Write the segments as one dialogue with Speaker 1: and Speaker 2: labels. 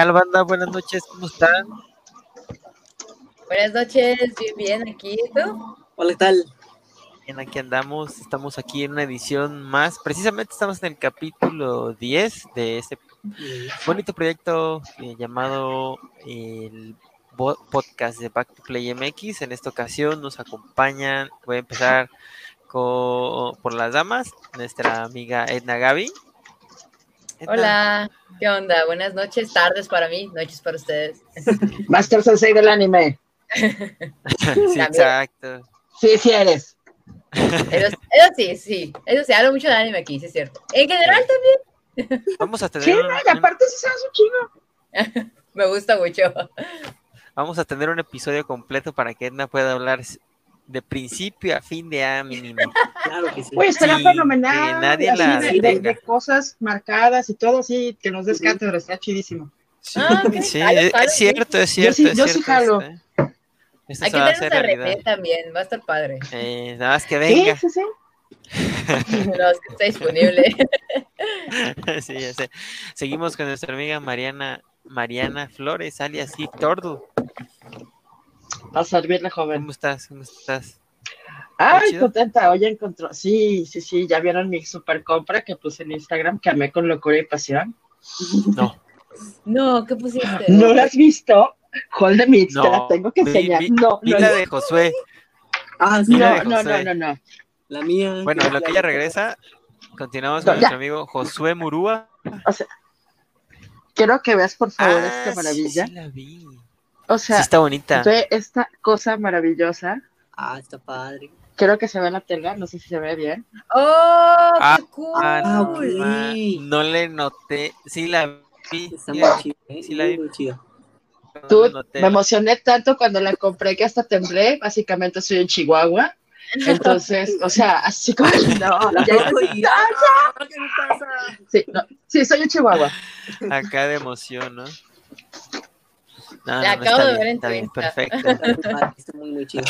Speaker 1: tal, banda? Buenas noches, ¿cómo están?
Speaker 2: Buenas noches, bien, bien, aquí, ¿tú?
Speaker 3: Hola, ¿qué tal?
Speaker 1: Bien, aquí andamos, estamos aquí en una edición más, precisamente estamos en el capítulo 10 de este bonito proyecto eh, llamado el podcast de Back to Play MX. En esta ocasión nos acompañan, voy a empezar con, por las damas, nuestra amiga Edna Gaby.
Speaker 2: Hola, ¿qué onda? Buenas noches, tardes para mí, noches para ustedes.
Speaker 3: Master Sensei del anime.
Speaker 1: sí, exacto.
Speaker 3: Sí, sí eres.
Speaker 2: Eso, sí, sí. Eso sí, hablo mucho de anime aquí, sí es cierto. En general también.
Speaker 1: Vamos a tener.
Speaker 3: Sí, y aparte sí sabes un
Speaker 2: chingo. Me gusta mucho.
Speaker 1: Vamos a tener un episodio completo para que Edna pueda hablar de principio a fin de anime.
Speaker 3: Claro que sí. Pues será fenomenal. Que nadie la de, de, cosas marcadas y todo así, que nos des cátedra, está chidísimo.
Speaker 1: Sí, ah, sí es, cierto, es cierto.
Speaker 3: Yo sí, yo
Speaker 1: sí
Speaker 3: jalo.
Speaker 2: Este. Hay que tener un CRT también, va a estar padre.
Speaker 1: Eh, nada más que venga.
Speaker 3: Sí, sí, sí.
Speaker 2: no, es que está disponible.
Speaker 1: sí, ya sé. Seguimos con nuestra amiga Mariana, Mariana Flores, alias Tordu.
Speaker 3: A servirle, joven.
Speaker 1: ¿Cómo estás? ¿Cómo estás?
Speaker 3: Ay, contenta, hoy encontró, sí, sí, sí, ya vieron mi super compra que puse en Instagram, que amé con locura y pasión.
Speaker 1: No.
Speaker 2: No, ¿qué pusiste?
Speaker 3: ¿No la has visto? Hold the Mix, te la tengo que enseñar. no,
Speaker 1: no, la de Josué.
Speaker 3: Ah, sí, no, no, no, no, no.
Speaker 1: La mía. Bueno, en lo que ella regresa, continuamos con nuestro amigo Josué Murúa.
Speaker 3: O sea, quiero que veas, por favor, ah, esta maravilla.
Speaker 1: Sí, la vi.
Speaker 3: O sea,
Speaker 1: sí está bonita.
Speaker 3: Ve esta cosa maravillosa.
Speaker 4: Ah, está padre.
Speaker 3: Quiero que se vea en la tele, no sé si se ve bien.
Speaker 2: ¡Oh,
Speaker 1: ah,
Speaker 2: qué cool!
Speaker 1: Ah, no, no, le noté. Sí la vi.
Speaker 4: Está muy chido. ¿eh?
Speaker 1: Sí la vi.
Speaker 4: Muy chido.
Speaker 3: Tú, me emocioné tanto cuando la compré que hasta temblé. Básicamente soy en Chihuahua. Entonces, o sea, así como no, ya estoy, sí, no, sí, soy en Chihuahua.
Speaker 1: Acá de emoción, ¿no?
Speaker 2: No, la acabo de ver en
Speaker 1: Está bien, perfecto.
Speaker 4: Está muy, muy chido.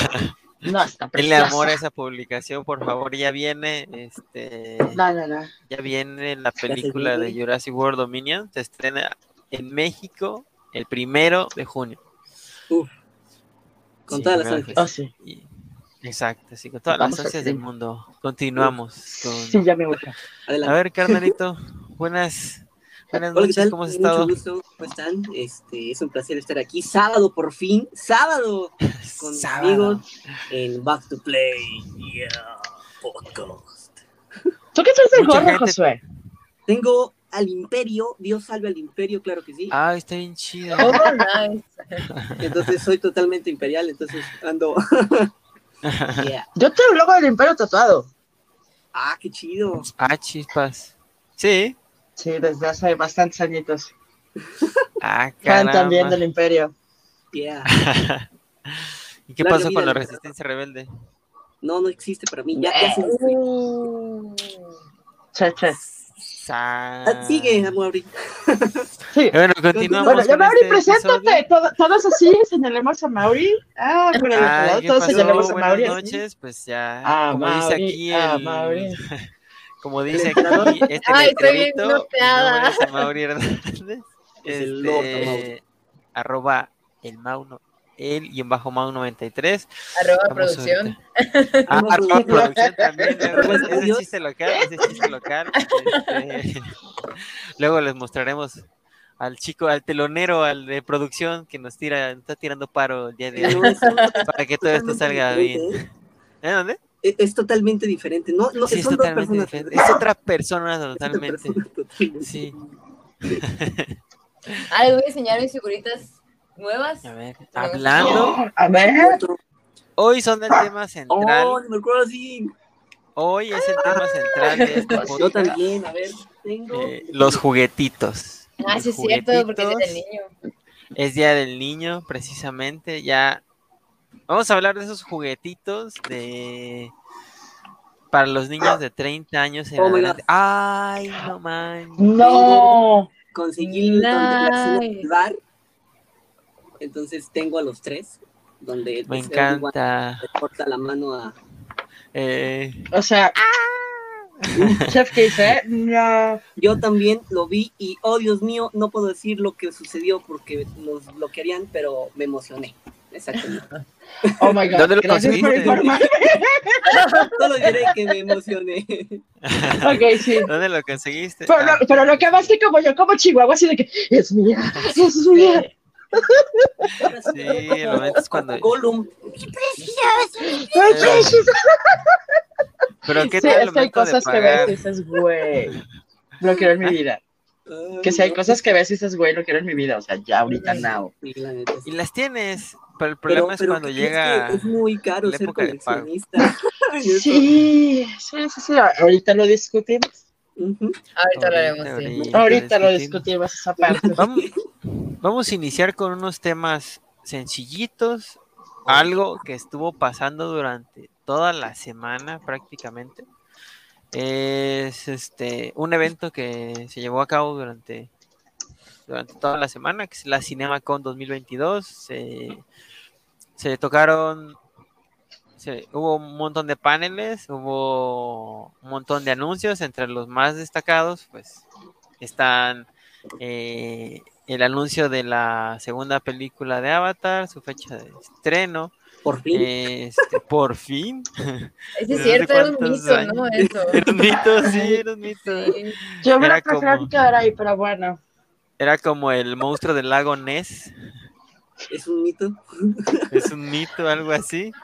Speaker 3: No, está
Speaker 1: Denle amor a esa publicación, por favor. Ya viene, este.
Speaker 3: No, no, no.
Speaker 1: Ya viene la película de Jurassic World Dominion. Se estrena en México el primero de junio.
Speaker 4: Uf. Con
Speaker 1: Sí,
Speaker 4: todas las.
Speaker 3: Oh, sí.
Speaker 1: Y- Exacto, sí, con todas
Speaker 3: Vamos
Speaker 1: las
Speaker 3: a
Speaker 1: ansias del mundo. Continuamos con.
Speaker 3: Sí, ya me voy.
Speaker 1: A
Speaker 4: Adelante.
Speaker 1: ver, carnalito, buenas, buenas
Speaker 4: Hola, ¿qué
Speaker 1: noches,
Speaker 4: tal?
Speaker 1: ¿cómo has
Speaker 4: Mucho
Speaker 1: estado?
Speaker 4: gusto, ¿cómo están? Este, es un placer estar aquí. Sábado, por fin, sábado, con
Speaker 1: Sábado.
Speaker 4: amigos en Back to Play. Yeah, podcast.
Speaker 3: ¿Tú qué traes de
Speaker 1: Mucha
Speaker 3: gorro,
Speaker 1: gente-
Speaker 3: Josué?
Speaker 4: Tengo al Imperio, Dios salve al Imperio, claro que sí.
Speaker 1: Ah, está bien chido.
Speaker 2: Oh, nice.
Speaker 4: Entonces soy totalmente imperial, entonces ando. yeah.
Speaker 3: Yo tengo el logo del Imperio tatuado.
Speaker 4: Ah, qué chido.
Speaker 1: Ah, chispas. Sí.
Speaker 3: Sí, desde hace bastantes añitos.
Speaker 1: Ah,
Speaker 3: Fan también del Imperio.
Speaker 4: Yeah.
Speaker 1: ¿Y qué
Speaker 4: Larga
Speaker 1: pasó con la resistencia rebelde?
Speaker 4: No, no existe para mí. Ya, ya
Speaker 2: Uh,
Speaker 3: Che,
Speaker 4: Ah, Sigue, Amaury.
Speaker 3: Sí.
Speaker 1: Bueno, continuamos.
Speaker 3: Bueno, ya
Speaker 1: con
Speaker 3: Mauri,
Speaker 1: este
Speaker 3: preséntate. Todo- Todos así, señalemos a Mauri. Ah, por el otro
Speaker 1: Ah,
Speaker 3: lado,
Speaker 1: ¿qué
Speaker 3: todos
Speaker 1: pasó?
Speaker 3: señalemos a
Speaker 1: Buenas
Speaker 3: Mauri. así.
Speaker 1: noches, pues ya,
Speaker 3: Ah,
Speaker 1: como dice
Speaker 3: Mauri,
Speaker 1: aquí
Speaker 3: ah,
Speaker 1: el,
Speaker 3: Mauri.
Speaker 1: Como dice aquí este
Speaker 2: Ay, estoy bien
Speaker 1: letrerito, nombre es Mauri Hernández,
Speaker 4: Es el Lord
Speaker 1: este, arroba el Mauno, el y en bajo Mau 93.
Speaker 2: arroba
Speaker 1: Vamos
Speaker 2: producción.
Speaker 1: Ah,
Speaker 4: Arroba producción.
Speaker 1: también, ese chiste local, ese chiste local. este, luego les mostraremos al chico, al telonero, al de producción que nos tira, está tirando paro el día de hoy
Speaker 4: No,
Speaker 1: para que todo esto salga bien.
Speaker 4: ¿eh?
Speaker 1: ¿Eh? ¿Dónde?
Speaker 4: Es, es totalmente diferente. No, no,
Speaker 1: Sí, es
Speaker 4: son dos
Speaker 1: totalmente
Speaker 4: personas.
Speaker 1: diferente. Es otra persona
Speaker 4: Es otra
Speaker 1: totalmente.
Speaker 4: persona totalmente.
Speaker 1: Sí.
Speaker 2: Ah, les voy a enseñar mis figuritas nuevas.
Speaker 1: A ver, hablando,
Speaker 3: A ver.
Speaker 1: hoy son el tema
Speaker 4: Oh,
Speaker 1: central.
Speaker 4: Animal Crossing.
Speaker 1: Hoy es el tema central de este
Speaker 4: Yo
Speaker 1: podcast.
Speaker 4: también, a ver, tengo.
Speaker 1: eh, los juguetitos.
Speaker 2: Ah,
Speaker 1: Los
Speaker 2: sí es cierto, porque es
Speaker 1: juguetitos.
Speaker 2: del niño.
Speaker 1: Es Día del Niño, precisamente. Ya vamos a hablar de esos juguetitos de para los niños de 30 años en
Speaker 4: Oh
Speaker 1: adelante. Ay, no man.
Speaker 3: No.
Speaker 4: conseguí donde
Speaker 2: Nice.
Speaker 4: del bar. Entonces tengo a los tres. Donde
Speaker 1: Me encanta.
Speaker 4: le corta la mano a.
Speaker 1: Eh,
Speaker 3: O sea, Chef ¿eh? no.
Speaker 4: Yo también lo vi y, oh Dios mío, no puedo decir lo que sucedió porque nos bloquearían, pero me emocioné. Exactamente.
Speaker 3: Oh my God.
Speaker 1: ¿Dónde lo conseguiste?
Speaker 4: Solo diré que me emocioné.
Speaker 3: Ok, sí.
Speaker 1: ¿Dónde lo conseguiste?
Speaker 3: Pero,
Speaker 1: Ah,
Speaker 3: lo, pero lo que acabaste como yo, como Chihuahua, así de que es mía, es mía.
Speaker 1: sí, el momento es cuando.
Speaker 4: Gollum.
Speaker 1: Pero qué
Speaker 3: Sí,
Speaker 1: tal el
Speaker 3: es que hay cosas que ves y dices, güey, lo quiero en mi vida. Que si hay cosas que ves y dices, güey, lo quiero en mi vida. O sea, ya ahorita now.
Speaker 4: Sí, sí.
Speaker 1: Y las tienes, pero el
Speaker 4: Pero-
Speaker 1: problema es
Speaker 4: pero
Speaker 1: cuando
Speaker 4: ¿qué crees
Speaker 1: llega.
Speaker 4: que Es muy caro
Speaker 1: la
Speaker 4: ser
Speaker 1: época de pago.
Speaker 4: coleccionista.
Speaker 3: Sí, sí, sí, sí. Ahorita lo discutimos.
Speaker 2: Ahorita hablaremos,
Speaker 1: Ahorita,
Speaker 2: sí.
Speaker 1: ahorita.
Speaker 3: Ahorita lo
Speaker 1: discutimos.
Speaker 3: discutimos esa parte.
Speaker 1: Vamos, vamos a iniciar con unos temas sencillitos, algo que estuvo pasando durante toda la semana prácticamente. Es este un evento que se llevó a cabo durante, durante toda la semana, que es la CinemaCon 2022. Se, se tocaron, se- hubo un montón de paneles, hubo un montón de anuncios, entre los más destacados, pues están eh, el anuncio de la segunda película de Avatar, su fecha de estreno,
Speaker 4: Por fin.
Speaker 1: este, por fin.
Speaker 2: Es
Speaker 1: ¿Desde
Speaker 2: cierto, era un mito,
Speaker 1: años?
Speaker 2: ¿no? Eso.
Speaker 1: Era un mito, sí, era un mito.
Speaker 2: Sí.
Speaker 3: Yo me
Speaker 1: Era
Speaker 3: lo
Speaker 1: como-
Speaker 3: ahí, pero bueno.
Speaker 1: Era como el monstruo del lago Ness,
Speaker 4: Es un mito.
Speaker 1: es un mito, algo así.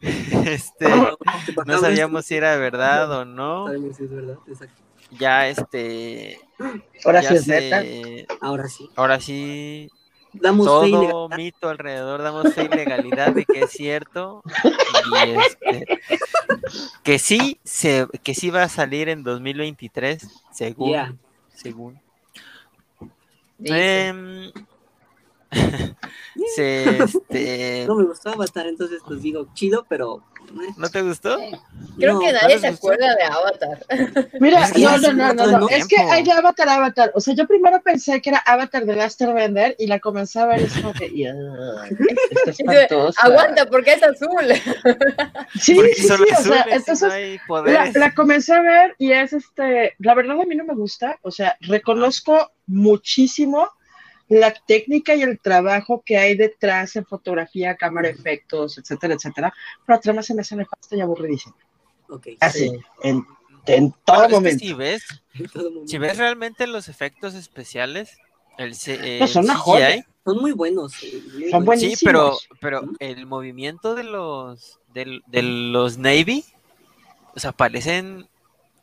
Speaker 1: Este,
Speaker 4: No
Speaker 1: no sabíamos si era verdad o no.
Speaker 4: Sabemos si es verdad, exacto.
Speaker 1: Ya este,
Speaker 3: Ahora
Speaker 1: ya
Speaker 3: sí es neta.
Speaker 1: se,
Speaker 4: Ahora sí.
Speaker 1: ahora sí
Speaker 4: Damos
Speaker 1: todo mito alrededor, damos fe y legalidad de que es cierto y este, que sí se, que sí va a salir en 2023 según
Speaker 4: Yeah.
Speaker 1: según
Speaker 2: Dice.
Speaker 1: Este,
Speaker 4: No me gustó Avatar, entonces pues digo, chido, pero... eh,
Speaker 1: ¿no te gustó?
Speaker 2: Creo
Speaker 4: no,
Speaker 2: que
Speaker 1: ¿no
Speaker 2: nadie se acuerda de Avatar.
Speaker 3: Mira,
Speaker 1: Es que
Speaker 3: no, no, no, no, Es que hay de Avatar a Avatar. O sea, yo primero pensé que era Avatar de Last Bender y la comencé a ver y es como que, "Ya, está espantosa.
Speaker 2: Aguanta, porque es azul.
Speaker 3: Sí,
Speaker 1: Porque
Speaker 3: sí,
Speaker 1: son
Speaker 3: sí, o
Speaker 1: azules
Speaker 3: sea, entonces la, la comencé a ver y es este, la verdad a mí no me gusta, o sea, reconozco muchísimo la técnica y el trabajo que hay detrás en fotografía, cámara, efectos, etcétera, etcétera, pero la trama se me hace nefasta y aburridísima.
Speaker 4: Ok.
Speaker 3: Así,
Speaker 2: Sí.
Speaker 3: en, en todo
Speaker 1: Bueno, es que
Speaker 3: momento.
Speaker 1: si ves, si ves realmente los efectos especiales, el, C-
Speaker 3: No,
Speaker 1: el
Speaker 3: son una joya.
Speaker 4: Son muy buenos. eh,
Speaker 3: Son
Speaker 4: buenos.
Speaker 1: Sí, pero,
Speaker 3: Buenísimos.
Speaker 1: pero el movimiento de los del- de, los Navy, o sea, parecen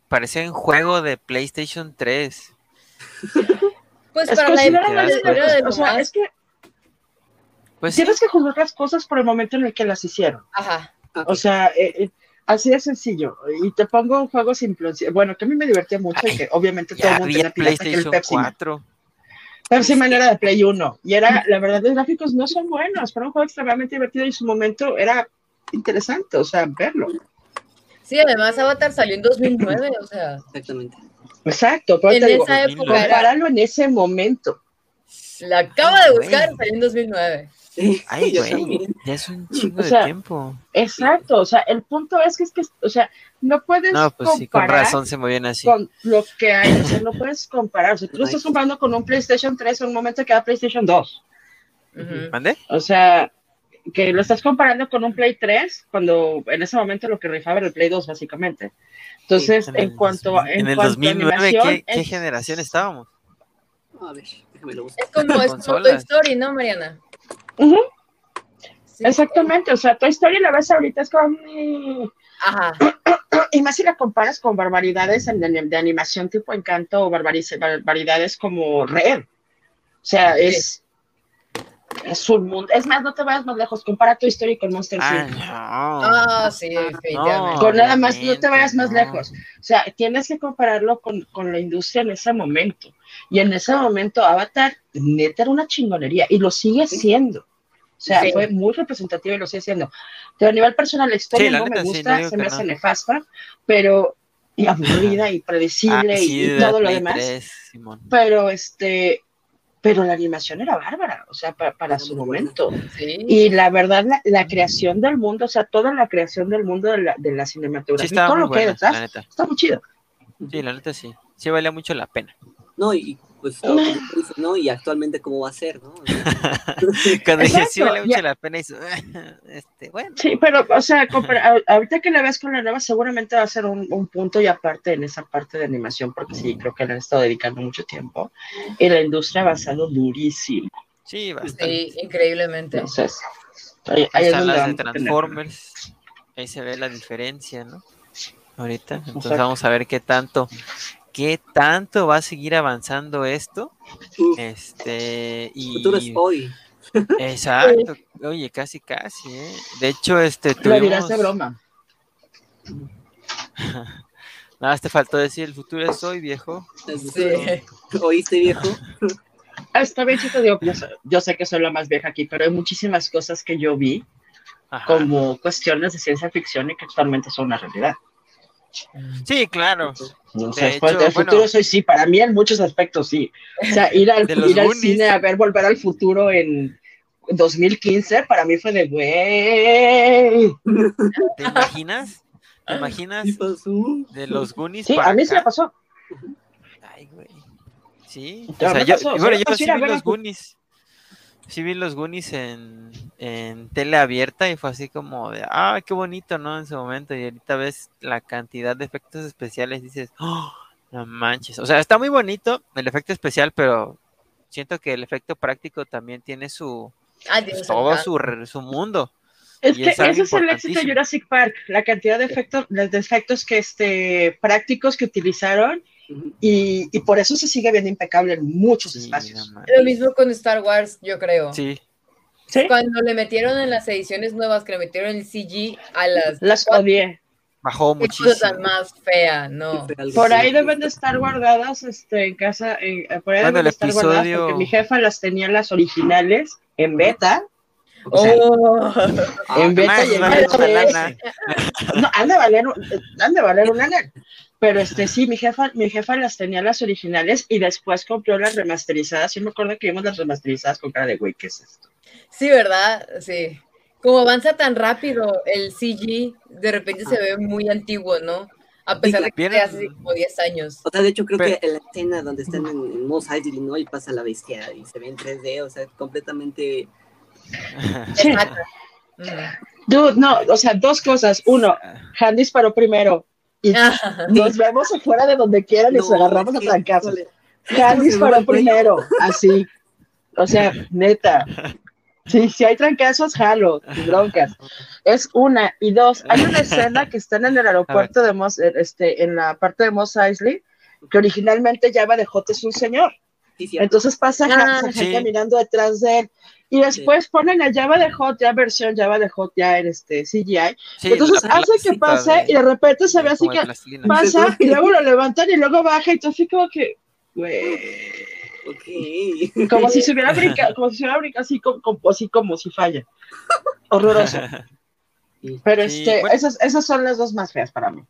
Speaker 1: parecen juego de PlayStation 3.
Speaker 2: Pues
Speaker 3: Es
Speaker 2: para la época de
Speaker 3: o sea, es que
Speaker 1: Pues
Speaker 3: tienes que juzgar las cosas por el momento en el que las hicieron.
Speaker 2: Ajá.
Speaker 4: Ok.
Speaker 3: O sea, eh, eh, así de sencillo. Y te pongo un juego simple. Bueno, que a mí me divertía mucho y
Speaker 1: Ay,
Speaker 3: que obviamente todo el mundo tenía pirata que el
Speaker 1: PlayStation
Speaker 3: Pepsi Man.
Speaker 1: 4.
Speaker 3: Pepsi Man era de Play 1 y era, la verdad, los gráficos no son buenos, pero un juego extremadamente divertido y en su momento era interesante, o sea, verlo.
Speaker 2: Sí, además Avatar salió en 2009, o sea,
Speaker 4: Exactamente.
Speaker 3: Exacto, pero
Speaker 2: en
Speaker 3: te digo,
Speaker 2: esa
Speaker 1: 2009.
Speaker 2: época era,
Speaker 3: compáralo en ese momento.
Speaker 2: la acaba de buscar, salió en 2009.
Speaker 1: Ay, güey, ya es un chingo
Speaker 3: O sea,
Speaker 1: de tiempo.
Speaker 3: Exacto, o sea, el punto es que es que, o sea, no puedes
Speaker 1: No, pues sí, con
Speaker 3: comparar
Speaker 1: razón se movían así.
Speaker 3: con lo que hay, o sea, no puedes comparar, o sea, tú lo estás comparando con un PlayStation 3 en un momento que era PlayStation 2.
Speaker 2: Ujú.
Speaker 1: ¿Mande?
Speaker 3: O sea, que lo estás comparando con un Play 3, cuando en ese momento lo que rifaba era el Play 2, básicamente. Entonces,
Speaker 1: En
Speaker 3: cuanto,
Speaker 1: 2000
Speaker 3: en
Speaker 1: en el
Speaker 3: cuanto a
Speaker 1: 2009,
Speaker 3: animación,
Speaker 1: ¿qué, generación estábamos?
Speaker 4: A ver, déjame lo.
Speaker 2: Es como, es. Toy Story, ¿no, Mariana? Sí.
Speaker 3: exactamente, o sea, tu historia la ves ahorita, es como...
Speaker 2: Ajá.
Speaker 3: Y más si la comparas con barbaridades en- de, de animación tipo Encanto o barbaridades como Red. O sea, es, es un mundo. Es más, no te vayas más lejos. Compara tu historia con Monster
Speaker 1: Ah,
Speaker 3: Inc.
Speaker 1: no.
Speaker 2: Ah, sí, definitivamente.
Speaker 3: Con nada más, no te vayas más
Speaker 1: no.
Speaker 3: lejos. O sea, tienes que compararlo con, con la industria en ese momento. Y en ese momento, Avatar, neta, era una chingonería. Y lo sigue siendo. O sea,
Speaker 2: Sí.
Speaker 3: fue muy representativo y lo sigue siendo. Pero a nivel personal, la historia
Speaker 1: Sí, la
Speaker 3: no me
Speaker 1: neta, sí, no
Speaker 3: gusta,
Speaker 1: digo
Speaker 3: se me
Speaker 1: no.
Speaker 3: hace nefasta, pero y aburrida y predecible
Speaker 1: Ah,
Speaker 3: y-
Speaker 1: sí,
Speaker 3: y, todo lo demás.
Speaker 1: 3, Simón.
Speaker 3: Pero este, pero la animación era bárbara, o sea, pa- para,
Speaker 4: Era
Speaker 3: su momento.
Speaker 2: Sí.
Speaker 3: Y la verdad, la, la creación del mundo, o sea, toda la creación del mundo de la, de la cinematografía, todo lo que hay
Speaker 1: buena,
Speaker 3: detrás,
Speaker 1: neta.
Speaker 3: está muy chido.
Speaker 1: Sí, la neta sí. Sí vale mucho la pena.
Speaker 4: No, y pues, ¿no? Y actualmente cómo va a ser, ¿no?
Speaker 1: Cuando dije sí vale mucho la pena, y este, bueno.
Speaker 3: Sí, pero, o sea, ahorita que la ves con la nueva, seguramente va a ser un, punto y aparte en esa parte de animación, porque sí, creo que le han estado dedicando mucho tiempo. Y la industria ha avanzado durísimo.
Speaker 1: Sí, bastante.
Speaker 2: Sí, increíblemente.
Speaker 3: Entonces,
Speaker 1: ahí, ahí Están las de Transformers, ahí se ve la diferencia, ¿no? Ahorita, entonces vamos a ver qué tanto qué tanto va a seguir avanzando esto. Este, y...
Speaker 4: Futuro es hoy.
Speaker 1: Exacto. Oye, casi, casi, ¿eh? De hecho, este,
Speaker 3: tuvimos... Lo dirás de broma.
Speaker 1: Nada, te faltó decir, el futuro es hoy, viejo.
Speaker 4: Sí. ¿Oíste, viejo?
Speaker 3: Está bien, te digo, yo, yo, sé que soy la más vieja aquí, pero hay muchísimas cosas que yo vi como cuestiones de ciencia ficción y que actualmente son una realidad.
Speaker 1: Sí, claro.
Speaker 3: O sea, después del futuro soy sí, para mí en muchos aspectos sí. O sea, ir al, ir al cine a ver Volver al Futuro en 2015 para mí fue de güey.
Speaker 1: ¿Te imaginas? ¿Te imaginas? De los Goonies.
Speaker 3: Sí, a mí se me pasó.
Speaker 1: Ay, güey. Sí. O sea, yo, bueno, yo sí vi los Goonies sí vi los Goonies en, en tele abierta y fue así como de, ah, qué bonito, ¿no? En ese momento. Y ahorita ves la cantidad de efectos especiales y dices, oh, no manches. O sea, está muy bonito el efecto especial, pero siento que el efecto práctico también tiene su,
Speaker 2: ah,
Speaker 1: todo su, su mundo.
Speaker 3: Es que ese es el éxito de Jurassic Park, la cantidad de efectos, de efectos que este, prácticos que utilizaron y, por eso se sigue viendo impecable en muchos espacios.
Speaker 2: Lo mismo con Star Wars, yo creo.
Speaker 1: Sí.
Speaker 2: Cuando le metieron en las ediciones nuevas, que le metieron el CG a las...
Speaker 3: Las odié.
Speaker 1: Bajó muchísimo.
Speaker 2: tan más fea, ¿no?
Speaker 3: Por ahí deben de estar guardadas este, en casa. Eh, por ahí deben de estar guardadas porque mi jefa las tenía las originales en beta.
Speaker 2: oh.
Speaker 3: en beta y en beta. No, han de valer, han de valer un anel. Pero este sí, mi jefa, mi jefa las tenía las originales y después compró las remasterizadas. Yo me acuerdo que vimos las remasterizadas con cara de güey, ¿qué es esto?
Speaker 2: Sí, ¿verdad? Sí. Como avanza tan rápido el CG, de repente se ve muy antiguo, ¿no? A pesar de que hace como 10 años.
Speaker 4: O sea, de hecho, creo que en la escena donde están en, en Mos Eisley, ¿no? Y pasa la bestia y se ve en 3D, o sea, completamente.
Speaker 3: Dude, no, o sea, dos cosas. Uno, Han disparó primero y nos vemos afuera de donde quieran y nos agarramos a trancazos. Candice para primero, así. O sea, neta. Sí, si hay trancazos, jalo, broncas. Es una. Y dos, hay una escena que están en el aeropuerto de Moss, este, en la parte de Moss Eisley, que originalmente Java de Hot es un señor. Entonces pasa ah, caminando detrás de él. Y después ponen a Java de Hot, ya versión Java de Hot, ya en este CGI. Entonces hace que pase y de repente se ve así que pasa y luego lo levantan y luego baja y todo así como que, Como si se hubiera brincado, como si se hubiera brincado así como, así como si falla. Horroroso. Pero este, esas, esas son las dos más feas para mí.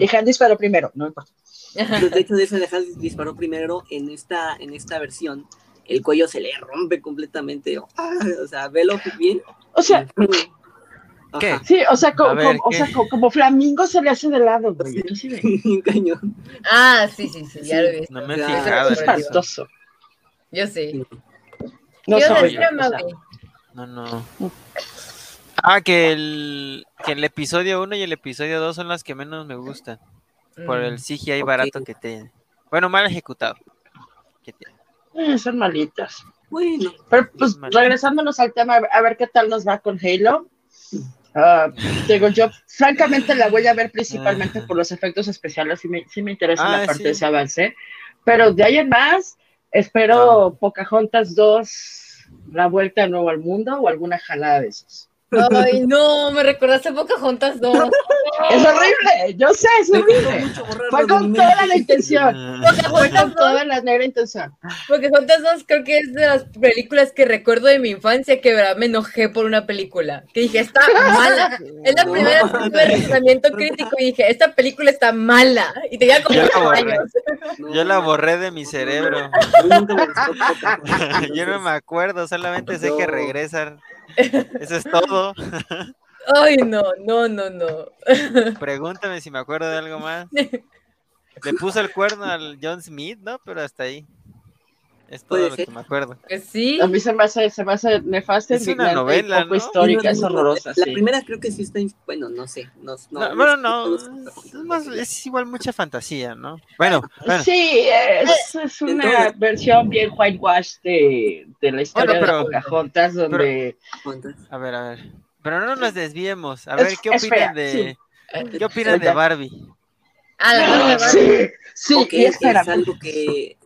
Speaker 3: Y Han disparó primero, no importa.
Speaker 4: De hecho, de eso de Han disparó primero en esta, en esta versión el cuello se le rompe completamente. o sea, velo bien.
Speaker 3: O sea, ¿Qué? Sí, o sea, como, o sea, como, flamingo se le hace de lado, güey.
Speaker 4: Sí, cañón.
Speaker 2: Ah, sí, sí, sí, ya lo he visto.
Speaker 1: No me he fijado.
Speaker 3: Es espantoso.
Speaker 2: Yo sí.
Speaker 3: No,
Speaker 2: soy,
Speaker 1: no, no. Ah, que el, que el episodio 1 y el episodio 2 son las que menos me gustan. Por el mm, CGI barato que tiene. Bueno, mal ejecutado.
Speaker 3: Que tiene. Eh, son malitas. Bueno. Pero pues regresándonos al tema, a ver qué tal nos va con Halo. Uh, digo, yo francamente la voy a ver principalmente por los efectos especiales, sí me, sí me interesa la ah, parte de ese avance, pero de ahí en más, espero Pocahontas 2, la vuelta de nuevo al mundo o alguna jalada de esos.
Speaker 2: Ay, no, me recordaste Pocahontas 2.
Speaker 3: Es horrible, yo sé, es horrible. Fue con toda la intención. Fue con toda la negra intención.
Speaker 2: Pocahontas 2 creo que es de las películas que recuerdo de mi infancia que verdad me enojé por una película. Que dije, está mala. Es la primera película de razonamiento crítico y dije, esta película está mala. Y tenía como
Speaker 1: yo años. Yo la borré de mi cerebro. yo no me acuerdo, solamente sé que regresan. Eso es todo.
Speaker 2: Ay, no, no, no, no.
Speaker 1: Pregúntame si me acuerdo de algo más. Le puso el cuerno al John Smith, ¿no? Pero hasta ahí. Es todo lo que me acuerdo.
Speaker 2: Pues sí.
Speaker 3: A mí se me hace, se me hace nefasta.
Speaker 1: Es una novela, ¿no?
Speaker 3: histórica, es horrorosa.
Speaker 4: La primera creo que sí está, bueno, no sé. No,
Speaker 1: no, bueno, no, es, más, es, igual mucha fantasía, ¿no? Bueno, bueno.
Speaker 3: Sí, es, es una versión bien whitewash de, de la historia bueno, pero, de Pocahontas, donde...
Speaker 1: Pero, a ver, a ver. Pero no nos desviemos. A ver, ¿qué opinan de... ¿Qué opinan de Barbie?
Speaker 2: Ah, la de Barbie.
Speaker 3: Sí, sí,
Speaker 4: okay, es algo que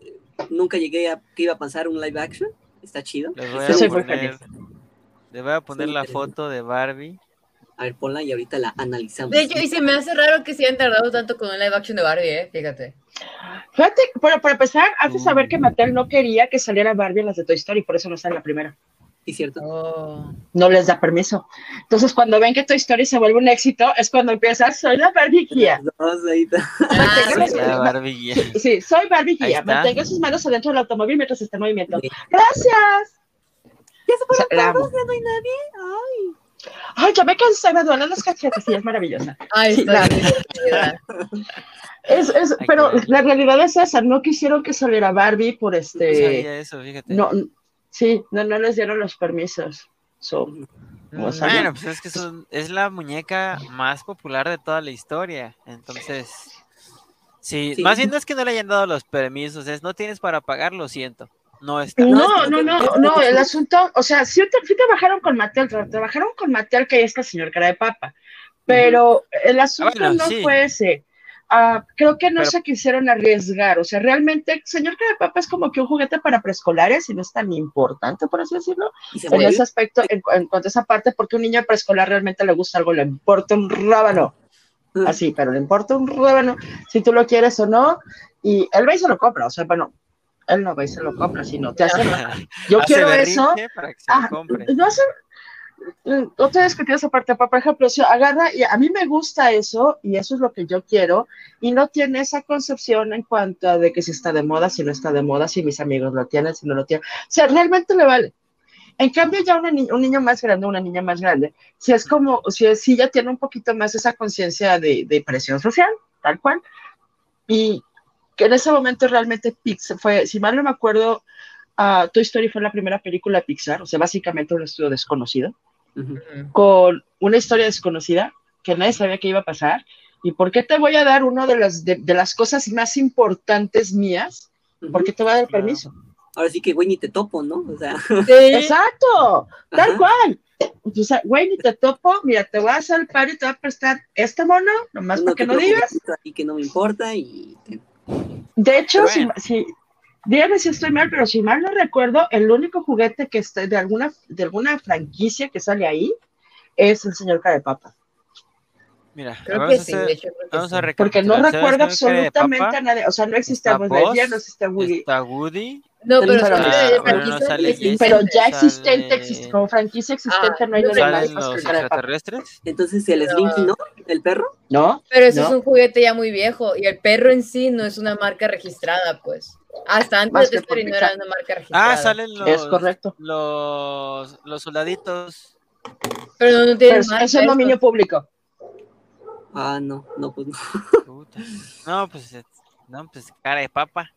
Speaker 4: nunca llegué a que iba a pasar un live action. Está chido.
Speaker 1: Les voy a poner, les voy a poner la foto de Barbie.
Speaker 4: A ver, ponla y ahorita la analizamos.
Speaker 2: De hecho, y se me hace raro que se hayan tardado tanto con un live action de Barbie, ¿eh? Fíjate.
Speaker 3: Fíjate, bueno, para empezar, hace saber que Mattel no quería que saliera Barbie en las de Toy Story, por eso no sale la primera.
Speaker 4: ¿Sí, cierto?
Speaker 2: Oh.
Speaker 3: No les da permiso. Entonces, cuando ven que Toy Story se vuelve un éxito, es cuando empiezas, soy la Barbie guía.
Speaker 1: Ah, sí,
Speaker 3: sí, soy Barbie guía. Mantenga sus manos adentro del automóvil mientras está en movimiento. Gracias.
Speaker 4: ¿Ya se fueron todos? ¿Ya no hay nadie? Ay.
Speaker 3: Ay, ya me cansé, me duelen los cachetes y es maravillosa.
Speaker 2: Ay,
Speaker 3: sí,
Speaker 2: la...
Speaker 3: es, es, pero la realidad es esa, no quisieron que saliera Barbie por este...
Speaker 1: No eso, fíjate.
Speaker 3: No, Sí, no, no les dieron los permisos. So,
Speaker 1: bueno, pues es que es la muñeca más popular de toda la historia. Entonces, sí, más bien no es que no le hayan dado los permisos, es no tienes para pagar, lo siento. No está.
Speaker 3: No, no, no, no, el asunto, o sea, sí, sí trabajaron con Mattel, trabajaron con Mattel, que es el señor cara de papa, pero el asunto ah, no fue ese. Ah, creo que no se quisieron arriesgar. O sea, realmente, señor de Papa es como que un juguete para preescolares y no es tan importante, por así decirlo, en ese aspecto, en, cuanto a esa parte, porque un niño preescolar realmente le gusta algo, le importa un rábano. Mm. Así, pero le importa un rábano si tú lo quieres o no. Y él va y se lo compra. O sea, bueno, él no va y se lo compra, sino te hace. Yo quiero eso.
Speaker 1: Ah,
Speaker 3: no hace, otra vez que tienes aparte, por ejemplo, si agarra y a mí me gusta eso y eso es lo que yo quiero y no tiene esa concepción en cuanto a de que si está de moda, si no está de moda, si mis amigos lo tienen, si no lo tienen. O sea, realmente le vale. En cambio, ya un niño más grande, una niña más grande, si es como, si, si ya tiene un poquito más esa conciencia de, de, presión social, tal cual, y que en ese momento realmente Pixar fue, si mal no me acuerdo, uh, Toy Story fue la primera película de Pixar, o sea, básicamente un estudio desconocido con una historia desconocida que nadie sabía que iba a pasar. ¿Y por qué te voy a dar una de las, de, las cosas más importantes mías? ¿Por qué te voy a dar permiso?
Speaker 4: Ahora sí que güey ni te topo, ¿no? O sea.
Speaker 3: Exacto, tal cual. O sea, güey, ni te topo, mira, te voy a hacer el par y te voy a prestar este mono, nomás para que no digas.
Speaker 4: Y que no me importa y...
Speaker 3: De hecho, si, dígame si estoy mal, pero si mal no recuerdo, el único juguete que está de alguna, de alguna franquicia que sale ahí es el señor Carepapa.
Speaker 1: Mira,
Speaker 2: creo
Speaker 1: vamos,
Speaker 2: que
Speaker 1: a
Speaker 2: sí,
Speaker 1: hacer,
Speaker 2: hecho, creo
Speaker 1: vamos
Speaker 2: sí.
Speaker 1: a recapitular.
Speaker 3: Porque no recuerdo absolutamente a nadie, o sea, no existe
Speaker 1: está
Speaker 3: Buzz no existe Woody,
Speaker 1: Está Woody.
Speaker 2: No, pero,
Speaker 3: Pero
Speaker 2: sí,
Speaker 3: no-
Speaker 1: pero no sale
Speaker 2: sí
Speaker 3: pero ya
Speaker 1: sale-
Speaker 3: existente, existe, como franquicia existente
Speaker 2: Ah,
Speaker 3: no hay
Speaker 2: no, pero-
Speaker 3: más.
Speaker 4: Entonces el Slinky, ¿no? ¿El perro?
Speaker 3: ¿No?
Speaker 2: Pero eso
Speaker 3: ¿No?
Speaker 2: es un juguete ya muy viejo y el perro en sí no es una marca registrada, pues. Hasta
Speaker 3: Más
Speaker 2: antes de
Speaker 3: que por
Speaker 2: Story no era una marca registrada.
Speaker 1: Ah, salen los,
Speaker 3: Es correcto.
Speaker 1: los, los soldaditos.
Speaker 2: Pero no, no
Speaker 3: Pero
Speaker 2: tienen
Speaker 3: es,
Speaker 2: marca.
Speaker 3: es el dominio público.
Speaker 4: Ah, no, no, pues no.
Speaker 1: Puta. No, pues, eh, no, pues cara de papa.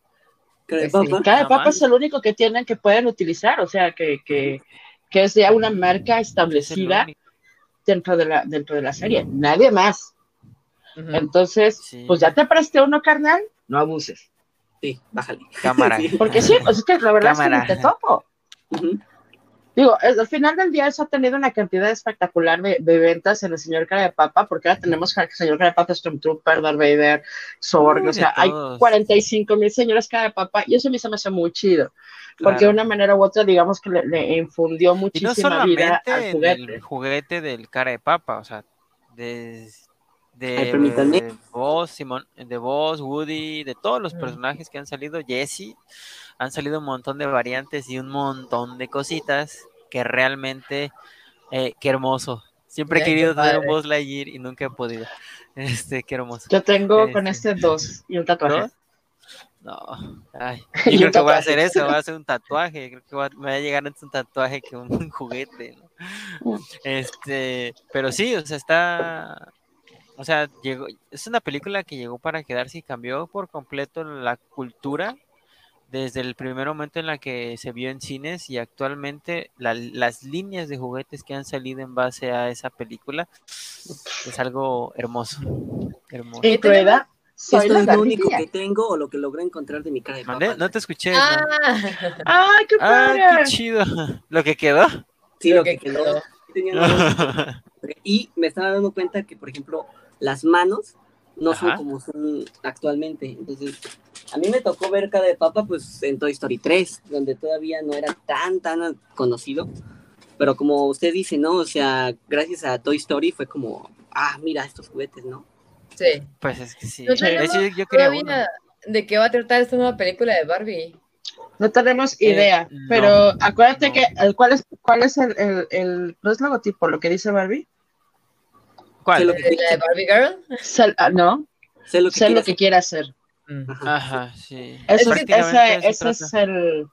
Speaker 4: Cara de
Speaker 2: Pues sí.
Speaker 4: papa.
Speaker 3: Cada
Speaker 1: No
Speaker 3: papa
Speaker 1: más.
Speaker 3: es el único que tienen que pueden utilizar, o sea, que, que, que es ya una marca establecida dentro de la, dentro de la serie. Nadie más. Entonces,
Speaker 1: Sí.
Speaker 3: pues ya te presté uno, carnal, no abuses.
Speaker 4: Sí, bájale.
Speaker 1: Cámara.
Speaker 4: Sí.
Speaker 3: Porque sí, pues es que la verdad
Speaker 1: Cámara.
Speaker 3: es que ni te topo.
Speaker 4: Ujú.
Speaker 3: Digo, es- al final del día eso ha tenido una cantidad espectacular de, de ventas en el señor Cara de Papa, porque ahora tenemos al señor Cara de Papa, Stormtrooper, Darth Vader, Sorg,
Speaker 1: Uy,
Speaker 3: o sea,
Speaker 1: de
Speaker 3: hay
Speaker 1: todos.
Speaker 3: 45 mil señores Cara de Papa, y eso a mí se me hace muy chido, porque de
Speaker 1: Claro.
Speaker 3: una manera u otra, digamos que le, le infundió
Speaker 1: Y no
Speaker 3: muchísima vida
Speaker 1: solamente
Speaker 3: al
Speaker 1: en
Speaker 3: juguete.
Speaker 1: el juguete del cara de papa, o sea, de, de,
Speaker 4: Ay,
Speaker 1: de Buzz, Simón, de Buzz, Woody, de todos los
Speaker 2: Mm.
Speaker 1: personajes que han salido, Jesse, han salido un montón de variantes y un montón de cositas que realmente, eh, qué hermoso. Siempre he
Speaker 2: Ay,
Speaker 1: querido tener un. Buzz Lightyear y nunca he podido. Este, qué hermoso.
Speaker 3: Yo tengo con
Speaker 1: Este.
Speaker 3: este dos y un tatuaje.
Speaker 1: ¿Dos? No, ay,
Speaker 3: Y
Speaker 1: yo creo
Speaker 3: un
Speaker 1: que voy a hacer eso, voy a hacer un tatuaje, creo que va- me va a llegar antes un tatuaje que un juguete, ¿no?
Speaker 3: Mm.
Speaker 1: Este, pero sí, o sea, está, o sea, llegó, es una película que llegó para quedarse y cambió por completo la cultura desde el primer momento en la que se vio en cines y actualmente las líneas de juguetes que han salido en base a esa película es algo hermoso. hermoso.
Speaker 3: ¿Y prueba?
Speaker 4: Soy ¿Esto es lo único que tengo o lo que logré encontrar de mi cara de papá?
Speaker 1: No te escuché.
Speaker 2: Ah.
Speaker 3: ¡Ay, qué padre!
Speaker 1: Ah, qué chido. ¿Lo que quedó?
Speaker 4: Sí, lo, que, quedó. y me estaba dando cuenta que, por ejemplo, las manos no son como son actualmente. Entonces, a mí me tocó ver cada de papa pues en Toy Story 3, donde todavía no era tan, tan conocido. Pero como usted dice, ¿no? O sea, gracias a Toy Story fue como, ah, mira estos juguetes, ¿no?
Speaker 2: Sí.
Speaker 1: Pues es que sí.
Speaker 2: No yo quería ¿De qué va a tratar esta nueva película de Barbie?
Speaker 3: No tenemos eh, idea, pero acuérdate que cuál es cuál es el, el, el, no es logotipo, lo que dice Barbie.
Speaker 1: ¿Cuál?
Speaker 2: ¿La de Barbie Girl?
Speaker 3: Ah, no.
Speaker 4: Sé lo que,
Speaker 3: lo que quiere hacer.
Speaker 1: Mm. Ajá, sí.
Speaker 3: Eso, es, ese, es el,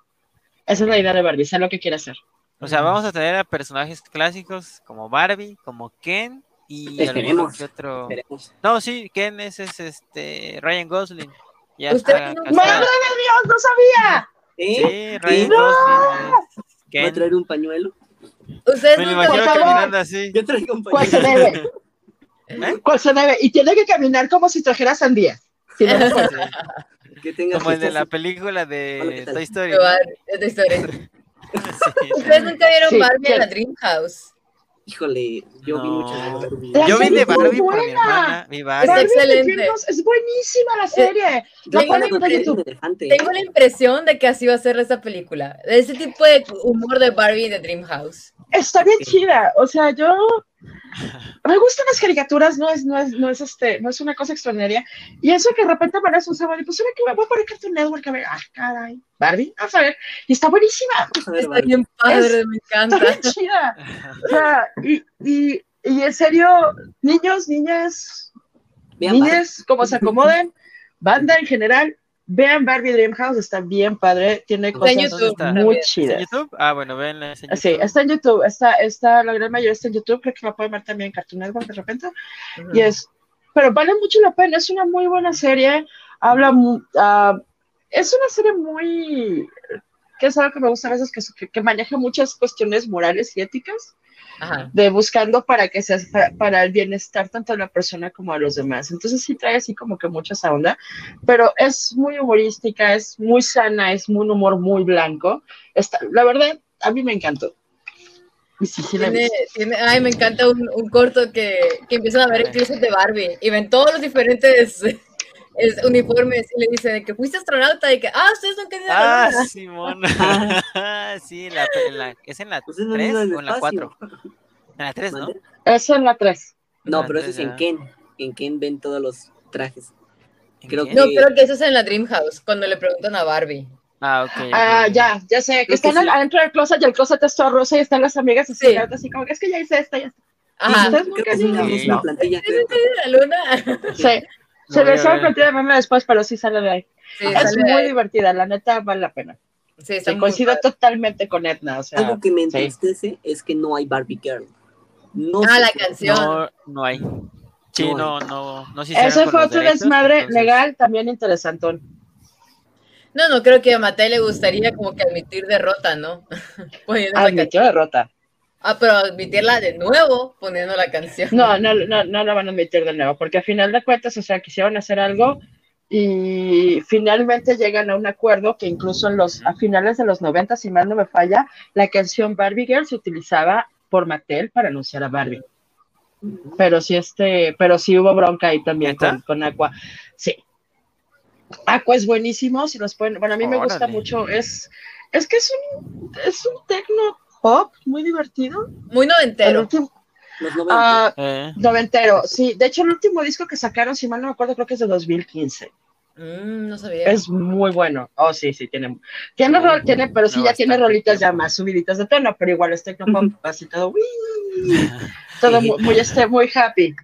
Speaker 3: esa es la idea de Barbie, sé lo que quiere hacer.
Speaker 1: O sea, vamos a tener a personajes clásicos como Barbie, como Ken y
Speaker 4: esperemos,
Speaker 1: otro. No, sí, Ken es, es este Ryan Gosling.
Speaker 3: Ya ¿Usted ¡Madre de Dios! ¡No sabía!
Speaker 1: Sí, Ryan Gosling.
Speaker 4: ¿Va a traer un pañuelo?
Speaker 2: Ustedes
Speaker 1: Me lo imagino caminando así.
Speaker 4: Yo traigo un
Speaker 3: pañuelo. ¿Cuál se debe? ¿Eh? ¿Cuál se debe? Y tiene que caminar como si trajera sandía. Si no,
Speaker 1: Como el de la película de Toy Story.
Speaker 2: Toy Story. Ustedes nunca vieron Barbie en la Dream House.
Speaker 4: Híjole, yo vi muchas de Barbie.
Speaker 1: Yo vi de Barbie por mi hermana. Mi Barbie.
Speaker 2: Es excelente.
Speaker 3: Es buenísima la serie.
Speaker 2: tengo, la tengo la impresión de que así va a ser esa película. Ese tipo de humor de Barbie de Dream House.
Speaker 3: Está bien chida. O sea, yo me gustan las caricaturas, no es, no es, no es este, no es una cosa extraordinaria. Y eso que de repente aparece un sábado y pues, que me voy a poner Cartoon Network a ver, ah, caray, Barbie, a ver, y está buenísima.
Speaker 2: está bien padre, me encanta.
Speaker 3: Está bien chida. O sea, y, y, y en serio, niños, niñas, niñas, como se acomoden, banda en general, Vean Barbie Dreamhouse, está bien padre, tiene cosas muy chidas.
Speaker 1: ¿Está en YouTube? Ah, bueno, véanla.
Speaker 3: Sí, está en YouTube, está, está, la gran mayoría está en YouTube, creo que la pueden ver también en Cartoon Network de repente. Y es, pero vale mucho la pena, es una muy buena serie, habla, uh, es una serie muy, que es algo que me gusta a veces, que, que maneja muchas cuestiones morales y éticas de buscando para que sea para, el bienestar tanto a la persona como a los demás. Entonces sí trae así como que mucha esa onda, pero es muy humorística, es muy sana, es un humor muy blanco. Está, la verdad, a mí me encantó.
Speaker 2: ay, me encanta un, corto que, que, empiezan a ver el de Barbie y ven todos los diferentes es uniformes y le dice de que fuiste astronauta y que, ah, ustedes no querían
Speaker 1: Ah, Simón. sí, la, la, es en la 3 pues o en la 4. En la 3, ¿no?
Speaker 3: Es en la 3.
Speaker 4: No, pero eso es en Ken. En Ken ven todos los trajes.
Speaker 2: Creo que... No, creo que eso es en la Dream House, cuando le preguntan a Barbie.
Speaker 1: Ah, ok.
Speaker 3: Ah, ya, ya sé. Que están adentro del closet y el closet está rosa y están las amigas así, sí. así como que es que ya hice esta, ya está.
Speaker 2: Ajá.
Speaker 4: Creo que es una misma plantilla.
Speaker 2: La luna.
Speaker 3: Sí. Se les ha plantilla de meme después, pero sí sale de ahí. es muy divertida, la neta vale la pena. Sí, coincido totalmente con Edna. O sea,
Speaker 4: Algo que me entristece es que no hay Barbie Girl.
Speaker 2: No ah, la canción.
Speaker 1: No, no hay. Sí, no, no, no. Si
Speaker 3: Ese fue otro desmadre legal también interesantón.
Speaker 2: No, no creo que a Matei le gustaría como que admitir derrota, ¿no?
Speaker 3: Admitió derrota.
Speaker 2: Ah, pero admitirla de nuevo poniendo la canción.
Speaker 3: No, no, no, no la van a admitir de nuevo, porque a final de cuentas, o sea, quisieron hacer algo y finalmente llegan a un acuerdo que incluso en los, a finales de los 90, si mal no me falla, la canción Barbie Girl se utilizaba por Mattel para anunciar a Barbie. Pero sí, este, pero sí hubo bronca ahí también con, con, Aqua. Sí. Aqua es buenísimo, si nos pueden, bueno, a mí me gusta mucho, es, es que es un, es un tecno pop, muy divertido.
Speaker 2: Muy noventero.
Speaker 3: Ah, eh. noventero, sí. De hecho, el último disco que sacaron, si mal no me acuerdo, creo que es de 2015.
Speaker 2: Mm, no sabía.
Speaker 3: Es muy bueno. Oh, sí, sí, tiene. Tiene, rol, tiene pero sí, ya tiene rolitas ya más subiditas de tono, pero igual es tecnopop, así todo. todo muy, este, muy happy.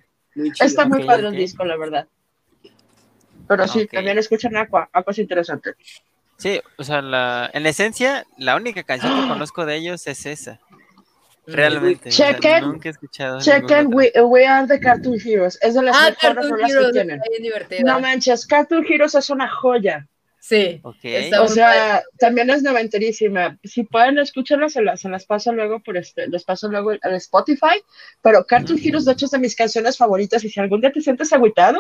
Speaker 3: Está muy padre el disco, la verdad. Pero sí, también escuchan Aqua. Aqua es interesante.
Speaker 1: Sí, o sea, la, en esencia, la única canción que conozco de ellos es esa. Realmente.
Speaker 3: Chequen,
Speaker 1: nunca he escuchado.
Speaker 3: Chequen we, we, Are the Cartoon Heroes. Es de las
Speaker 2: ah,
Speaker 3: mejores rolas que tienen. No manches, Cartoon Heroes es una joya.
Speaker 2: Sí.
Speaker 1: Okay.
Speaker 3: O sea, también es noventerísima. Si pueden escucharlas, se las, se las paso luego por este, les paso luego al Spotify. Pero Cartoon Heroes, de hecho, es de mis canciones favoritas. Y si algún día te sientes agüitado,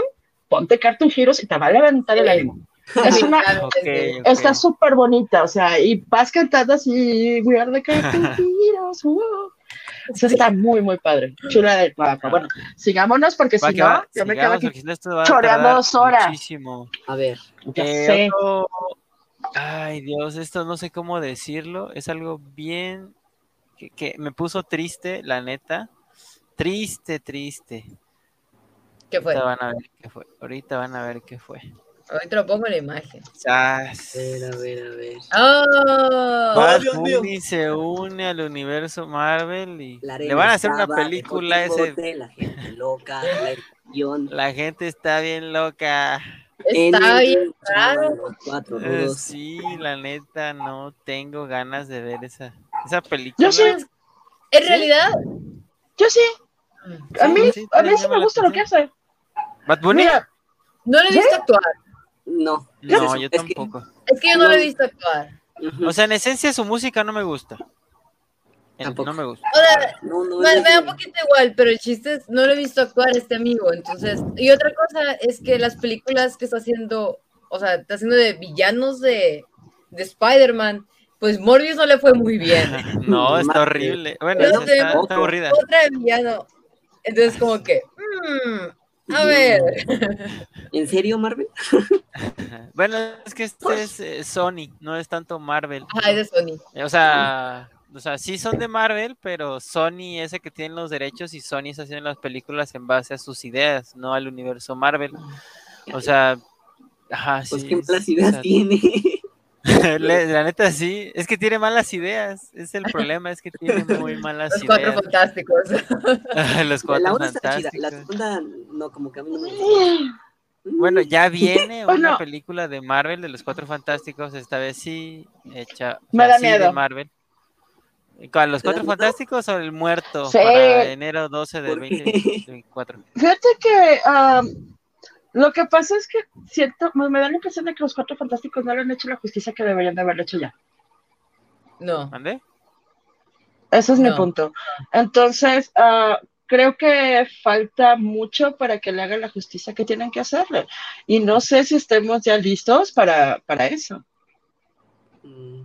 Speaker 3: ponte Cartoon Heroes y te va a levantar el ánimo. Es una, está súper bonita, o sea, y vas cantando así, We are the Cartoon Heroes, Eso está muy, muy padre. Chula de guapa. Bueno, sigámonos porque si no, yo me quedo aquí choreando dos horas.
Speaker 4: Muchísimo. A ver.
Speaker 3: Ya eh, sé.
Speaker 1: Ay, Dios, esto no sé cómo decirlo. Es algo bien que, que me puso triste, la neta. Triste, triste.
Speaker 2: ¿Qué fue?
Speaker 1: Ahorita van a ver qué fue. Ahorita van a ver qué fue.
Speaker 2: Ahorita lo pongo en la imagen.
Speaker 4: A ver, a ver, a ver.
Speaker 2: ¡Oh!
Speaker 1: Bad Bunny se une al universo Marvel y le van a hacer una película ese.
Speaker 4: La gente loca, la,
Speaker 1: la gente está bien loca.
Speaker 2: Está bien raro.
Speaker 1: Eh, sí, la neta, no tengo ganas de ver esa, esa película.
Speaker 3: Yo sí.
Speaker 2: En realidad.
Speaker 3: Yo sí. A mí, sí, a mí sí me gusta lo que hace.
Speaker 1: ¿Bad Bunny?
Speaker 2: no le he visto actuar.
Speaker 4: No.
Speaker 1: No, yo tampoco.
Speaker 2: Es que yo no, lo he visto actuar.
Speaker 1: O sea, en esencia su música no me gusta. No me gusta.
Speaker 2: O sea, me, da un poquito igual, pero el chiste es, no lo he visto actuar este amigo, entonces, y otra cosa es que las películas que está haciendo, o sea, está haciendo de villanos de, de Spider-Man, pues Morbius no le fue muy bien.
Speaker 1: no, está horrible. Bueno, está, está, aburrida.
Speaker 2: Otra de villano. Entonces, como que, mmm, a ver.
Speaker 4: ¿En serio, Marvel?
Speaker 1: bueno, es que este es eh, Sony, no es tanto Marvel.
Speaker 2: Ah, es de Sony.
Speaker 1: O sea, o sea, sí son de Marvel, pero Sony es el que tiene los derechos y Sony está haciendo las películas en base a sus ideas, no al universo Marvel. O sea, ajá,
Speaker 4: pues
Speaker 1: sí.
Speaker 4: ¿qué malas ideas tiene?
Speaker 1: la neta sí, es que tiene malas ideas, es el problema, es que tiene muy malas
Speaker 2: Los
Speaker 1: ideas.
Speaker 2: Cuatro fantásticos.
Speaker 1: Los cuatro
Speaker 4: la
Speaker 1: fantásticos.
Speaker 4: La segunda, no, como que a mí no me
Speaker 1: Bueno, ya viene una película de Marvel de los Cuatro Fantásticos, esta vez sí, hecha
Speaker 3: me da
Speaker 1: sí,
Speaker 3: miedo.
Speaker 1: de Marvel. ¿Con los Cuatro Fantásticos o el muerto? Sí. Para enero 12 del 2024.
Speaker 3: Fíjate que um, lo que pasa es que siento, me da la impresión de que los cuatro fantásticos no le han hecho la justicia que deberían de haberlo hecho ya.
Speaker 2: No.
Speaker 1: ¿Mande?
Speaker 3: Ese es
Speaker 2: No.
Speaker 3: mi punto. Entonces, ah, creo que falta mucho para que le hagan la justicia que tienen que hacerle. Y no sé si estemos ya listos para, para eso.
Speaker 4: Mm,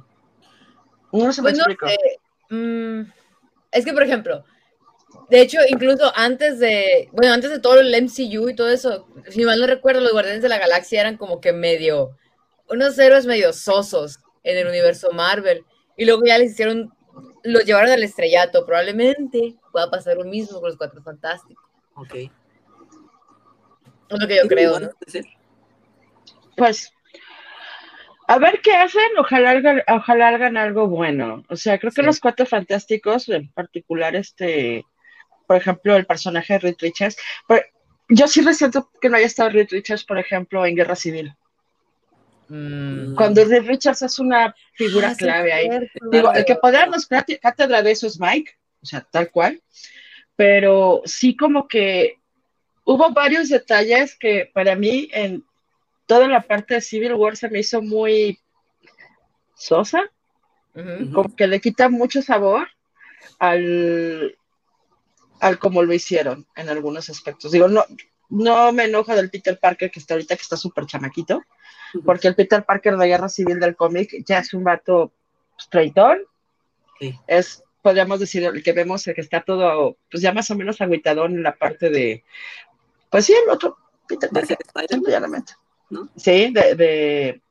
Speaker 3: No sé si me
Speaker 2: Pues no
Speaker 3: explico.
Speaker 2: sé. Mm, es que, por ejemplo, de hecho, incluso antes de, bueno, antes de todo el MCU y todo eso, si mal no recuerdo, los Guardianes de la Galaxia eran como que medio, unos héroes medio sosos en el universo Marvel. Y luego ya les hicieron, los llevaron al estrellato. Probablemente pueda pasar lo mismo con los Cuatro Fantásticos.
Speaker 4: ok.
Speaker 2: Es lo que yo creo, ¿no?
Speaker 3: Pues, a ver qué hacen, ojalá hagan, ojalá hagan algo bueno. O sea, creo que
Speaker 2: Sí.
Speaker 3: los cuatro fantásticos, en particular, este, por ejemplo, el personaje de Reed Richards, pero yo sí resiento que no haya estado Reed Richards, por ejemplo, en Guerra Civil.
Speaker 2: Mm.
Speaker 3: Cuando Reed Richards es una figura
Speaker 2: Ah,
Speaker 3: clave ahí.
Speaker 2: cierto.
Speaker 3: Digo, el que podría darnos cátedra de eso es Mike, o sea, tal cual, pero sí como que hubo varios detalles que para mí en toda la parte de Civil War se me hizo muy sosa, como que le quita mucho sabor al, al como lo hicieron en algunos aspectos. Digo, no, no me enojo del Peter Parker que está ahorita que está súper chamaquito, porque el Peter Parker de Guerra Civil del cómic ya es un vato straightón,
Speaker 4: Sí.
Speaker 3: es, podríamos decir, el que vemos el que está todo, pues ya más o menos agüitadón en la parte de, pues sí, el otro Peter Parker.
Speaker 4: ¿no?
Speaker 3: Sí, de, de-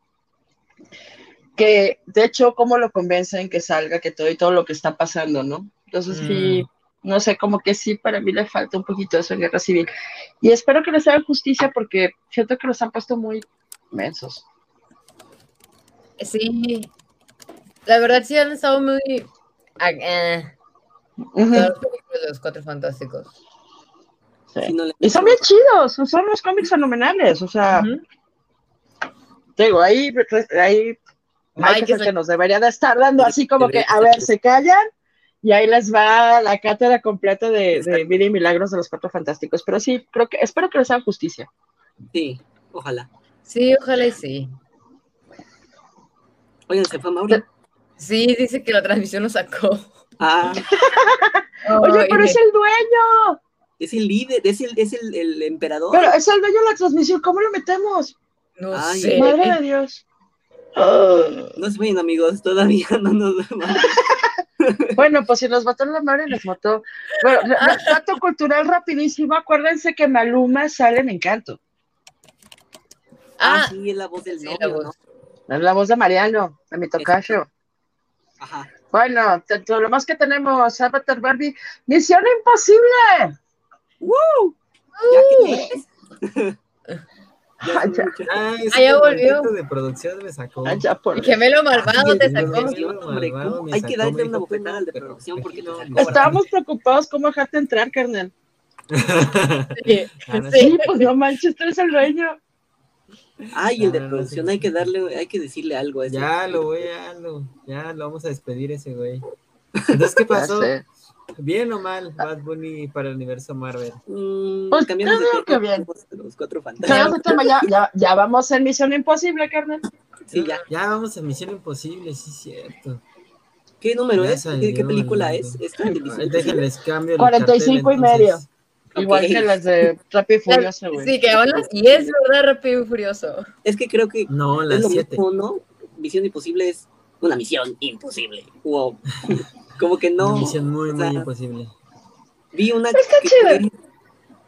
Speaker 3: que de hecho cómo lo convencen que salga, que todo y todo lo que está pasando, ¿no? Entonces sí, no sé, como que sí, para mí le falta un poquito eso en Guerra Civil. Y espero que les hagan justicia porque siento que los han puesto muy mensos.
Speaker 2: Sí. La verdad sí han estado muy... ah, eh, los Cuatro Fantásticos.
Speaker 3: sí.
Speaker 4: No
Speaker 3: Y son bien chidos, son unos cómics fenomenales, o sea, te digo, ahí, ahí Mike
Speaker 2: Mike
Speaker 3: es el
Speaker 2: es
Speaker 3: que nos debería de estar dando así como que, a ver, se callan Y ahí les va la cátedra completa de, de Vida y Milagros de los Cuatro Fantásticos. Pero sí, creo que, espero que les hagan justicia.
Speaker 4: Sí, ojalá.
Speaker 2: Sí, ojalá y sí.
Speaker 4: Oigan, ¿se fue Mauri?
Speaker 2: Sí, dice que la transmisión lo sacó.
Speaker 4: Ah.
Speaker 3: Oye, pero es el dueño.
Speaker 4: Es el líder, es el, es el, el emperador.
Speaker 3: Pero es el dueño de la transmisión, ¿cómo lo metemos?
Speaker 2: No
Speaker 4: Ay,
Speaker 2: sé.
Speaker 3: Madre de Dios.
Speaker 4: No se vayan, amigos, todavía no nos vemos.
Speaker 3: Bueno, pues si nos mató la madre, nos mató. Bueno, dato cultural rapidísimo. Acuérdense que Maluma sale en Encanto.
Speaker 4: Ah,
Speaker 2: Ah,
Speaker 4: sí, es la voz del
Speaker 2: sí, la
Speaker 4: novio,
Speaker 2: voz.
Speaker 4: ¿no?
Speaker 3: Es la voz de Mariano, de mi tocayo.
Speaker 4: Ajá.
Speaker 3: Bueno, todo lo más que tenemos, Avatar Barbie, Misión Imposible.
Speaker 4: Ya que
Speaker 3: Ya.
Speaker 5: Ah, ese
Speaker 2: Ah, ya volvió.
Speaker 5: de producción me sacó.
Speaker 3: Ah, ya por-
Speaker 2: el gemelo malvado te sacó.
Speaker 4: Hay que darle una bofetada al de producción porque
Speaker 5: no.
Speaker 3: Estábamos preocupados cómo dejarte entrar, carnal.
Speaker 2: Sí,
Speaker 5: Ah,
Speaker 3: pues no manches, tú eres el dueño.
Speaker 4: Ay, el de
Speaker 5: Ah, no,
Speaker 4: producción,
Speaker 5: sí.
Speaker 4: hay que darle, hay que decirle algo a ese.
Speaker 5: Ya lo voy, ya lo, ya lo vamos a despedir ese güey. Entonces, ¿qué pasó? ¿Bien o mal Bad Bunny para el universo Marvel?
Speaker 4: Mm,
Speaker 3: Pues,
Speaker 4: cambiamos de tema,
Speaker 3: que bien.
Speaker 4: Los cuatro
Speaker 3: Ya,
Speaker 4: fantásticos.
Speaker 3: ya, ya, ya vamos en Misión Imposible, carnal.
Speaker 4: Sí, ya.
Speaker 5: Ya vamos a Misión Imposible, sí, cierto.
Speaker 4: ¿Qué número
Speaker 5: Ya
Speaker 4: es? ¿Qué, qué
Speaker 5: salió,
Speaker 4: película es?
Speaker 5: Déjenles cambio el
Speaker 3: 45 y
Speaker 5: cartel,
Speaker 3: medio.
Speaker 5: entonces.
Speaker 3: Igual que las de Rápido y Furioso, güey.
Speaker 2: Sí, que van las 10, ¿verdad? Rápido y furioso.
Speaker 4: Es que creo que
Speaker 5: No,
Speaker 4: es
Speaker 5: las
Speaker 4: lo
Speaker 5: 7.
Speaker 4: mismo, ¿no? Misión imposible es una misión imposible. Wow. Como que no.
Speaker 5: Una misión muy,
Speaker 4: o sea,
Speaker 5: muy imposible.
Speaker 4: Vi una
Speaker 3: Está
Speaker 4: que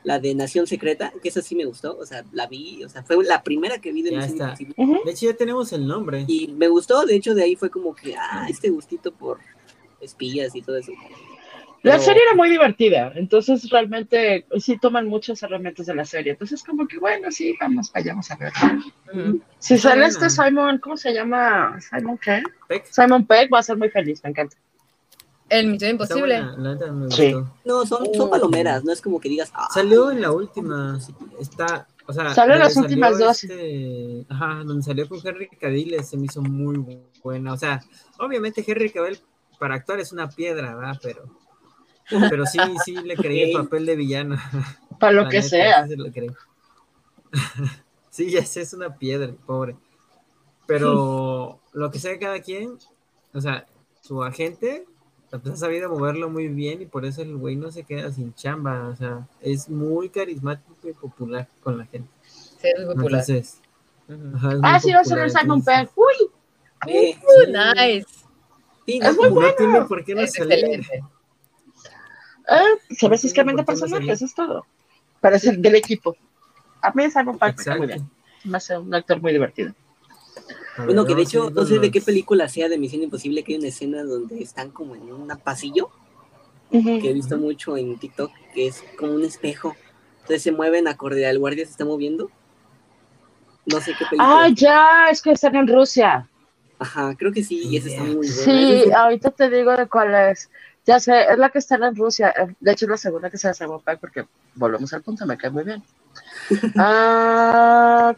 Speaker 4: la de Nación Secreta, que esa sí me gustó. O sea, la vi, o sea, fue la primera que vi de
Speaker 5: Ya
Speaker 4: Misión
Speaker 5: está.
Speaker 4: Imposible.
Speaker 3: Ujú.
Speaker 5: De hecho, ya tenemos el nombre.
Speaker 4: Y me gustó, de hecho, de ahí fue como que, ah, este gustito por espías y todo eso.
Speaker 3: La serie era muy divertida, entonces realmente sí toman muchos elementos de la serie. Entonces, como que bueno, sí, vamos, vayamos a ver.
Speaker 2: Mm.
Speaker 3: Si sale este Simon, ¿cómo se llama? ¿Simon qué?
Speaker 5: Peck,
Speaker 3: Simon Peck va a ser muy feliz, me encanta.
Speaker 2: El Misión Imposible.
Speaker 5: buena, la neta me
Speaker 3: Sí.
Speaker 4: No, son, son palomeras, no es como que digas, ah,
Speaker 5: Salió en la última. Está, o sea,
Speaker 3: Salió en las últimas dos.
Speaker 5: este- ajá, donde salió con Henry Cavill se me hizo muy buena. O sea, obviamente Henry Cavill para actuar es una piedra, ¿verdad? Pero, pero sí, sí le creí el papel de villano.
Speaker 3: Para lo
Speaker 5: La
Speaker 3: que
Speaker 5: neta,
Speaker 3: sea.
Speaker 5: sí se lo creí. sí, ya sé, es una piedra, pobre. Pero lo que sea cada quien, o sea, su agente pues, ha sabido moverlo muy bien y por eso el güey no se queda sin chamba. O sea, es muy carismático y popular con la gente.
Speaker 2: Sí, es muy popular.
Speaker 5: Entonces,
Speaker 2: Ujú.
Speaker 5: ajá, es
Speaker 3: Ah,
Speaker 5: muy
Speaker 3: sí, va a ser
Speaker 5: entonces,
Speaker 3: Peck. Uy,
Speaker 2: Uh, nice.
Speaker 4: sí, no,
Speaker 3: Es muy
Speaker 5: No
Speaker 3: bueno.
Speaker 5: tiene por qué no
Speaker 2: Es
Speaker 5: salir.
Speaker 2: excelente.
Speaker 3: eh, se de
Speaker 5: ¿Por qué no
Speaker 3: personajes, es todo. Para ser del equipo. A mí Simon Peck me cae muy bien. Me hace un actor muy divertido.
Speaker 4: Bueno, que de hecho, no sé de qué película sea de Misión Imposible, que hay una escena donde están como en un pasillo, que he visto mucho en TikTok, que es como un espejo. Entonces se mueven acorde al guardia se está moviendo. No sé qué película.
Speaker 3: Ah, ya, es que están en Rusia.
Speaker 4: Ajá, creo que sí, y esa está muy buena.
Speaker 3: Sí, ahorita te digo de cuál es. Ya sé, es la que está en Rusia. De hecho, es la segunda que se hace Pack porque volvemos al punto, me cae muy bien. Ah,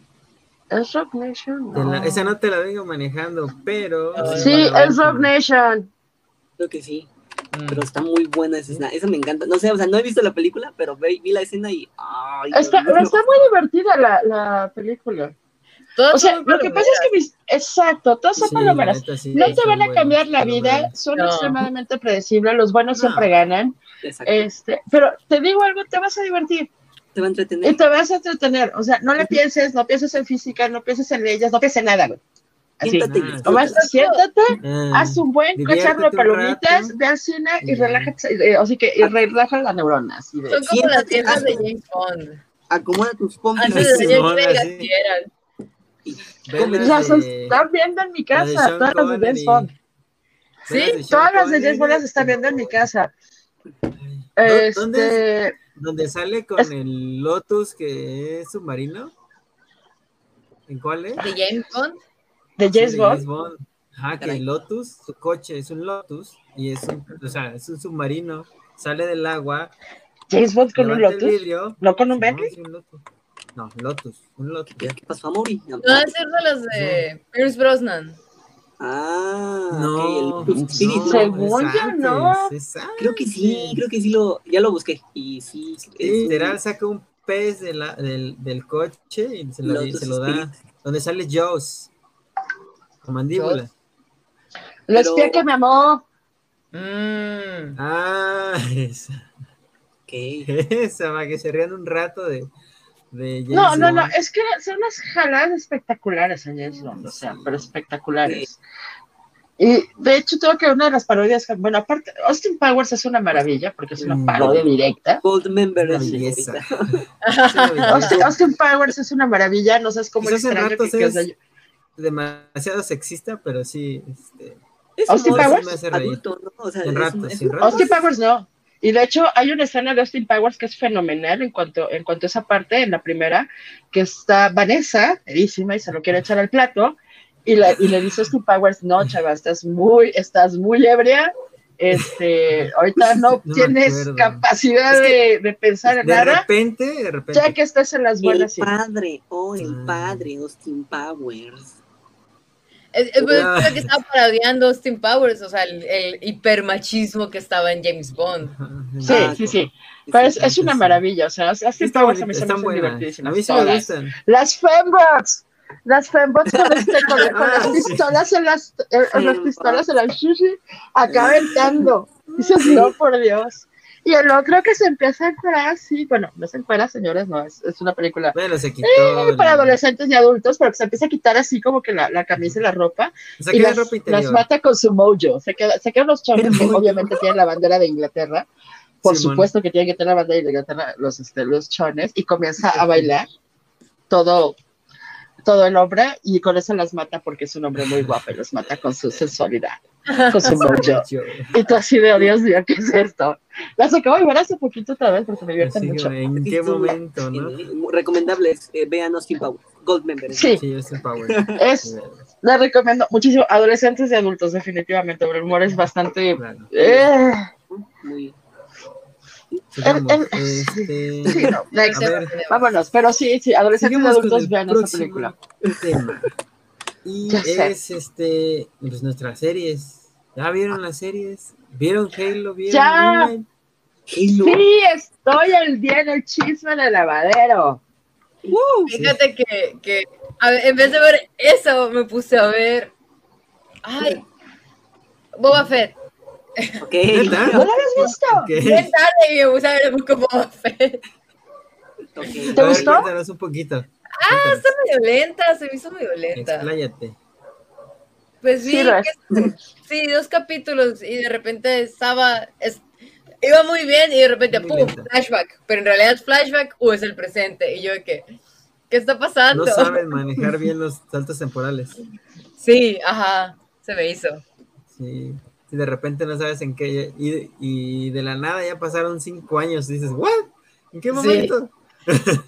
Speaker 3: ¿Es Rock Nation?
Speaker 5: La- esa no te la vengo manejando, pero.
Speaker 3: Sí,
Speaker 5: para
Speaker 3: es Rock Nation.
Speaker 4: Creo que sí,
Speaker 2: Mm.
Speaker 4: pero está muy buena esa escena. Esa me encanta. No sé, o sea, no he visto la película, pero vi la escena y. Ay,
Speaker 3: Está, está muy divertida la, la película. O sea,
Speaker 2: son
Speaker 3: lo que pasa es que, mis- exacto, todas son
Speaker 5: Sí,
Speaker 3: palomeras.
Speaker 5: sí,
Speaker 3: No te van a cambiar la vida, son
Speaker 2: No.
Speaker 3: extremadamente predecibles, los buenos
Speaker 5: No.
Speaker 3: siempre ganan.
Speaker 4: Exacto.
Speaker 3: Este, pero te digo algo, te vas a divertir.
Speaker 4: Te va a entretener.
Speaker 3: Y te vas a entretener. O sea, no le pienses, no pienses en física, no pienses en leyes, no pienses en nada, güey. Así.
Speaker 4: Siéntate
Speaker 5: Ah.
Speaker 3: Nomás siéntate,
Speaker 5: Ah,
Speaker 3: haz un buen cacharro de palomitas, ve al cine y
Speaker 5: ya.
Speaker 3: relájate. eh, Así que y relaja las neuronas.
Speaker 2: Son como las
Speaker 4: Siéntate,
Speaker 2: tiendas de. James Bond.
Speaker 4: Acomoda tus pompis.
Speaker 2: Antes de que
Speaker 5: Simona,
Speaker 2: las
Speaker 3: están viendo en mi casa, todas las de. James Bond.
Speaker 2: ¿Sí?
Speaker 3: Todas las de. James Bond las están viendo en mi casa.
Speaker 5: Ay, ¿dó- ¿Dónde,
Speaker 3: Este,
Speaker 5: donde sale con
Speaker 3: Es-
Speaker 5: el Lotus que es submarino? ¿En cuál es?
Speaker 2: De James Bond.
Speaker 3: de
Speaker 5: Sí,
Speaker 3: James
Speaker 5: de
Speaker 3: Bond.
Speaker 5: Bond. Ajá, que el Lotus, su coche es un Lotus y es un, o sea, es un submarino, sale del agua,
Speaker 3: James Bond con un Lotus.
Speaker 5: vidrio.
Speaker 3: ¿No con un
Speaker 5: No,
Speaker 3: Bentley?
Speaker 5: un Lotus. No, Lotus, un Lotus.
Speaker 4: ¿Qué pasó, Mauri?
Speaker 2: No, es ser de las de Pierce Brosnan.
Speaker 4: Ah,
Speaker 5: no,
Speaker 4: okay, el,
Speaker 3: sí, no, según yo no.
Speaker 4: Creo que sí, creo que sí lo, ya lo busqué. Y sí,
Speaker 5: literal saca un pez de la, del, del, coche y se lo, se lo da. Donde sale Jaws. Con mandíbula.
Speaker 3: La espía que me amó.
Speaker 5: Mm. Ah, esa.
Speaker 4: ¿Qué?
Speaker 5: Esa, para que se rían un rato de. De
Speaker 3: no, no, no, es que son unas jaladas espectaculares en James Bond, o sea, pero espectaculares. Y de hecho, tengo que una de las parodias, bueno, aparte, Austin Powers es una maravilla porque es una mm. parodia directa.
Speaker 4: Gold Member es
Speaker 3: Austin, Austin, Powers es una maravilla, no sabes cómo
Speaker 5: es extraño que, es demasiado sexista, pero sí. Este,
Speaker 3: Austin Powers.
Speaker 4: Adulto, ¿no? o sea, en
Speaker 5: ratos,
Speaker 3: es, Austin Powers no. Y de hecho hay una escena de Austin Powers que es fenomenal en cuanto, en cuanto a esa parte, en la primera, que está Vanessa, erísima, y se lo quiere echar al plato, y, la, y le dice a Austin Powers, no, chava, estás muy, estás muy ebria, este, ahorita no, tienes capacidad de, de, pensar en
Speaker 5: de
Speaker 3: nada.
Speaker 5: Repente, de repente,
Speaker 3: Ya que estás en las buenas.
Speaker 4: El padre, oh, el ah. padre, Austin Powers.
Speaker 2: Es, es que estaba parodiando Austin Powers, o sea, el, el, hipermachismo que estaba en James Bond.
Speaker 3: Sí, ah, sí, sí. Pero es, es una maravilla, o sea, Austin Powers a mí se me hacen divertidísimas.
Speaker 5: A mí me gustan.
Speaker 3: Las fembots, las fembots con, este, con, con ah, las pistolas en las, en, las pistolas en las sushi, acá aventando. Dices, no, por Dios. Y el otro que se empieza a encuerar, sí, bueno, no se encuera, señores, no, es, es una película.
Speaker 5: Bueno, se quitó,
Speaker 3: eh, para adolescentes y adultos, pero que se empieza a quitar así como que la, la camisa y la ropa,
Speaker 5: se
Speaker 3: y las,
Speaker 5: ropa
Speaker 3: las, mata con su mojo. Se, queda, se quedan los chavos que obviamente tienen la bandera de Inglaterra, por supuesto que tienen que tener la bandera de Inglaterra, los, este, los chones, y comienza a bailar todo todo el hombre y con eso las mata porque es un hombre muy guapo y los mata con su sensualidad, con su mojo. Y tú así de, oh, Dios mío, ¿qué es esto? Las acabo de ver hace poquito otra vez porque me divierten
Speaker 5: sí,
Speaker 3: mucho.
Speaker 5: ¿En qué momento, no?
Speaker 4: Recomendables, eh, vean Austin Power, Gold Member.
Speaker 3: Sí,
Speaker 5: sí Austin Power.
Speaker 3: Es, la recomiendo muchísimo, adolescentes y adultos definitivamente, pero el humor es bastante...
Speaker 5: Claro.
Speaker 3: Eh,
Speaker 4: Muy...
Speaker 3: El, el,
Speaker 5: Este,
Speaker 3: sí, no, next.
Speaker 5: a ver,
Speaker 3: vámonos, pero sí, sí, adolescentes y adultos vean esta película.
Speaker 5: tema. Y
Speaker 3: Ya sé.
Speaker 5: es este, pues nuestras series. ¿Ya vieron las series? ¿Vieron Halo? ¿Vieron
Speaker 3: Ya.
Speaker 4: Halo.
Speaker 3: Sí, estoy al día en el chisme en el lavadero.
Speaker 2: Fíjate que, que a ver, en vez de ver eso, me puse a ver. Ay, Boba Fett.
Speaker 4: Ok.
Speaker 3: ¿No lo habías visto?
Speaker 5: Ok.
Speaker 2: Bien tarde y me puse a ver el Boba Fett.
Speaker 3: ¿Te
Speaker 5: A ver,
Speaker 3: gustó?
Speaker 5: Un poquito.
Speaker 2: Ah, está medio lenta, se me hizo medio lenta.
Speaker 5: Expláyate.
Speaker 2: Pues sí,
Speaker 3: Sí, Ras.
Speaker 2: que- sí, dos capítulos y de repente estaba, es- iba muy bien y de repente,
Speaker 5: Muy
Speaker 2: pum,
Speaker 5: lenta.
Speaker 2: flashback, pero en realidad es flashback o es el presente y yo de que, ¿qué está pasando?
Speaker 5: No saben manejar bien los saltos temporales.
Speaker 2: Sí, ajá, se me hizo.
Speaker 5: Sí. Si de repente no sabes en qué. Y, y de la nada ya pasaron cinco años. Y dices, ¿what? ¿En qué
Speaker 2: Sí.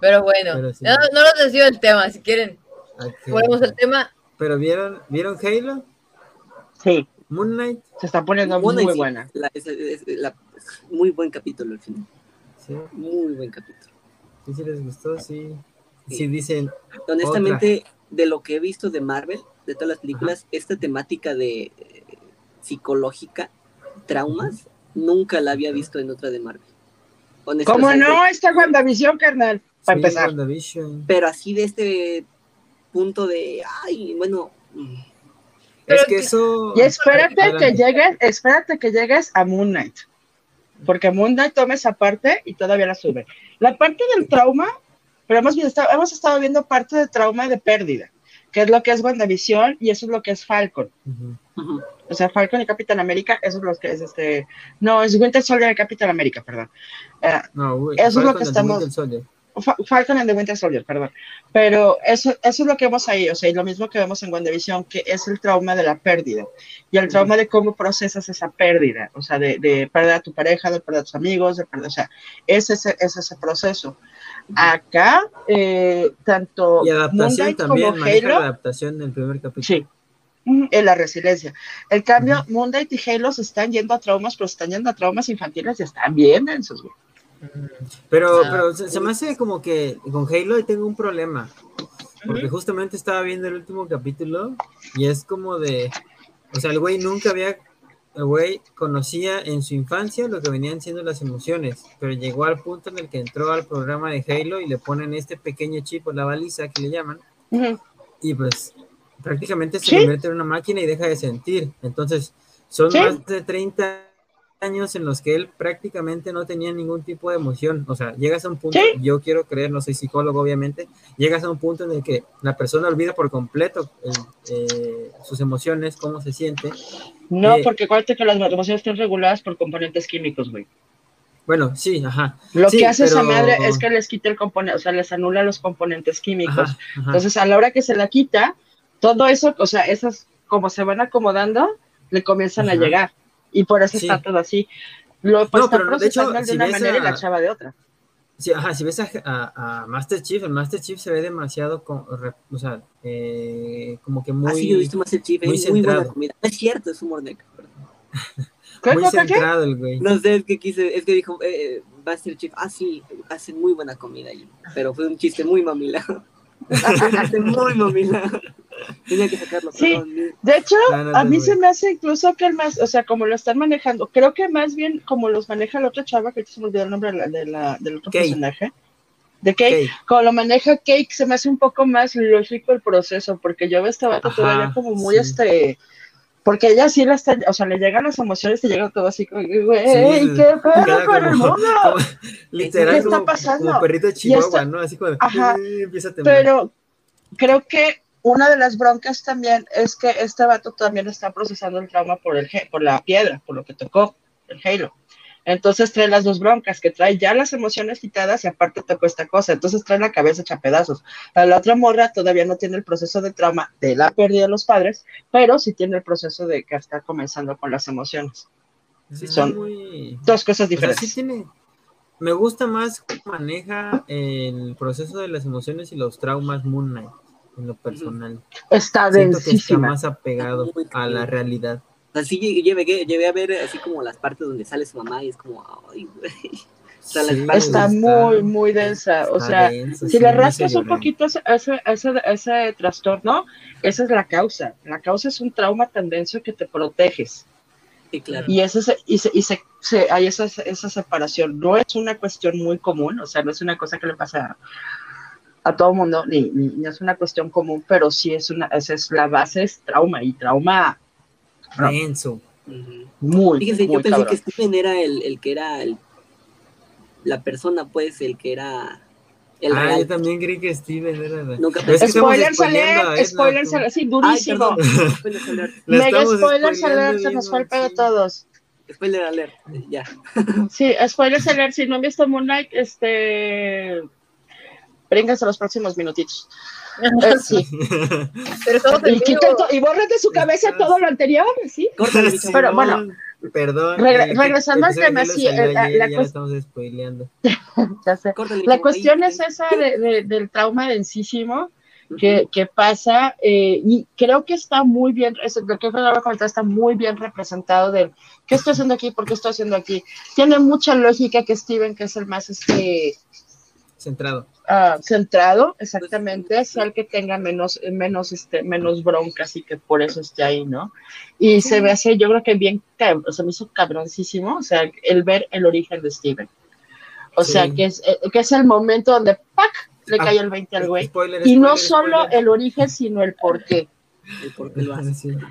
Speaker 2: Pero bueno,
Speaker 5: Pero sí.
Speaker 2: no, no los desvío del tema, si quieren,
Speaker 5: Ok.
Speaker 2: volvemos al tema.
Speaker 5: Pero ¿vieron, ¿vieron Halo?
Speaker 3: Sí,
Speaker 5: Moon Knight.
Speaker 3: se está poniendo
Speaker 4: Moon
Speaker 3: muy buena.
Speaker 4: la- es- es- la- muy buen capítulo al final.
Speaker 5: Sí,
Speaker 4: Muy buen capítulo.
Speaker 5: sí, sí les gustó, sí.
Speaker 4: Sí.
Speaker 5: Sí, dicen,
Speaker 4: Honestamente, de lo que he visto de Marvel, de todas las películas, esta temática de eh, psicológica, traumas, nunca la había visto en otra de Marvel.
Speaker 3: ¿Cómo no? Está WandaVision, carnal, para
Speaker 5: sí,
Speaker 3: empezar.
Speaker 4: Pero así de este punto de, ay, bueno,
Speaker 2: Pero
Speaker 5: Es que eso.
Speaker 3: Y espérate que llegues, espérate que llegues a Moon Knight. Porque Moon Knight toma esa parte y todavía la sube. La parte del trauma, pero hemos, visto- hemos estado viendo parte de trauma de pérdida, que es lo que es WandaVision y eso es lo que es Falcon. O sea, Falcon y Capitán América, eso es lo que es este. No, es Winter Soldier y Capitán América, perdón. Eh,
Speaker 5: No, güey,
Speaker 3: Eso es lo
Speaker 5: Falcon
Speaker 3: que estamos- Falcon and the Winter Soldier, perdón. Pero eso, eso es lo que vemos ahí, o sea, y lo mismo que vemos en WandaVision, que es el trauma de la pérdida. Y el trauma de cómo procesas esa pérdida, o sea, de, de perder a tu pareja, de perder a tus amigos, de perder, o sea, es ese, es ese proceso. Acá, eh, tanto
Speaker 5: Y adaptación también,
Speaker 3: como
Speaker 5: maneja la
Speaker 3: Halo,
Speaker 5: adaptación en el primer capítulo.
Speaker 3: sí, en la resiliencia. El cambio, Moon Knight y Halo se están yendo a traumas, pero están yendo a traumas infantiles y están bien densos, güey.
Speaker 5: Pero,
Speaker 2: Ah.
Speaker 5: pero se, se me hace como que con Halo tengo un problema. porque justamente estaba viendo el último capítulo y es como de, o sea, el güey nunca había, el güey conocía en su infancia lo que venían siendo las emociones, pero llegó al punto en el que entró al programa de Halo y le ponen este pequeño chip o la baliza que le llaman, y pues prácticamente se convierte en una máquina y deja de sentir. Entonces, son más de 30 años en los que él prácticamente no tenía ningún tipo de emoción. O sea, llegas a un punto, yo quiero creer, no soy psicólogo obviamente, llegas a un punto en el que la persona olvida por completo eh, sus emociones, cómo se siente.
Speaker 3: No, eh, porque acuérdate que las emociones están reguladas por componentes químicos, güey.
Speaker 5: Bueno, sí, ajá.
Speaker 3: Lo que hace esa madre es que les quita el componente, o sea, les anula los componentes químicos. Entonces, a la hora que se la quita, todo eso, o sea, esas como se van acomodando, le comienzan a llegar. Y por eso está todo así. Lo pues, está procesando de, una manera y la chava de otra.
Speaker 5: Sí, ajá, si ves a, a, Master Chief, el Master Chief se ve demasiado, o sea, eh, como que muy. Ah,
Speaker 4: sí, yo he visto Master Chief, muy, muy buena comida. es cierto, es humor negro.
Speaker 5: muy centrado el güey.
Speaker 4: No sé, es que quise, es que dijo eh, Master Chief, ah, sí, hacen muy buena comida, pero fue un chiste muy mamila. muy mamila. Tenía que sacarlo.
Speaker 3: Sí, de hecho, a mí se me hace incluso que el más, o sea, como lo están manejando, creo que más bien como los maneja la otra chava, que se me olvidó el nombre de la, del otro personaje, de Cake, como lo maneja Cake, se me hace un poco más lógico el proceso, porque yo veo vato todavía como muy este porque ella sí la está, o sea, le llegan las emociones y llega todo así como, güey, ¿qué pedo con el mundo?
Speaker 5: literal, ¿qué está pasando? Como perrito chihuahua, ¿no? Así como,
Speaker 3: Ajá, empieza a temblar. Pero creo que una de las broncas también es que este vato también está procesando el trauma por, el, por la piedra, por lo que tocó, el Halo. Entonces trae las dos broncas, que trae ya las emociones quitadas y aparte tocó esta cosa. Entonces trae la cabeza hecha pedazos. La otra morra todavía no tiene el proceso de trauma de la pérdida de los padres, pero sí tiene el proceso de que está comenzando con las emociones. Son dos cosas diferentes.
Speaker 5: Me gusta más cómo maneja el proceso de las emociones y los traumas Moon Knight en lo personal.
Speaker 3: Está
Speaker 5: Siento que está más apegado a la realidad.
Speaker 4: Así llevé, llevé a ver así como las partes donde sale su mamá y es como, ay, güey.
Speaker 3: está muy, muy densa. O sea, si le rascas un poquito ese, ese, ese, trastorno, esa es la causa. La causa es un trauma tan denso que te proteges.
Speaker 4: Sí, claro.
Speaker 3: Y, ese, y, se, y se, hay esa, esa separación. No es una cuestión muy común, o sea, no es una cosa que le pasa a, todo mundo, ni, ni, es una cuestión común, pero sí es una, esa es la base, es trauma, y trauma
Speaker 5: Denso.
Speaker 3: Muy,
Speaker 4: Fíjense, yo pensé que Steven era el, el que era el, la persona, pues, el que era
Speaker 5: el ah, yo también creí que Steven era.
Speaker 3: Nunca pensé. Spoilers alert, spoilers alert, sí, durísimo. Mega spoilers alert, se nos fue el pedo a todos.
Speaker 4: Spoiler alert, ya.
Speaker 3: Sí, spoilers alert, si no han visto Moonlight, este. Bríngase los próximos minutitos. Eh, sí. Pero y, y borren de su cabeza todo lo anterior, ¿sí? Pero bueno.
Speaker 5: Perdón.
Speaker 3: regresando al tema, sí. La,
Speaker 5: ya, ya estamos spoileando.
Speaker 3: ya sé. La cuestión es esa de, del trauma densísimo que, que pasa eh, y creo que está muy bien, lo que a comentar está muy bien representado del qué estoy haciendo aquí, por qué estoy haciendo aquí. Tiene mucha lógica que Steven, que es el más este
Speaker 5: centrado
Speaker 3: Ah, centrado, exactamente, sea el que tenga menos, menos, este, menos broncas y que por eso esté ahí, ¿no? Y se ve así, yo creo que bien, o sea, me hizo cabroncísimo, o sea, el ver el origen de Steven. O sea, que es, eh, que es el momento donde ¡pac! le ah, cae el 20 al güey. y no solo el origen, sino el por qué
Speaker 4: lo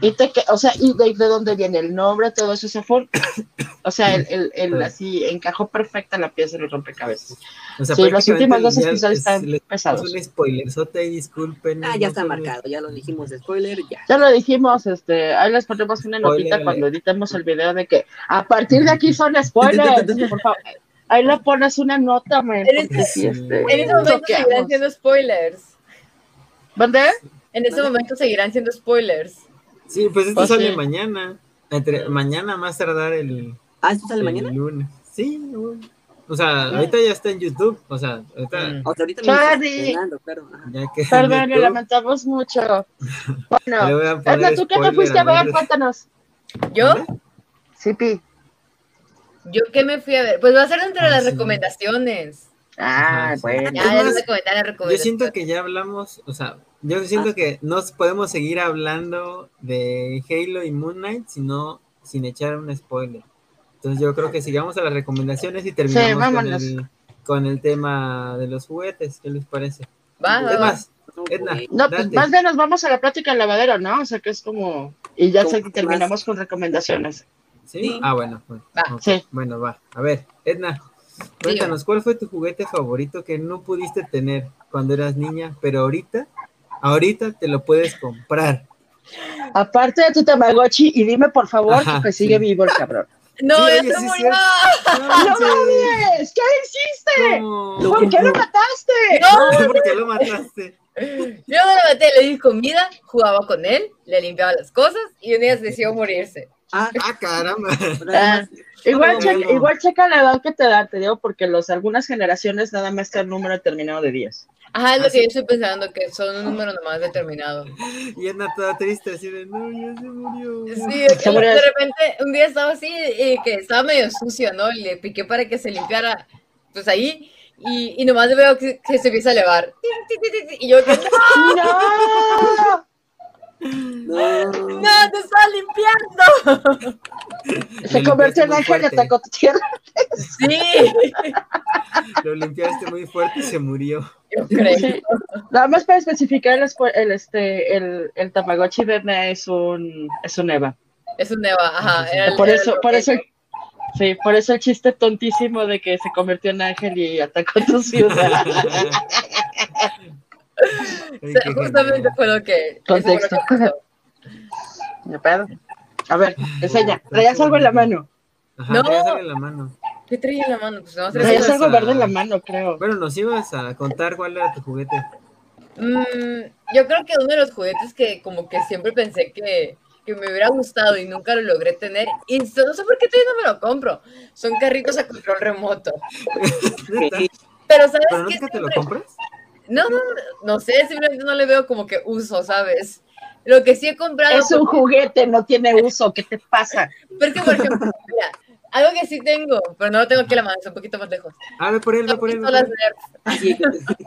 Speaker 3: Y te, o sea, y de, dónde viene el nombre, todo eso, se fue, o sea, el, el, así encajó perfecta la pieza del rompecabezas. O sea, sí, los últimos dos episodios están pesados.
Speaker 5: Un spoiler, te disculpen.
Speaker 4: Ah, ya está marcado, ya lo dijimos de spoiler, ya.
Speaker 3: Ya lo dijimos, este, ahí les ponemos una notita cuando editemos el video de que a partir de aquí son spoilers, por favor. Ahí le pones una nota, man,
Speaker 2: en, este, en ese momento seguirán siendo spoilers.
Speaker 3: ¿Dónde?
Speaker 2: En este momento seguirán siendo spoilers.
Speaker 5: Sí, pues esto sale mañana. Entre, mañana más tardar el.
Speaker 4: Ah, esto sale mañana.
Speaker 5: lunes. Sí, o sea, ahorita ya está en YouTube. O sea, ahorita.
Speaker 4: Mm. O sea, ahorita claro.
Speaker 3: Perdón, lo lamentamos mucho. Bueno, Edna, ¿tú qué te fuiste a ver? Cuéntanos.
Speaker 2: ¿Yo?
Speaker 3: Sí, Pi.
Speaker 2: ¿Yo qué me fui a ver? Pues va a ser entre ah, las recomendaciones.
Speaker 3: Ah, bueno.
Speaker 2: Ya,
Speaker 5: Es
Speaker 2: es
Speaker 5: más,
Speaker 2: recomendar,
Speaker 5: Yo siento que ya hablamos, o sea, yo siento que no podemos seguir hablando de Halo y Moon Knight sino sin echar un spoiler. Entonces yo creo que sigamos a las recomendaciones y terminamos con, el, con el tema de los juguetes. ¿Qué les parece?
Speaker 2: Va, va,
Speaker 5: Es
Speaker 2: va.
Speaker 5: más, Edna,
Speaker 3: No, pues más bien nos vamos a la plática del lavadero, ¿no? O sea que es como. Y ya sé que
Speaker 4: Como
Speaker 3: terminamos con recomendaciones.
Speaker 5: ¿Sí?
Speaker 4: Sí.
Speaker 5: Ah, bueno. Bueno,
Speaker 2: Va.
Speaker 3: Sí.
Speaker 5: Bueno, va. A ver, Edna, cuéntanos, ¿cuál fue tu juguete favorito que no pudiste tener cuando eras niña, pero ahorita, ahorita te lo puedes comprar?
Speaker 3: Aparte de tu Tamagotchi, y dime por favor
Speaker 5: Ajá,
Speaker 3: que sigue
Speaker 5: sí.
Speaker 3: vivo el cabrón.
Speaker 2: No,
Speaker 5: Sí,
Speaker 2: ya
Speaker 5: oye,
Speaker 2: se
Speaker 5: sí,
Speaker 2: murió.
Speaker 3: ¡No mames! ¿Qué hiciste? ¿Por qué lo mataste?
Speaker 2: No,
Speaker 5: ¿Por qué lo mataste?
Speaker 2: yo no le maté, le di comida, jugaba con él, le limpiaba las cosas y un día decidió morirse.
Speaker 4: Ah,
Speaker 5: Ah, caramba.
Speaker 3: Ah, igual,
Speaker 5: No,
Speaker 3: checa,
Speaker 5: no.
Speaker 3: igual checa la edad que te da, te digo, porque los, algunas generaciones nada más está el número determinado de 10.
Speaker 2: Ajá, es lo que yo estoy pensando, que son un número nomás determinado.
Speaker 5: Y Edna toda triste, así de, no, ya se murió.
Speaker 2: Sí, de, que
Speaker 3: Se murió.
Speaker 2: de repente un día estaba así y que estaba medio sucio, ¿no? Y le piqué para que se limpiara, pues ahí, y, y nomás veo que, que se empieza a elevar. Y yo, que, ¡No,
Speaker 3: ¡No!
Speaker 4: No.
Speaker 2: no, te estaba limpiando!
Speaker 3: Se convirtió en ángel y atacó tu tierra.
Speaker 2: Sí,
Speaker 5: Lo limpiaste muy fuerte y se murió.
Speaker 2: yo creo.
Speaker 3: Sí. Nada más para especificar, el, el, este, el, el Tamagotchi de Edna es un, es un Eva.
Speaker 2: Es un Neva, ajá. era el-
Speaker 3: Por
Speaker 2: era
Speaker 3: eso,
Speaker 2: el
Speaker 3: por eso, sí, por eso el chiste tontísimo de que se convirtió en ángel y atacó tu ciudad.
Speaker 5: Ay,
Speaker 2: O sea,
Speaker 5: qué
Speaker 2: justamente fue lo que...
Speaker 3: Contexto. ¿Me pedo? A ver, enseña. Traías algo en la mano.
Speaker 5: Ajá,
Speaker 2: No.
Speaker 5: traías algo en la mano.
Speaker 2: ¿Qué traía en la mano? Pues no
Speaker 5: Traías
Speaker 3: algo
Speaker 5: a-
Speaker 3: verde en la mano, creo.
Speaker 5: Bueno, nos ibas a contar cuál era tu juguete.
Speaker 2: Mm, yo creo que uno de los juguetes que como que siempre pensé que, que me hubiera gustado y nunca lo logré tener, y no sé por qué todavía no me lo compro, son carritos a control remoto. Pero ¿sabes
Speaker 5: ¿Pero
Speaker 2: qué?
Speaker 5: nunca te lo compras?
Speaker 2: No, no, no sé, simplemente no le veo como que uso, ¿sabes? Lo que sí he comprado,
Speaker 3: Es un juguete, no tiene uso. ¿Qué te pasa?
Speaker 2: porque por ejemplo, mira, algo que sí tengo, pero no lo tengo aquí en la mano, es un poquito más lejos.
Speaker 5: A ver, por él, por él.
Speaker 2: pistolas Nerf.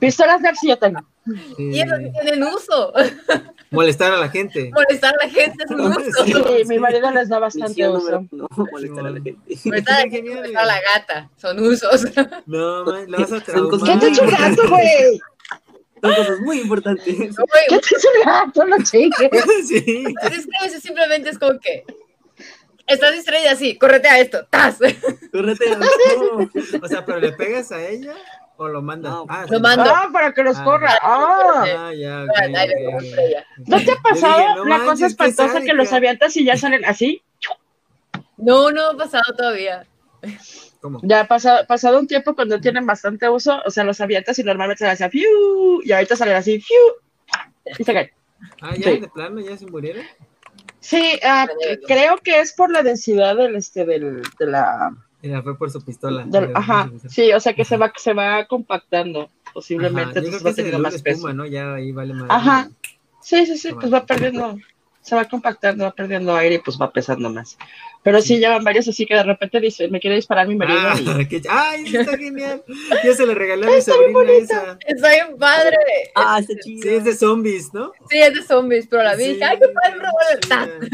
Speaker 3: Pistolas Nerf sí yo tengo.
Speaker 2: Y esas sí tienen uso.
Speaker 5: Molestar a la gente.
Speaker 2: Molestar a la gente es un uso.
Speaker 3: Sí, mi marido les da bastante
Speaker 4: misión
Speaker 3: uso.
Speaker 4: número uno, molestar a la gente.
Speaker 2: Molestar a la gente, molestar a la gata, son usos.
Speaker 5: No, man, lo vas a
Speaker 4: Son cosas-
Speaker 3: ¿Qué te hecho el gato, güey?
Speaker 4: Son cosas muy importantes.
Speaker 2: Oye,
Speaker 3: ¿Qué te hizo el gato? No chingues.
Speaker 5: Sí.
Speaker 2: Pues es que a veces simplemente es como que estás distraída así, correte a esto, ¡tas!
Speaker 4: Córrete. no.
Speaker 5: O sea, pero le pegas a ella o lo mandas.
Speaker 4: No,
Speaker 5: ah,
Speaker 2: lo
Speaker 5: sí.
Speaker 2: mando.
Speaker 3: Ah, para que los
Speaker 5: Ah.
Speaker 3: corra. Ah.
Speaker 5: Ah, ya.
Speaker 3: ¿No te ha pasado
Speaker 5: dije, no
Speaker 3: la
Speaker 5: manches,
Speaker 3: cosa espantosa que los avientas y ya salen así?
Speaker 2: No, no ha pasado todavía.
Speaker 5: ¿Cómo?
Speaker 3: Ya ha pasado, pasado un tiempo cuando tienen bastante uso, o sea, los avientas y normalmente se hacen ¡fiu! y ahorita salen así ¡fiu! y se caen.
Speaker 5: Ah, ya,
Speaker 3: Sí.
Speaker 5: de plano, ya se murieron.
Speaker 3: Sí, ah, creo que es por la densidad del, este, del, de la,
Speaker 5: Mira, fue por su pistola.
Speaker 3: ajá, sí, o sea que se va, se va compactando,
Speaker 5: Ajá,
Speaker 3: posiblemente,
Speaker 5: Yo creo que
Speaker 3: va más peso.
Speaker 5: espuma, ¿no? Ya ahí vale más.
Speaker 3: Ajá. Sí, sí, sí, pues va perdiendo, se va compactando, va perdiendo aire y pues va pesando más. Pero sí, llevan varios así que de repente dice, me quiere disparar mi marido
Speaker 5: Ah,
Speaker 3: y
Speaker 5: qué ch- ¡Ay, está genial! Yo se le regalé a mi sobrina esa.
Speaker 2: Está bien padre.
Speaker 4: Ah, está chido.
Speaker 5: Sí, es de zombies, ¿no?
Speaker 2: Sí, es de zombies, pero la vi
Speaker 5: Sí,
Speaker 2: dije, ay, qué padre.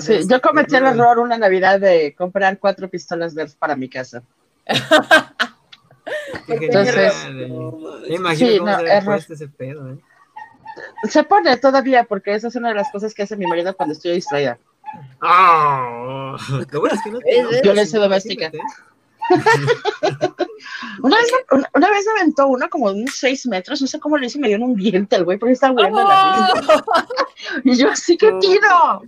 Speaker 5: Sí,
Speaker 3: yo cometí el error una Navidad de comprar cuatro pistolas Nerf para mi casa. Entonces-.
Speaker 5: Me imagino
Speaker 3: Sí,
Speaker 5: cómo
Speaker 3: no,
Speaker 5: se
Speaker 3: error.
Speaker 5: ese pedo, ¿eh?
Speaker 3: Se pone todavía porque esa es una de las cosas que hace mi marido cuando estoy distraída.
Speaker 5: ¡Ah! Lo bueno es que no te
Speaker 2: Es-
Speaker 5: enojas,
Speaker 3: es- Violencia
Speaker 5: imagínate.
Speaker 3: doméstica. Una vez, una, una vez me aventó uno como de unos seis metros, no sé cómo le hice, me dio en un diente el güey porque estaba de la risa. Y yo así que tiro.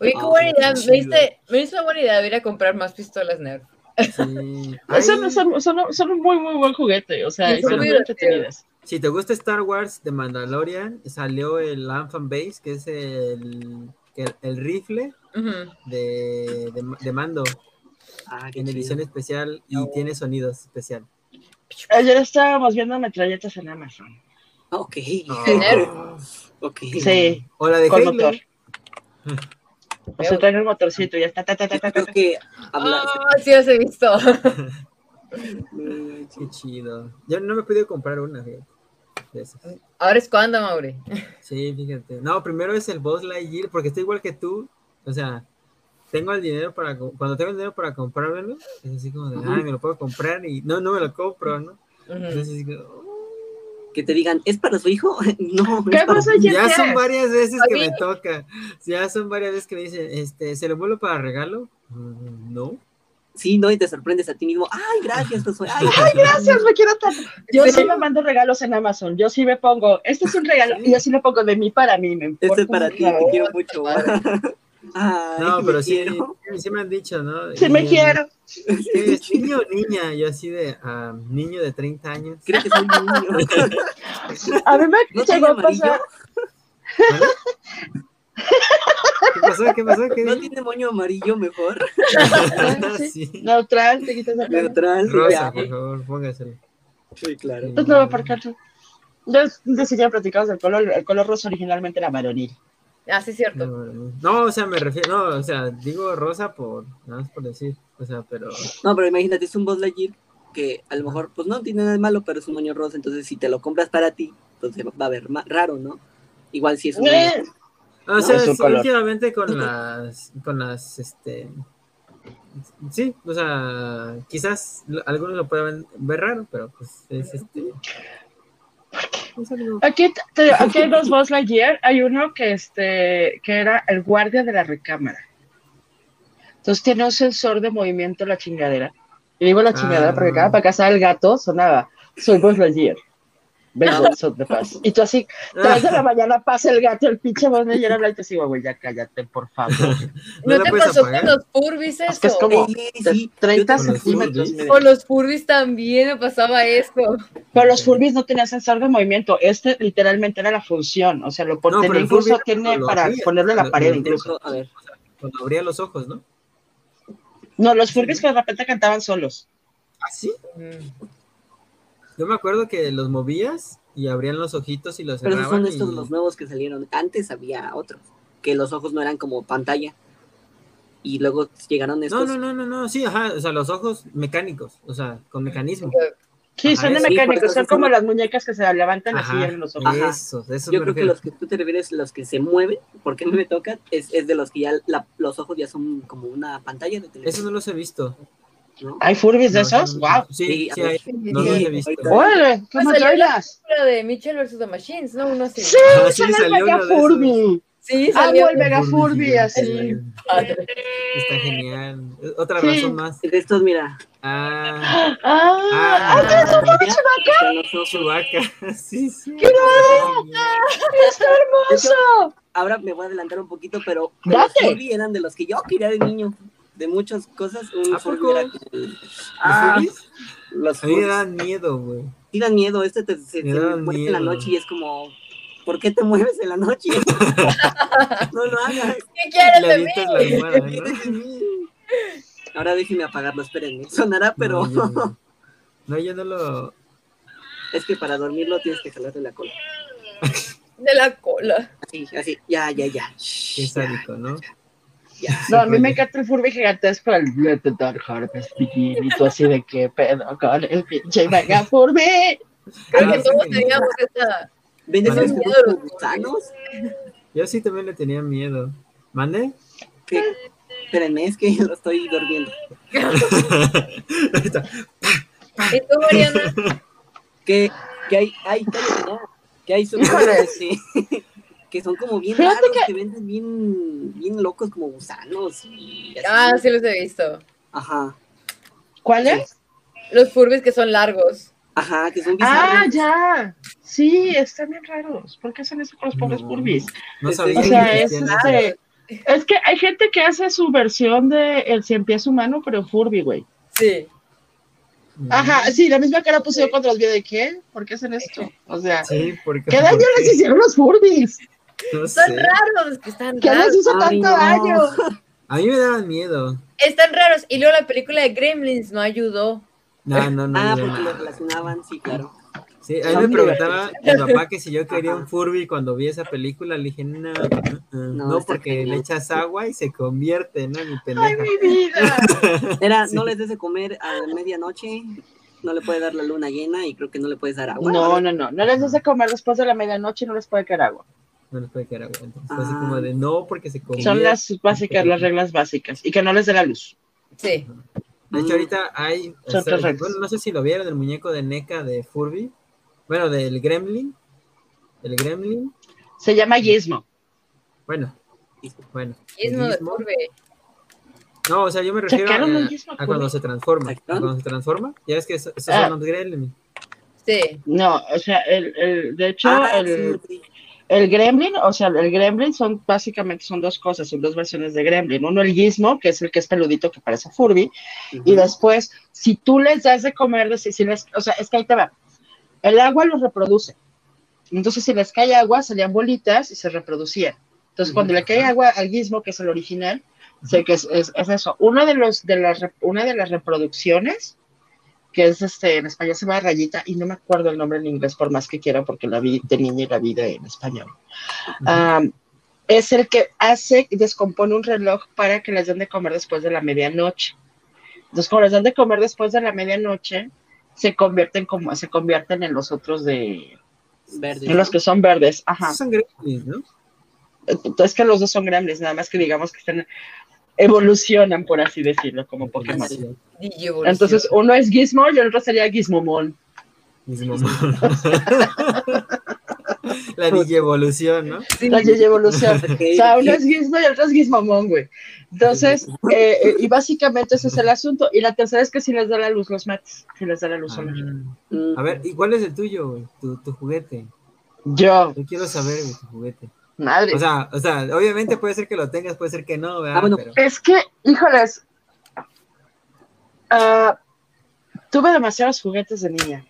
Speaker 2: Oye, qué
Speaker 4: Ah,
Speaker 2: buena idea. Me diste, me hizo una buena idea de ir a comprar más pistolas Nerf.
Speaker 5: Sí.
Speaker 3: Son, son, son, son un muy, muy buen juguete. O sea,
Speaker 2: Sí,
Speaker 3: son muy entretenidas.
Speaker 5: Si te gusta Star Wars de Mandalorian, salió el Anthem Base, que es el, el, el rifle de, de mando
Speaker 4: Ah, qué
Speaker 5: en
Speaker 4: chido.
Speaker 5: edición especial y tiene sonidos especial.
Speaker 3: Ayer estábamos viendo metralletas en Amazon.
Speaker 4: Ok.
Speaker 2: Tener.
Speaker 4: Ok.
Speaker 3: Sí,
Speaker 5: O la de
Speaker 3: con
Speaker 5: Halo.
Speaker 3: motor. O sea, traen el motorcito y ya está. Ta, ta, ta, ta,
Speaker 4: Creo que habla.
Speaker 2: Ah, sí los he visto.
Speaker 5: Qué chido. Yo no me he podido comprar una, fíjate.
Speaker 2: Ahora es cuando, Mauri.
Speaker 5: Sí, fíjate. No, primero es el Boss Lightyear, porque estoy igual que tú. O sea, tengo el dinero para. Cuando tengo el dinero para comprármelo, es así como de, ay, me lo puedo comprar y no, no me lo compro, ¿no? Entonces, así como, oh.
Speaker 4: Que te digan, ¿es para su hijo? No,
Speaker 3: ¿Qué
Speaker 4: es para
Speaker 3: pasa,
Speaker 4: ti.
Speaker 5: Ya son varias veces que me toca. Ya son varias veces que me dicen, este, ¿se lo vuelvo para regalo? Mm, No.
Speaker 4: Sí, no, y te sorprendes a ti mismo. Ay, gracias, Josué. Ay,
Speaker 3: Ay, gracias, me quiero tanto. Yo
Speaker 2: Sí.
Speaker 3: sí me mando regalos en Amazon. Yo sí me pongo, este es un regalo, y yo sí lo pongo de mí para mí. Me
Speaker 4: Este es para ti, te
Speaker 3: carajo.
Speaker 4: quiero mucho. Ay,
Speaker 5: No,
Speaker 4: me
Speaker 5: pero sí,
Speaker 4: quiero.
Speaker 5: sí me han dicho, ¿no?
Speaker 3: Sí me
Speaker 5: Y,
Speaker 3: quiero.
Speaker 5: ¿qué es niño o niña? Yo así de ah, niño de 30 años.
Speaker 4: Creo que soy un niño.
Speaker 3: A mí me
Speaker 4: ¿No
Speaker 3: llegó a pasar.
Speaker 5: ¿Qué pasó? ¿Qué pasó? ¿Qué
Speaker 4: ¿No
Speaker 5: dije?
Speaker 4: tiene moño amarillo mejor?
Speaker 3: Sí.
Speaker 5: sí.
Speaker 3: Neutral, te quitas pena.
Speaker 4: Neutral.
Speaker 5: Rosa,
Speaker 4: ya.
Speaker 5: por favor, póngaselo.
Speaker 4: Sí, claro.
Speaker 3: Pues no, ¿por qué no? Yo decidí platicar del color. El color rosa originalmente era varonil.
Speaker 2: Ah, sí, es cierto.
Speaker 5: No, no, o sea, me refiero, no, o sea, digo rosa por, nada más por decir, o sea, pero,
Speaker 4: No, pero imagínate, es un Buzz Lightyear que a lo mejor, pues no tiene nada de malo, pero es un moño rosa, entonces si te lo compras para ti, entonces va a ver raro, ¿no? Igual si es un...
Speaker 3: Eh,
Speaker 5: o sea,
Speaker 3: es un
Speaker 5: sí,
Speaker 3: color.
Speaker 5: últimamente con las, con las, este, sí, o sea, quizás algunos lo puedan ver raro, pero pues es este,
Speaker 3: Aquí, te- aquí hay dos Buzz Lightyear. Hay uno que, este, que era el guardia de la recámara. Entonces tiene un sensor de movimiento la chingadera. Y digo la chingadera
Speaker 5: Ah.
Speaker 3: porque cada para cazar el gato sonaba, soy Buzz Lightyear. Son de paz. Y tú así, tras de la mañana pasa el gato, el pinche Buzz Lightyear habla y te digo, güey, ya cállate, por favor.
Speaker 5: ¿No
Speaker 2: ¿No,
Speaker 5: la
Speaker 2: te pasó
Speaker 5: apagar?
Speaker 2: con los Furbies
Speaker 3: Es que es
Speaker 2: eso?
Speaker 3: como
Speaker 4: Sí,
Speaker 3: de
Speaker 4: sí,
Speaker 3: 30
Speaker 5: yo te-
Speaker 3: centímetros.
Speaker 5: Con
Speaker 2: los Furbies también me pasaba eso.
Speaker 3: Pero los Furbies no tenían sensor de movimiento. Este literalmente era la función. O sea, lo pon-
Speaker 5: No,
Speaker 3: incluso tiene para
Speaker 5: abría.
Speaker 3: ponerle en la pared
Speaker 5: lo-
Speaker 3: incluso.
Speaker 4: A ver,
Speaker 5: cuando abría los ojos, ¿no?
Speaker 3: No, los Furbies que de repente cantaban solos.
Speaker 5: ¿Ah, sí?
Speaker 2: Mm.
Speaker 5: Yo me acuerdo que los movías y abrían los ojitos y los
Speaker 4: pero esos
Speaker 5: cerraban
Speaker 4: son estos
Speaker 5: y-
Speaker 4: los nuevos que salieron. Antes había otros, que los ojos no eran como pantalla. Y luego llegaron
Speaker 5: No,
Speaker 4: estos.
Speaker 5: no, no, no, no, sí, ajá, o sea, los ojos mecánicos, o sea, con mecanismo.
Speaker 3: Sí,
Speaker 5: Ajá,
Speaker 3: son de mecánicos.
Speaker 4: eso
Speaker 3: Son como las muñecas que se levantan así
Speaker 5: Ajá,
Speaker 3: y abren los ojos.
Speaker 4: Ajá.
Speaker 5: esos, esos
Speaker 4: Yo creo que los que tú te refieres, los que se mueven, porque a mí me tocan, es, es de los que ya la- los ojos ya son como una pantalla de televisión.
Speaker 5: no los he visto.
Speaker 4: ¿No?
Speaker 3: ¿Hay Furbies de
Speaker 5: No,
Speaker 3: esos?
Speaker 5: no,
Speaker 3: ¡Wow!
Speaker 5: Sí,
Speaker 4: Sí,
Speaker 5: hay, no los he visto.
Speaker 3: ¡Órale! ¿Qué
Speaker 2: Pues salió? La de Mitchell vs. The Machines, ¿no? Uno así.
Speaker 3: ¡Sí!
Speaker 5: Ah, sí,
Speaker 3: ¡Sale el
Speaker 5: salió
Speaker 3: Mega. Furby!
Speaker 2: Sí,
Speaker 3: ¡Amo
Speaker 2: salió.
Speaker 3: el Mega Furby! Así.
Speaker 5: Está genial. Otra
Speaker 3: Sí.
Speaker 5: razón más.
Speaker 4: De estos, mira.
Speaker 5: Ah,
Speaker 3: ¡Ah!
Speaker 5: ah,
Speaker 4: ya, están los ojos.
Speaker 5: Chewbacca. Sí, sí.
Speaker 3: ¡Está hermoso!
Speaker 4: Ahora me voy a adelantar un poquito, pero los Furby eran de los que yo quería de niño. De muchas cosas, un
Speaker 5: ¿A poco?
Speaker 4: era como-
Speaker 5: ¿Los
Speaker 4: Ah, los
Speaker 5: me dan miedo, güey.
Speaker 4: Sí dan miedo, este te, se,
Speaker 5: Me
Speaker 4: mueve en la
Speaker 5: miedo.
Speaker 4: noche y es como, ¿por qué te mueves en la noche? no lo hagas.
Speaker 2: ¿Qué quieres de mí?
Speaker 5: ¿no?
Speaker 4: Ahora déjenme apagarlo, espérenme. Sonará, pero
Speaker 5: No, yo no. No, yo no lo.
Speaker 4: es que para dormirlo tienes que jalarte la cola.
Speaker 2: De la cola.
Speaker 4: Así, así, ya, ya, ya.
Speaker 5: Qué sádico, ¿no?
Speaker 4: Ya.
Speaker 3: No, a mí me encanta el Furby gigantesco, el Dark Harvest begin, y tú así de qué pedo con el pinche Mega Furby.
Speaker 2: Creo que todos
Speaker 5: sí.
Speaker 2: teníamos esa.
Speaker 4: ¿Ven
Speaker 5: Vale.
Speaker 4: esos
Speaker 2: Miedo.
Speaker 4: como gusanos?
Speaker 5: Yo sí también le tenía miedo. ¿Mande?
Speaker 4: ¿Qué? Espérenme, es que lo estoy durmiendo.
Speaker 2: ¿Y tú, Mariana?
Speaker 4: Que, que hay, hay, cállate, no. Que hay
Speaker 3: Híjoles.
Speaker 4: sí, que son como bien
Speaker 3: Fíjate
Speaker 4: raros,
Speaker 3: que-
Speaker 4: que... venden bien, bien locos como gusanos y así.
Speaker 2: Ah, sí los he visto.
Speaker 4: Ajá,
Speaker 3: ¿Cuál es?
Speaker 2: Los Furbies que son largos.
Speaker 4: ajá, que son
Speaker 3: Ah,
Speaker 4: bizarros.
Speaker 3: ya. Sí, están bien raros. ¿Por qué hacen eso con los pobres
Speaker 5: No.
Speaker 3: Furbies?
Speaker 5: No
Speaker 4: O
Speaker 5: sabía
Speaker 3: O
Speaker 5: que
Speaker 3: sea, es, este, es que hay gente que hace su versión de el cien pies humano, pero Furby, güey.
Speaker 2: Sí.
Speaker 5: esos.
Speaker 3: Ajá, sí, la misma cara puse yo cuando los vi de qué, ¿por qué hacen esto? O sea,
Speaker 5: Sí, porque.
Speaker 3: ¿qué daño
Speaker 5: ¿por
Speaker 3: les hicieron los Furbies?
Speaker 5: No
Speaker 2: Son
Speaker 5: sé.
Speaker 2: raros, que están
Speaker 3: ¿Qué les
Speaker 2: raros.
Speaker 3: hizo
Speaker 4: Ay,
Speaker 3: tanto
Speaker 4: no.
Speaker 3: daño?
Speaker 5: A mí me daban miedo.
Speaker 2: Están raros. Y luego la película de Gremlins no ayudó.
Speaker 5: No, no, no.
Speaker 4: Ah, porque
Speaker 5: no.
Speaker 4: lo relacionaban, sí, claro.
Speaker 5: Sí, a mí me preguntaba mi papá que si yo quería un Furby cuando vi esa película, le dije, no, no, porque le echas agua y se convierte, ¿no? Mi pendeja. ¡Ay,
Speaker 3: mi vida!
Speaker 4: Era, no les des de comer a medianoche, no le puede dar la luna llena y creo que no le puedes dar agua.
Speaker 3: No, no, no, no les des de comer después de la medianoche, no les puede caer agua.
Speaker 5: No les puede caer agua. Entonces, así como ah. de no, porque se convierte.
Speaker 3: Son las básicas, las reglas básicas. Y que no les dé la luz.
Speaker 2: Sí.
Speaker 5: De hecho, ahorita hay. bueno, no sé si lo vieron, el muñeco de NECA de Furby. Bueno, del Gremlin. El Gremlin.
Speaker 3: Se llama Gizmo.
Speaker 5: Bueno, bueno.
Speaker 2: Gizmo, de Furby.
Speaker 5: No, o sea, yo me refiero a, cuando se transforma. Cuando se transforma, ya ves que esos son ah. los Gremlin.
Speaker 2: Sí.
Speaker 3: No, o sea, el, el de hecho, ah, el, el Gremlin, o sea, el Gremlin son básicamente son dos cosas, son dos versiones de Gremlin. Uno el Gizmo, que es el que es peludito que parece Furby, y después, si tú les das de comer, si les, o sea, es que ahí te va. El agua los reproduce. Entonces, si les cae agua, salían bolitas y se reproducían. Entonces, cuando le cae agua al Gizmo, que es el original, sé que es, es, eso. Uno de los de las una de las reproducciones que es este, en español se llama Rayita, y no me acuerdo el nombre en inglés por más que quiera, porque la vi de niña y la vida en español. es el que hace, descompone un reloj para que les den de comer después de la medianoche. Entonces, como les dan de comer después de la medianoche, se convierten como, se convierten en los otros de verdes. En los que son verdes, ajá.
Speaker 5: Son gremlins, ¿no?
Speaker 3: Es que los dos son gremlins, nada más que digamos que están evolucionan, por así decirlo, como Pokémon. Entonces, uno es Gizmo y el otro sería Gizmomon.
Speaker 5: Gizmomon. La digievolución, ¿no?
Speaker 3: La digievolución. o sea, uno es Gizmo y el otro es Gizmomon, güey. Entonces, eh, eh, y básicamente ese es el asunto. Y la tercera es que si les da la luz, los mates. Si les da la luz,
Speaker 5: ah. A ver, ¿y cuál es el tuyo, güey? Tu, tu juguete.
Speaker 3: Yo.
Speaker 5: Yo quiero saber, güey, tu juguete.
Speaker 3: Madre.
Speaker 5: O sea, o sea, obviamente puede ser que lo tengas, puede ser que no, ¿verdad? Ah,
Speaker 3: es que, híjoles, uh, tuve demasiados juguetes de niña.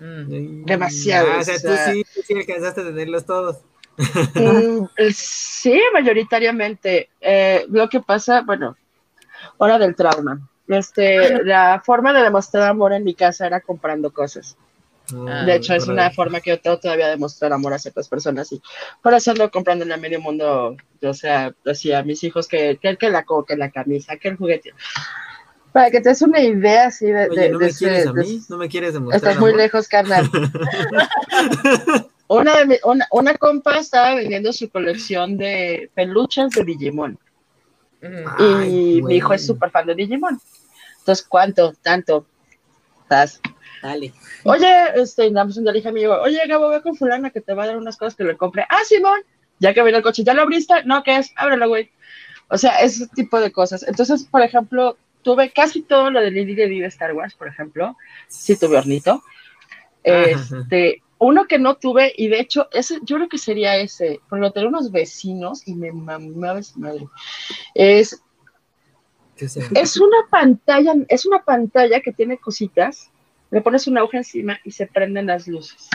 Speaker 3: Mm. Demasiados.
Speaker 5: Ah, o sea, tú sí, tú sí alcanzaste a tenerlos todos.
Speaker 3: Mm, sí, mayoritariamente. Eh, lo que pasa, bueno, hora del trauma. Este, la forma de demostrar amor en mi casa era comprando cosas. Ah, de hecho, es una forma que yo tengo todavía de mostrar amor a ciertas personas y por eso ando comprando en el medio mundo, o sea, decía a mis hijos que, que, que la que la camisa, que el juguete. Para que te des una idea así de...
Speaker 5: Oye, ¿no, me quieres a mí? ¿No me quieres demostrar
Speaker 3: Estás muy lejos, carnal. una, de una, una, compa estaba vendiendo su colección de peluches de Digimon. y mi hijo es súper fan de Digimon. Entonces, ¿cuánto? Tanto. ¿Estás?
Speaker 4: Dale.
Speaker 3: Oye, este, pues, le dije a mi hijo, oye, Gabo, voy con fulana que te va a dar unas cosas que le compré. Ah, Simón, ya que vino el coche, ¿ya lo abriste? No, ¿qué es? Ábrelo, güey. O sea, ese tipo de cosas. Entonces, por ejemplo, tuve casi todo lo de Lily de Star Wars, por ejemplo. Sí tuve hornito. Este, uno que no tuve, y de hecho, ese, yo creo que sería ese, por lo tengo unos vecinos y me mamaba madre. Es, es una pantalla, es una pantalla que tiene cositas le pones una aguja encima y se prenden las luces.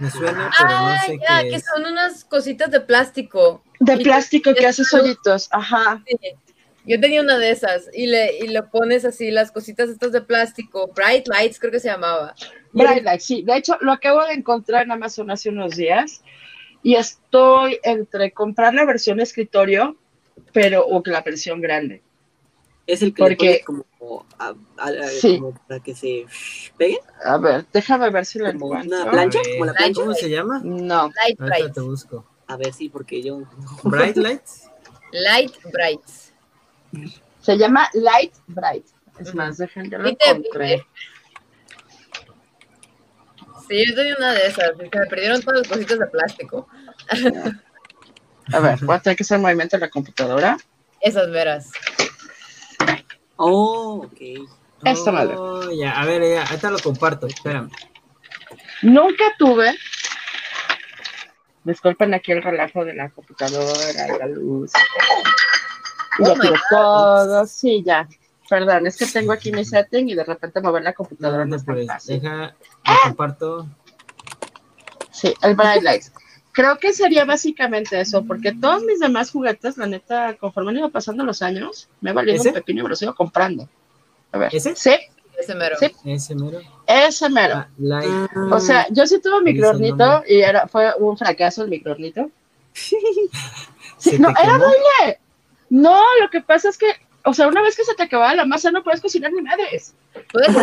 Speaker 5: Me suena, pero no ah, sé ya,
Speaker 2: que son unas cositas de plástico.
Speaker 3: De plástico que hace hoyitos, ajá.
Speaker 2: Yo tenía una de esas y le, y le pones así las cositas estas de plástico, Bright Lights creo que se llamaba.
Speaker 3: Bright Lights, sí. De hecho, lo acabo de encontrar en Amazon hace unos días y estoy entre comprar la versión escritorio, pero o la versión grande.
Speaker 4: Es el que Porque, como, como, para que se peguen.
Speaker 3: A ver, déjame ver si
Speaker 4: encuentro. ¿Una plancha? ¿Como la plancha?
Speaker 5: ¿Cómo se llama?
Speaker 3: No.
Speaker 2: Light Bright.
Speaker 5: te busco.
Speaker 4: A ver, sí, porque yo...
Speaker 5: ¿Bright Lights?
Speaker 2: Light Brights.
Speaker 3: Se llama Light Bright. Es más, déjenme, lo encontré.
Speaker 2: Sí, yo tenía una de esas. Se me perdieron todas las cositas de plástico.
Speaker 3: A ver, voy a tener que hacer movimiento en la computadora.
Speaker 2: Esas veras.
Speaker 4: Oh, ok.
Speaker 3: Esta madre.
Speaker 5: Oh, ya, a ver, ya, ahorita lo comparto, espérame.
Speaker 3: Nunca tuve. Disculpen aquí el relajo de la computadora, la luz. Oh ya todo, sí, ya. Perdón, es que tengo aquí mi setting y de repente mover la computadora no, no, no
Speaker 5: pues, Deja, lo comparto.
Speaker 3: Sí, el Bright Lights creo que sería básicamente eso, porque todos mis demás juguetes, la neta, conforme han ido pasando los años, me ha valido un pepino y me los sigo comprando. A ver.
Speaker 5: ¿Ese?
Speaker 3: Sí.
Speaker 2: Ese mero.
Speaker 3: Sí.
Speaker 5: Ese mero.
Speaker 3: Ese mero.
Speaker 5: Ah, like.
Speaker 3: O sea, yo sí tuve microornito y era, fue un fracaso el microornito.
Speaker 5: ¿Se
Speaker 3: Sí, no, era horrible. No, lo que pasa es que, o sea, una vez que se te acababa la masa no puedes cocinar ni madres.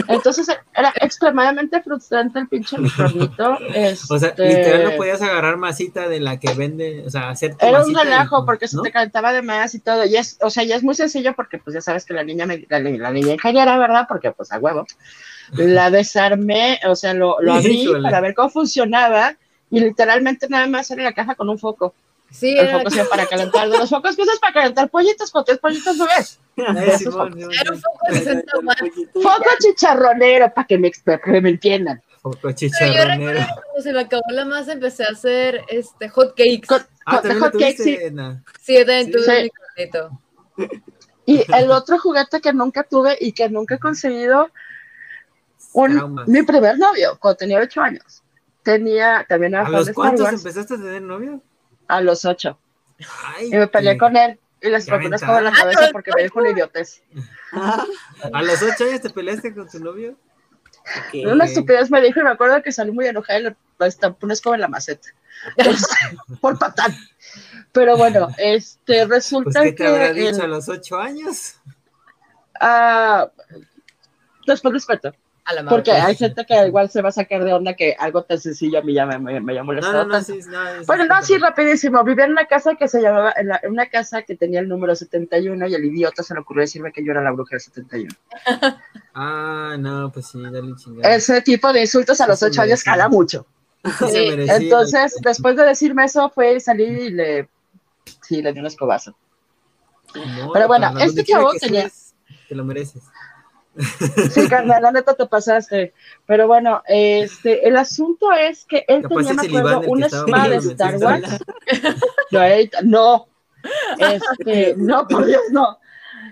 Speaker 3: Entonces era extremadamente frustrante el pinche microornito.
Speaker 5: O sea,
Speaker 3: Este,
Speaker 5: literal no podías agarrar masita de la que vende, o sea, hacer tu
Speaker 3: Era un relajo porque se
Speaker 5: ¿no?
Speaker 3: te calentaba de más y todo. Y es, o sea, ya es muy sencillo porque pues ya sabes que la niña, me- la, la niña ingeniera, ¿verdad? Porque pues a huevo. La desarmé, o sea, lo, lo abrí
Speaker 5: Híjole.
Speaker 3: para ver cómo funcionaba y literalmente nada más era la caja con un foco.
Speaker 2: Sí,
Speaker 3: El
Speaker 2: era,
Speaker 3: foco sea para calentar, de los focos que usas para calentar pollitos con tres pollitos
Speaker 5: Simón, Simón,
Speaker 2: era un foco de 60 watts.
Speaker 3: Foco chicharronero para que me, para que me entiendan.
Speaker 5: Foco
Speaker 2: Pero yo
Speaker 5: chicharronero.
Speaker 2: recuerdo que cuando se me acabó la masa empecé a hacer este hot cakes.
Speaker 3: Con,
Speaker 5: Ah,
Speaker 3: hot cakes, sí.
Speaker 2: Sí, también
Speaker 5: Sí.
Speaker 2: tuve
Speaker 3: Sí.
Speaker 2: microornito.
Speaker 3: Y el otro juguete que nunca tuve y que nunca he conseguido, un, mi primer novio, cuando tenía ocho años, tenía también
Speaker 5: ¿A
Speaker 3: fan
Speaker 5: los cuántos empezaste a tener novio?
Speaker 3: A los ocho.
Speaker 5: Ay,
Speaker 3: Y me peleé
Speaker 5: qué-
Speaker 3: con él y les una escoba en la
Speaker 2: Ah,
Speaker 3: cabeza porque me dijo una idiotez.
Speaker 5: ¿A los ocho años te peleaste con tu novio?
Speaker 3: Una
Speaker 5: Ok.
Speaker 3: estupidez me dijo y me acuerdo que salí muy enojada y le estampé una escoba en la maceta. Por patán. Pero bueno, este
Speaker 5: Pues,
Speaker 3: resulta
Speaker 5: ¿qué te habrá
Speaker 3: que
Speaker 5: dicho a los ocho años?
Speaker 3: ah, después respeto.
Speaker 2: A la.
Speaker 3: Porque hay gente que igual se va a sacar de onda que algo tan sencillo a mí ya me, me, me
Speaker 5: No,
Speaker 3: molestado
Speaker 5: no, no,
Speaker 3: tanto.
Speaker 5: sí, no. es-
Speaker 3: Bueno, no, sí, rapidísimo. Vivía en una casa que se llamaba, en, la- en una casa que tenía el número 71 y el idiota se le ocurrió decirme que yo era la bruja del 71.
Speaker 5: Ah, no, pues sí, dale chingada.
Speaker 3: Ese tipo de insultos a los 8 años cala mucho.
Speaker 5: Sí
Speaker 3: entonces, después de decirme eso, fue y salí y le, sí, le di un escobazo.
Speaker 5: No,
Speaker 3: pero bueno, este chavo
Speaker 5: que
Speaker 3: tenía-
Speaker 5: Te lo mereces.
Speaker 3: Sí, carnal, la neta te pasaste. Pero bueno, este, el asunto es que él
Speaker 5: Capaz
Speaker 3: tenía, me acuerdo, una espada de Star Wars. No, este, no, por Dios, no.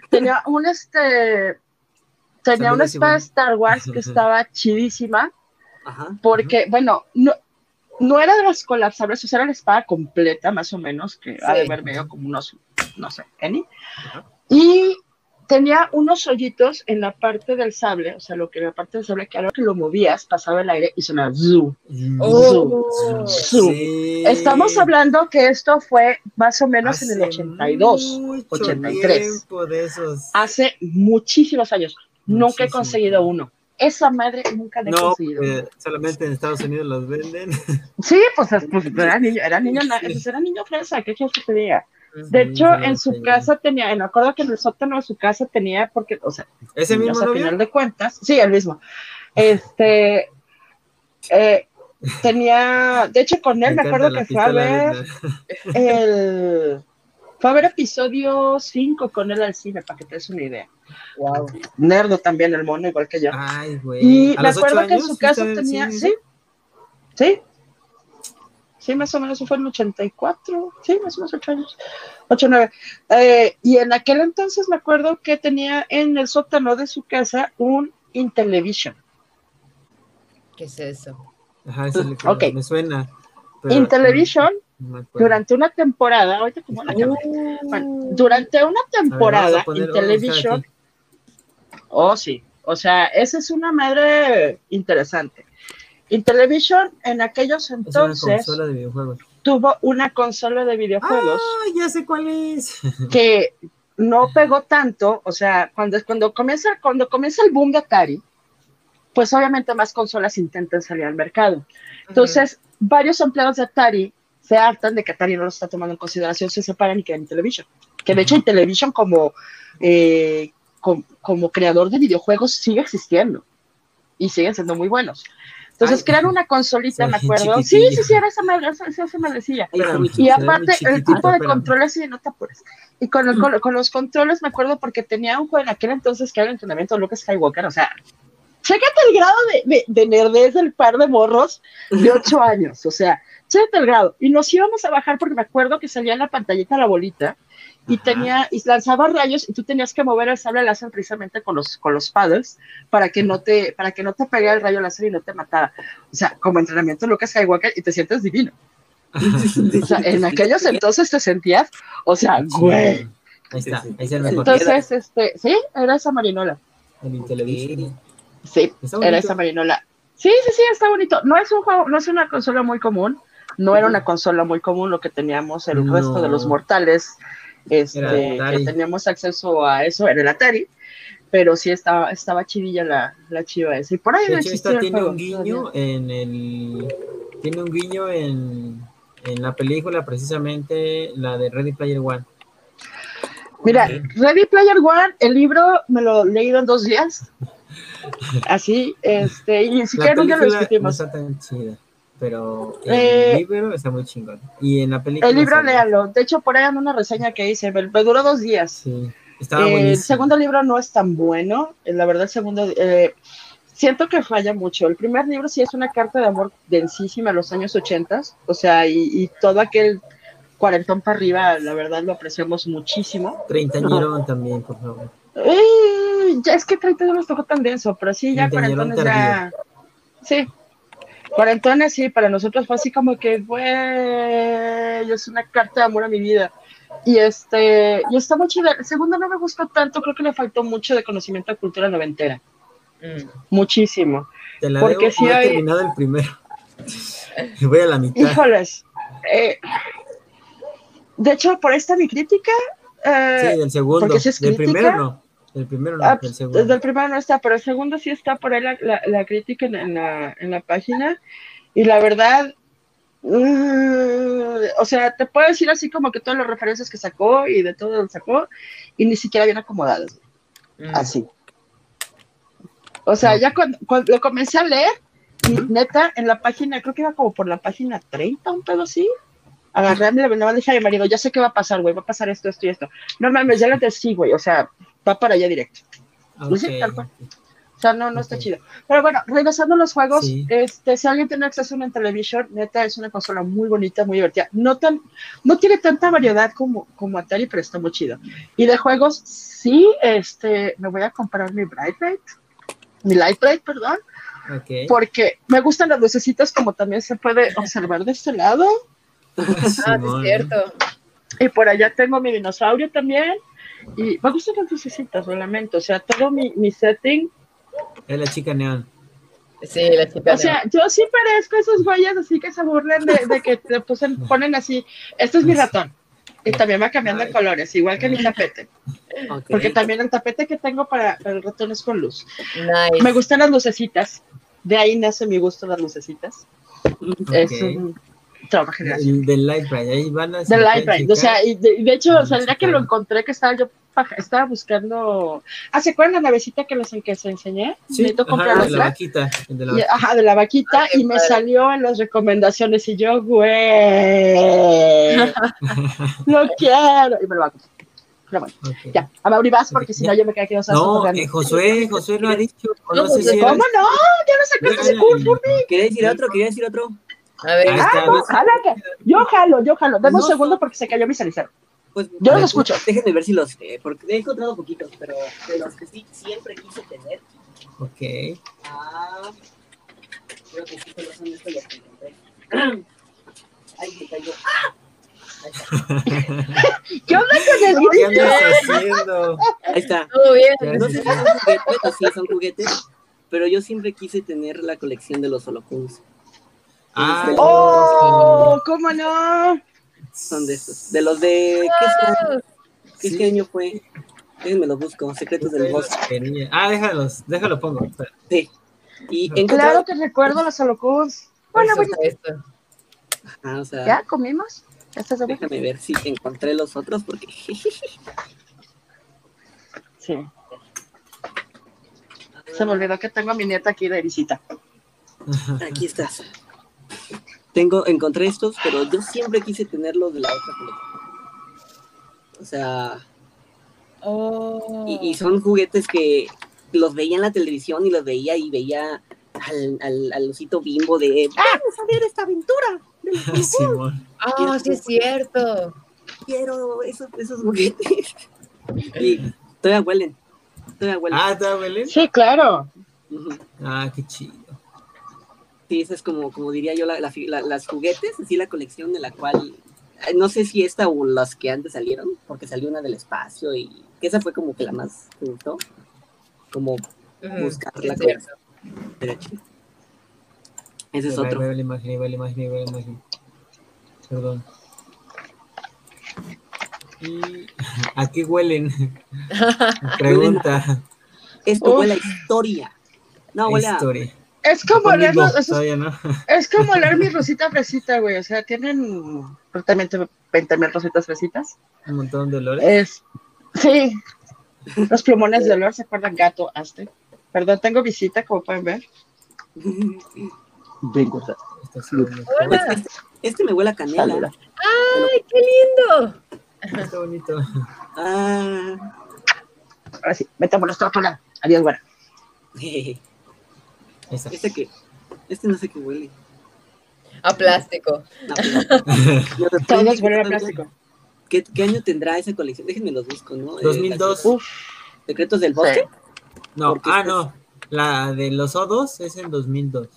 Speaker 3: Tenía un, este, tenía una espada de. Star Wars que estaba chidísima,
Speaker 4: Ajá.
Speaker 3: porque, bueno, no, no era de las colapsables, o sea, era la espada completa, más o menos, que ha de
Speaker 2: Sí.
Speaker 3: haber medio como unos, no sé.
Speaker 5: Ajá.
Speaker 3: Y tenía unos hoyitos en la parte del sable, o sea, lo que la parte del sable, que a lo que lo movías, pasaba el aire y sonaba zoom.
Speaker 2: Oh.
Speaker 5: Sí.
Speaker 3: Estamos hablando que esto fue más o menos en el
Speaker 5: Hace
Speaker 3: 82,
Speaker 5: mucho
Speaker 3: 83.
Speaker 5: tiempo de esos.
Speaker 3: hace muchísimos años. Nunca he
Speaker 5: Muchísimo.
Speaker 3: conseguido uno. Esa madre nunca la he
Speaker 5: No,
Speaker 3: conseguido.
Speaker 5: eh, solamente en Estados Unidos los venden.
Speaker 3: Sí, pues, es- pues, era niño, era niño, pues, era niño fresa, ¿qué quieres que te diga? De hecho, en su
Speaker 5: sí.
Speaker 3: casa tenía, me acuerdo que en el sótano de su casa tenía, porque, o sea,
Speaker 5: ¿Ese
Speaker 3: niños
Speaker 5: mismo
Speaker 3: a final de cuentas, sí, el mismo. Este, eh, tenía, de hecho, con él me, acuerdo que fue a ver el, fue a ver episodio 5 con él al cine, para que te des una idea.
Speaker 2: Wow.
Speaker 3: Nerdo también, el mono, igual que yo.
Speaker 5: Ay, güey.
Speaker 3: Y
Speaker 5: ¿A
Speaker 3: me acuerdo que en su casa tenía, sí, sí, sí, más o menos, eso fue en el 84, sí, más o menos 8 años, 8 9. Eh, y en aquel entonces me acuerdo que tenía en el sótano de su casa un Intellivision.
Speaker 2: ¿Qué es eso?
Speaker 5: Ajá, ese es el que
Speaker 3: Ok.
Speaker 5: me suena. pero-
Speaker 3: Intellivision,
Speaker 5: no
Speaker 3: durante una temporada, ahorita como la bueno, durante una
Speaker 5: ver,
Speaker 3: temporada,
Speaker 5: buscar
Speaker 3: Intellivision, oh sí, o sea, esa es una madre interesante. Intellivision en aquellos
Speaker 5: una
Speaker 3: entonces
Speaker 5: de
Speaker 3: tuvo una consola de videojuegos
Speaker 5: Ah, ya sé cuál es.
Speaker 3: que no pegó tanto, o sea, cuando, cuando, comienza, cuando comienza el boom de Atari, pues obviamente más consolas intentan salir al mercado. Entonces, varios empleados de Atari se hartan de que Atari no lo está tomando en consideración, se separan y quedan en Television. Que de hecho Intellivision como, eh, com- como creador de videojuegos sigue existiendo y siguen siendo muy buenos. Entonces
Speaker 5: Ay,
Speaker 3: crearon una consolita, me acuerdo. Sí, sí, sí, era esa madre, esa, esa, esa madrecilla. Y aparte, el tipo de controles, sí, no te apures. Y con, el- con, con los controles me acuerdo porque tenía un juego en aquel entonces que era el entrenamiento de Luke Skywalker, o sea, chécate el grado de, de, de nerdez del par de morros de 8 años, o sea, chécate el grado. Y nos íbamos a bajar porque me acuerdo que salía en la pantallita la bolita y tenía, y lanzaba rayos y tú tenías que mover el sable láser precisamente con los, con los paddles para que no te, para que no te pegara el rayo láser y no te matara. O sea, como entrenamiento Luke Skywalker y te sientes divino. O sea, en aquellos entonces te sentías, o sea, güey.
Speaker 5: Ahí está, ahí está el mejor.
Speaker 3: Entonces, este, sí, era esa marinola.
Speaker 5: El Intellivision.
Speaker 3: Sí, era esa marinola. Sí, sí, sí, está bonito. No es un juego, no es una consola muy común. No era una consola muy común lo que teníamos el resto de los mortales este, que teníamos acceso a eso en el Atari, pero sí estaba, estaba chidilla la, la chiva esa. Y por ahí
Speaker 5: no tiene un guiño en el tiene un guiño en, en la película precisamente la de Ready Player One.
Speaker 3: Mira, Ready Player One, el libro me lo he leído en dos días. Así, este, y ni siquiera nunca lo discutimos.
Speaker 5: No está tan chida, pero el eh, libro está muy chingón. Y en la película.
Speaker 3: El libro, léalo. De hecho, por ahí en una reseña que hice, me, duró dos días.
Speaker 5: Sí,
Speaker 3: estaba eh, El segundo libro no es tan bueno. Eh, la verdad, el segundo. Eh, siento que falla mucho. El primer libro sí es una carta de amor densísima a los años 80, o sea, y, y todo aquel cuarentón para arriba, la verdad lo apreciamos muchísimo.
Speaker 5: Treintañero también, por favor.
Speaker 3: ya es que treinta no nos tocó tan denso, pero sí, ya cuarentones ya. Sí. Cuarentones sí, para nosotros fue así como que, güey, es una carta de amor a mi vida. Y este, y está muy chido. El segundo no me gustó tanto, creo que le faltó mucho de conocimiento de cultura noventera. Mm. Muchísimo.
Speaker 5: Te la Porque si hay... terminado el primero. Voy a la mitad.
Speaker 3: Híjoles. Eh, de hecho, por esta mi crítica.
Speaker 5: Eh, sí, del segundo. Porque es del primero no. Del primero no,
Speaker 3: ah, del segundo. Del primero no está, pero el segundo sí está por ahí la, la, crítica en, la, en la página. Y la verdad, mm, o sea, te puedo decir así como que todas las referencias que sacó y de todo lo sacó, y ni siquiera bien acomodadas. Mm. Así. O sea, ya cuando, lo comencé a leer, y neta, en la página, creo que iba como por la página 30, un pedo así, agarré a mi dije a mi marido, ya sé qué va a pasar, güey, va a pasar esto, esto y esto. No mames, ya lo te sí, güey, o sea, va para allá directo. Okay. tal cual. O sea, no, no está chido. Pero bueno, regresando a los juegos, este, si alguien tiene acceso a una televisión, neta, es una consola muy bonita, muy divertida. No tan, no tiene tanta variedad como, como Atari, pero está muy chido. Y de juegos, sí, este, me voy a comprar mi Bright Light, mi Light Bright, perdón. Okay. Porque me gustan las lucecitas como también se puede observar de este lado.
Speaker 2: ah, es cierto.
Speaker 3: Y por allá tengo mi dinosaurio también. Y me gustan las lucecitas, solamente. O sea, todo mi, mi setting.
Speaker 5: Es la chica neón.
Speaker 2: Sí, la chica
Speaker 3: O sea, yo sí parezco esos güeyes así que se burlan de, de que te ponen así. Este es mi ratón. Y también va cambiando de colores, igual que mi tapete. Porque también el tapete que tengo para, el ratón es con luz. Me gustan las lucecitas. De ahí nace mi gusto las lucecitas. Es un,
Speaker 5: del Light ahí van a
Speaker 3: Del Light o sea, y de, hecho, o sea, el día que lo encontré, que estaba yo estaba buscando. Ah, ¿se acuerdan la navecita que les que se enseñé?
Speaker 5: Sí, ajá, de la vaquita. De la...
Speaker 3: ajá, de la vaquita, y me salió en las recomendaciones, y yo, güey, no quiero. Y me lo va a pero bueno, ya, a Mauri vas porque si no yo me quedé aquí dos
Speaker 5: No, eh, Josué, Josué lo ha dicho. No,
Speaker 3: sé si ¿Cómo no? Ya lo sacaste ese curso,
Speaker 4: Quería decir otro, quería decir otro.
Speaker 2: A ver,
Speaker 3: ah, no, jala que, yo jalo, yo jalo. Dame un segundo porque se cayó mi cenicero. Pues, yo los escucho.
Speaker 4: Déjenme ver si los, eh, porque he encontrado poquitos, pero de los que sí siempre quise tener.
Speaker 5: Ok.
Speaker 4: Ah, creo que sí, solo son estos los que encontré. Ay, me cayó. ¡Ah!
Speaker 3: ¿Qué onda con el
Speaker 5: ¿Qué andas haciendo?
Speaker 4: Ahí está.
Speaker 2: Todo bien.
Speaker 4: No sé si son juguetes, sí son juguetes, pero yo siempre quise tener la colección de los holocuns.
Speaker 3: Ah, ¡Oh! ¿Cómo no?
Speaker 4: Son de estos. De los de. ¿Qué, ¿Qué año fue? me lo busco. Secretos del bosque.
Speaker 5: Ah, déjalos. Déjalo pongo.
Speaker 4: Sí. Y
Speaker 3: Claro que recuerdo los holocuns. Bueno, bueno.
Speaker 4: O sea,
Speaker 3: ¿Ya comimos?
Speaker 4: Déjame ver si encontré los otros porque.
Speaker 3: sí. Se me olvidó que tengo a mi nieta aquí de visita.
Speaker 4: Aquí estás tengo, encontré estos, pero yo siempre quise tenerlos de la otra colección. O sea.
Speaker 3: Oh.
Speaker 4: Y, son juguetes que los veía en la televisión y los veía y veía al, al, al osito bimbo de ¡Vamos a ver esta aventura!
Speaker 2: Ah, sí es cierto.
Speaker 4: Quiero esos, esos juguetes. y todavía huelen. Todavía huelen.
Speaker 5: Ah, todavía huelen.
Speaker 3: Sí, claro.
Speaker 5: Ah, qué chido
Speaker 4: sí, esa es como, como diría yo, la, las juguetes, así la colección de la cual, no sé si esta o las que antes salieron, porque salió una del espacio y que esa fue como que la más que gustó, como buscarla. Ese es otro.
Speaker 5: Ve la imagen, ve la imagen, ve la imagen. Perdón. ¿Y a qué huelen? Pregunta.
Speaker 4: Esto huele a historia. No, huele a... Historia.
Speaker 3: Es como leer, no. es como leer mi rosita fresita, güey. O sea, tienen 20 mil rositas fresitas.
Speaker 5: Un montón de olores.
Speaker 3: Es, sí. Los plumones de olor se acuerdan gato, hazte. Perdón, tengo visita, como pueden ver. Vengo.
Speaker 4: Este, este, me huele a canela.
Speaker 2: ¡Ay, qué lindo!
Speaker 5: Está bonito.
Speaker 3: Ah. Ahora sí, metámonos todo por Adiós, bueno.
Speaker 4: Este que, este no sé qué huele.
Speaker 2: A plástico.
Speaker 3: Todos huelen a plástico.
Speaker 4: ¿Qué, ¿Qué, año tendrá esa colección? Déjenme los busco, ¿no?
Speaker 5: 2002.
Speaker 4: Eh, ¿Secretos del bosque?
Speaker 5: No, ah, no. La de los O2 es en 2002.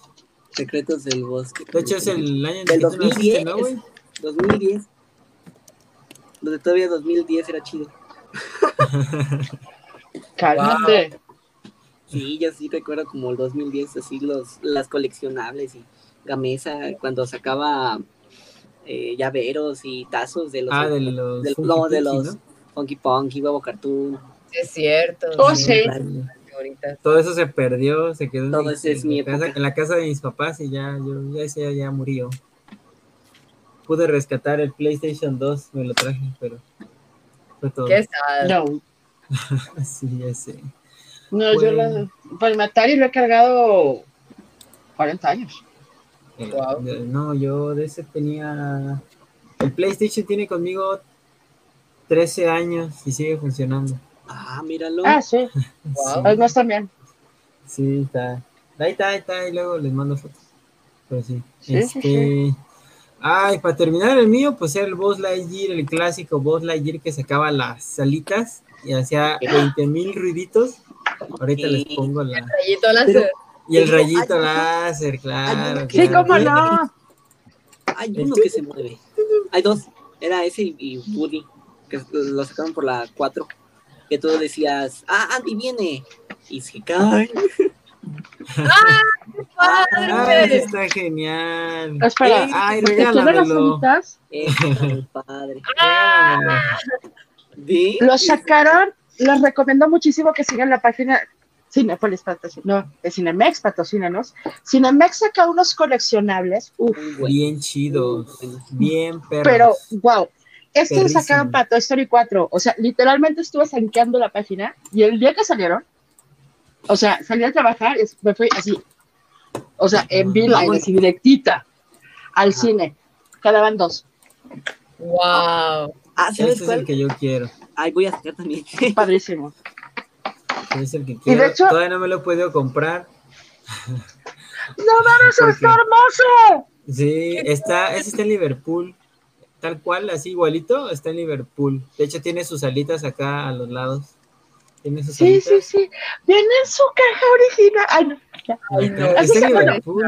Speaker 4: Secretos del bosque.
Speaker 5: De hecho, es el año en
Speaker 4: que 2010, ¿no, güey? 2010. Donde todavía 2010 era chido.
Speaker 3: Cálmate.
Speaker 4: Sí, yo sí recuerdo como el 2010, así los, las coleccionables y Gamesa cuando sacaba eh, llaveros y tazos de los,
Speaker 5: ah, de los,
Speaker 4: del, no, de los Funky Punky, Huevo Cartoon.
Speaker 2: es cierto.
Speaker 3: Oh, sí.
Speaker 5: Todo eso se perdió, se quedó
Speaker 4: Todo en, es mi
Speaker 5: casa, en la casa de mis papás y ya, yo, ya ese ya murió. Pude rescatar el PlayStation 2, me lo traje, pero fue todo.
Speaker 2: Qué sad.
Speaker 3: No.
Speaker 5: sí, ya sé.
Speaker 3: No, yo la, pues el Atari lo he cargado 40 años.
Speaker 5: Eh, no, yo de ese tenía. El PlayStation tiene conmigo 13 años y sigue funcionando.
Speaker 4: Ah, míralo.
Speaker 3: Ah, sí. Wow. Es más también.
Speaker 5: Sí, está. Ahí está, ahí está, y luego les mando fotos. Pero sí. sí este. Sí, Ay, para terminar el mío, pues era el Boss Lightyear, el clásico Boss Lightyear que sacaba las salitas y hacía 20 mil ruiditos. Ahorita les pongo la.
Speaker 2: El rayito láser.
Speaker 5: y el rayito láser, claro.
Speaker 3: Sí, cómo no.
Speaker 4: Hay uno que se mueve. Hay dos. Era ese y Woody, que lo sacaron por la 4. Que tú decías, ah, Andy viene. Y se cae.
Speaker 2: ¡Ah!
Speaker 5: ¡Ah! está genial.
Speaker 3: Espera,
Speaker 5: ay, regálamelo.
Speaker 4: Es padre.
Speaker 2: ¡Ah!
Speaker 3: Lo sacaron les recomiendo muchísimo que sigan la página Cinepolis no, de Cinemex, patrocínanos. Cinemex saca unos coleccionables.
Speaker 5: bien chidos, bien perros.
Speaker 3: Pero, wow, estos sacaron para Toy Story 4. O sea, literalmente estuve sanqueando la página y el día que salieron, o sea, salí a trabajar y me fui así, o sea, en vivo, así directita al cine. Quedaban dos.
Speaker 2: Wow.
Speaker 5: Ah, ¿sabes es el que yo quiero.
Speaker 4: Ay, voy a sacar también.
Speaker 3: Padrísimo.
Speaker 5: Es el que quiero. Todavía no me lo he podido comprar.
Speaker 3: ¡No mames, está hermoso!
Speaker 5: Sí, está, ese está en Liverpool. Tal cual, así igualito, está en Liverpool. De hecho, tiene sus alitas acá a los lados. Tiene sus
Speaker 3: sí, sí, sí. Viene en su caja original. Ay, no. Así está en Liverpool.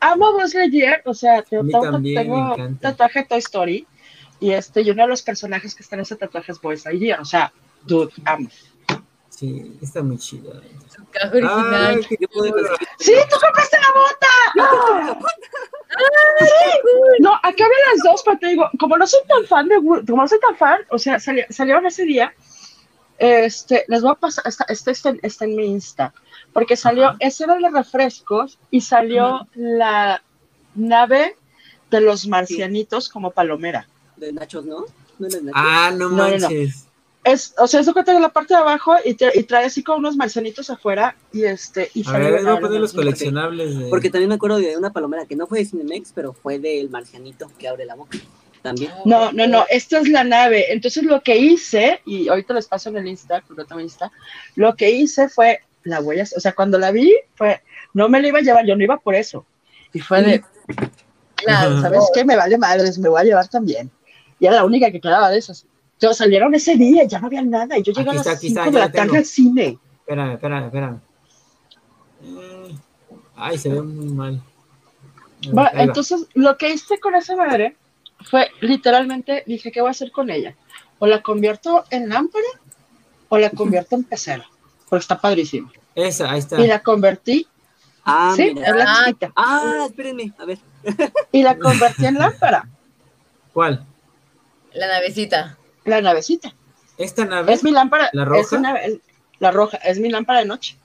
Speaker 3: amo Buzz Lightyear, o sea, tengo, tengo tatuaje Toy Story y este, y uno de los personajes que está en ese tatuaje es Boys Lightyear. O sea, dude, amo.
Speaker 5: Sí, está muy chido.
Speaker 2: Su caja original.
Speaker 3: ¡Sí, tú compraste la bota! No, acá ven las dos, pero te digo, como no soy tan fan de como no soy tan fan, o sea, salieron ese día, este, les voy a pasar, este, este está, está, en mi Insta, porque salió, ese era de refrescos y salió la nave de los marcianitos como palomera
Speaker 4: de nachos, ¿no? ¿No
Speaker 5: Ah, no manches.
Speaker 3: Es, o sea, eso que tiene la parte de abajo y, trae así como unos marcianitos afuera y este y
Speaker 5: a ver, voy a poner los coleccionables
Speaker 4: porque también me acuerdo de una palomera que no fue de Cinemex pero fue del marcianito que abre la boca también.
Speaker 3: No no no esta es la nave. Entonces lo que hice y ahorita les paso en el Insta también está lo que hice fue la huella o sea cuando la vi fue no me la iba a llevar yo no iba por eso. Y fue de claro sabes qué me vale madres me voy a llevar también y era la única que quedaba de esas. Entonces salieron ese día, ya no había nada, y yo llegué a las 5 de la tarde al cine.
Speaker 5: Espera, espera, espera. Eh, ay, se ve muy mal.
Speaker 3: Entonces, lo que hice con esa madre fue literalmente, dije, ¿qué voy a hacer con ella? O la convierto en lámpara o la convierto en pecera, porque está padrísimo.
Speaker 5: Esa, ahí está.
Speaker 3: Y la convertí.
Speaker 4: Ah,
Speaker 3: sí,
Speaker 4: mira.
Speaker 3: es la
Speaker 2: Ah,
Speaker 3: chiquita.
Speaker 4: Ah, espérenme, a ver.
Speaker 3: Y la convertí en lámpara.
Speaker 5: ¿Cuál?
Speaker 2: La navecita.
Speaker 3: La navecita.
Speaker 5: ¿Esta nave?
Speaker 3: Es mi lámpara.
Speaker 5: ¿La roja?
Speaker 3: es una- es- la roja, es mi lámpara de noche.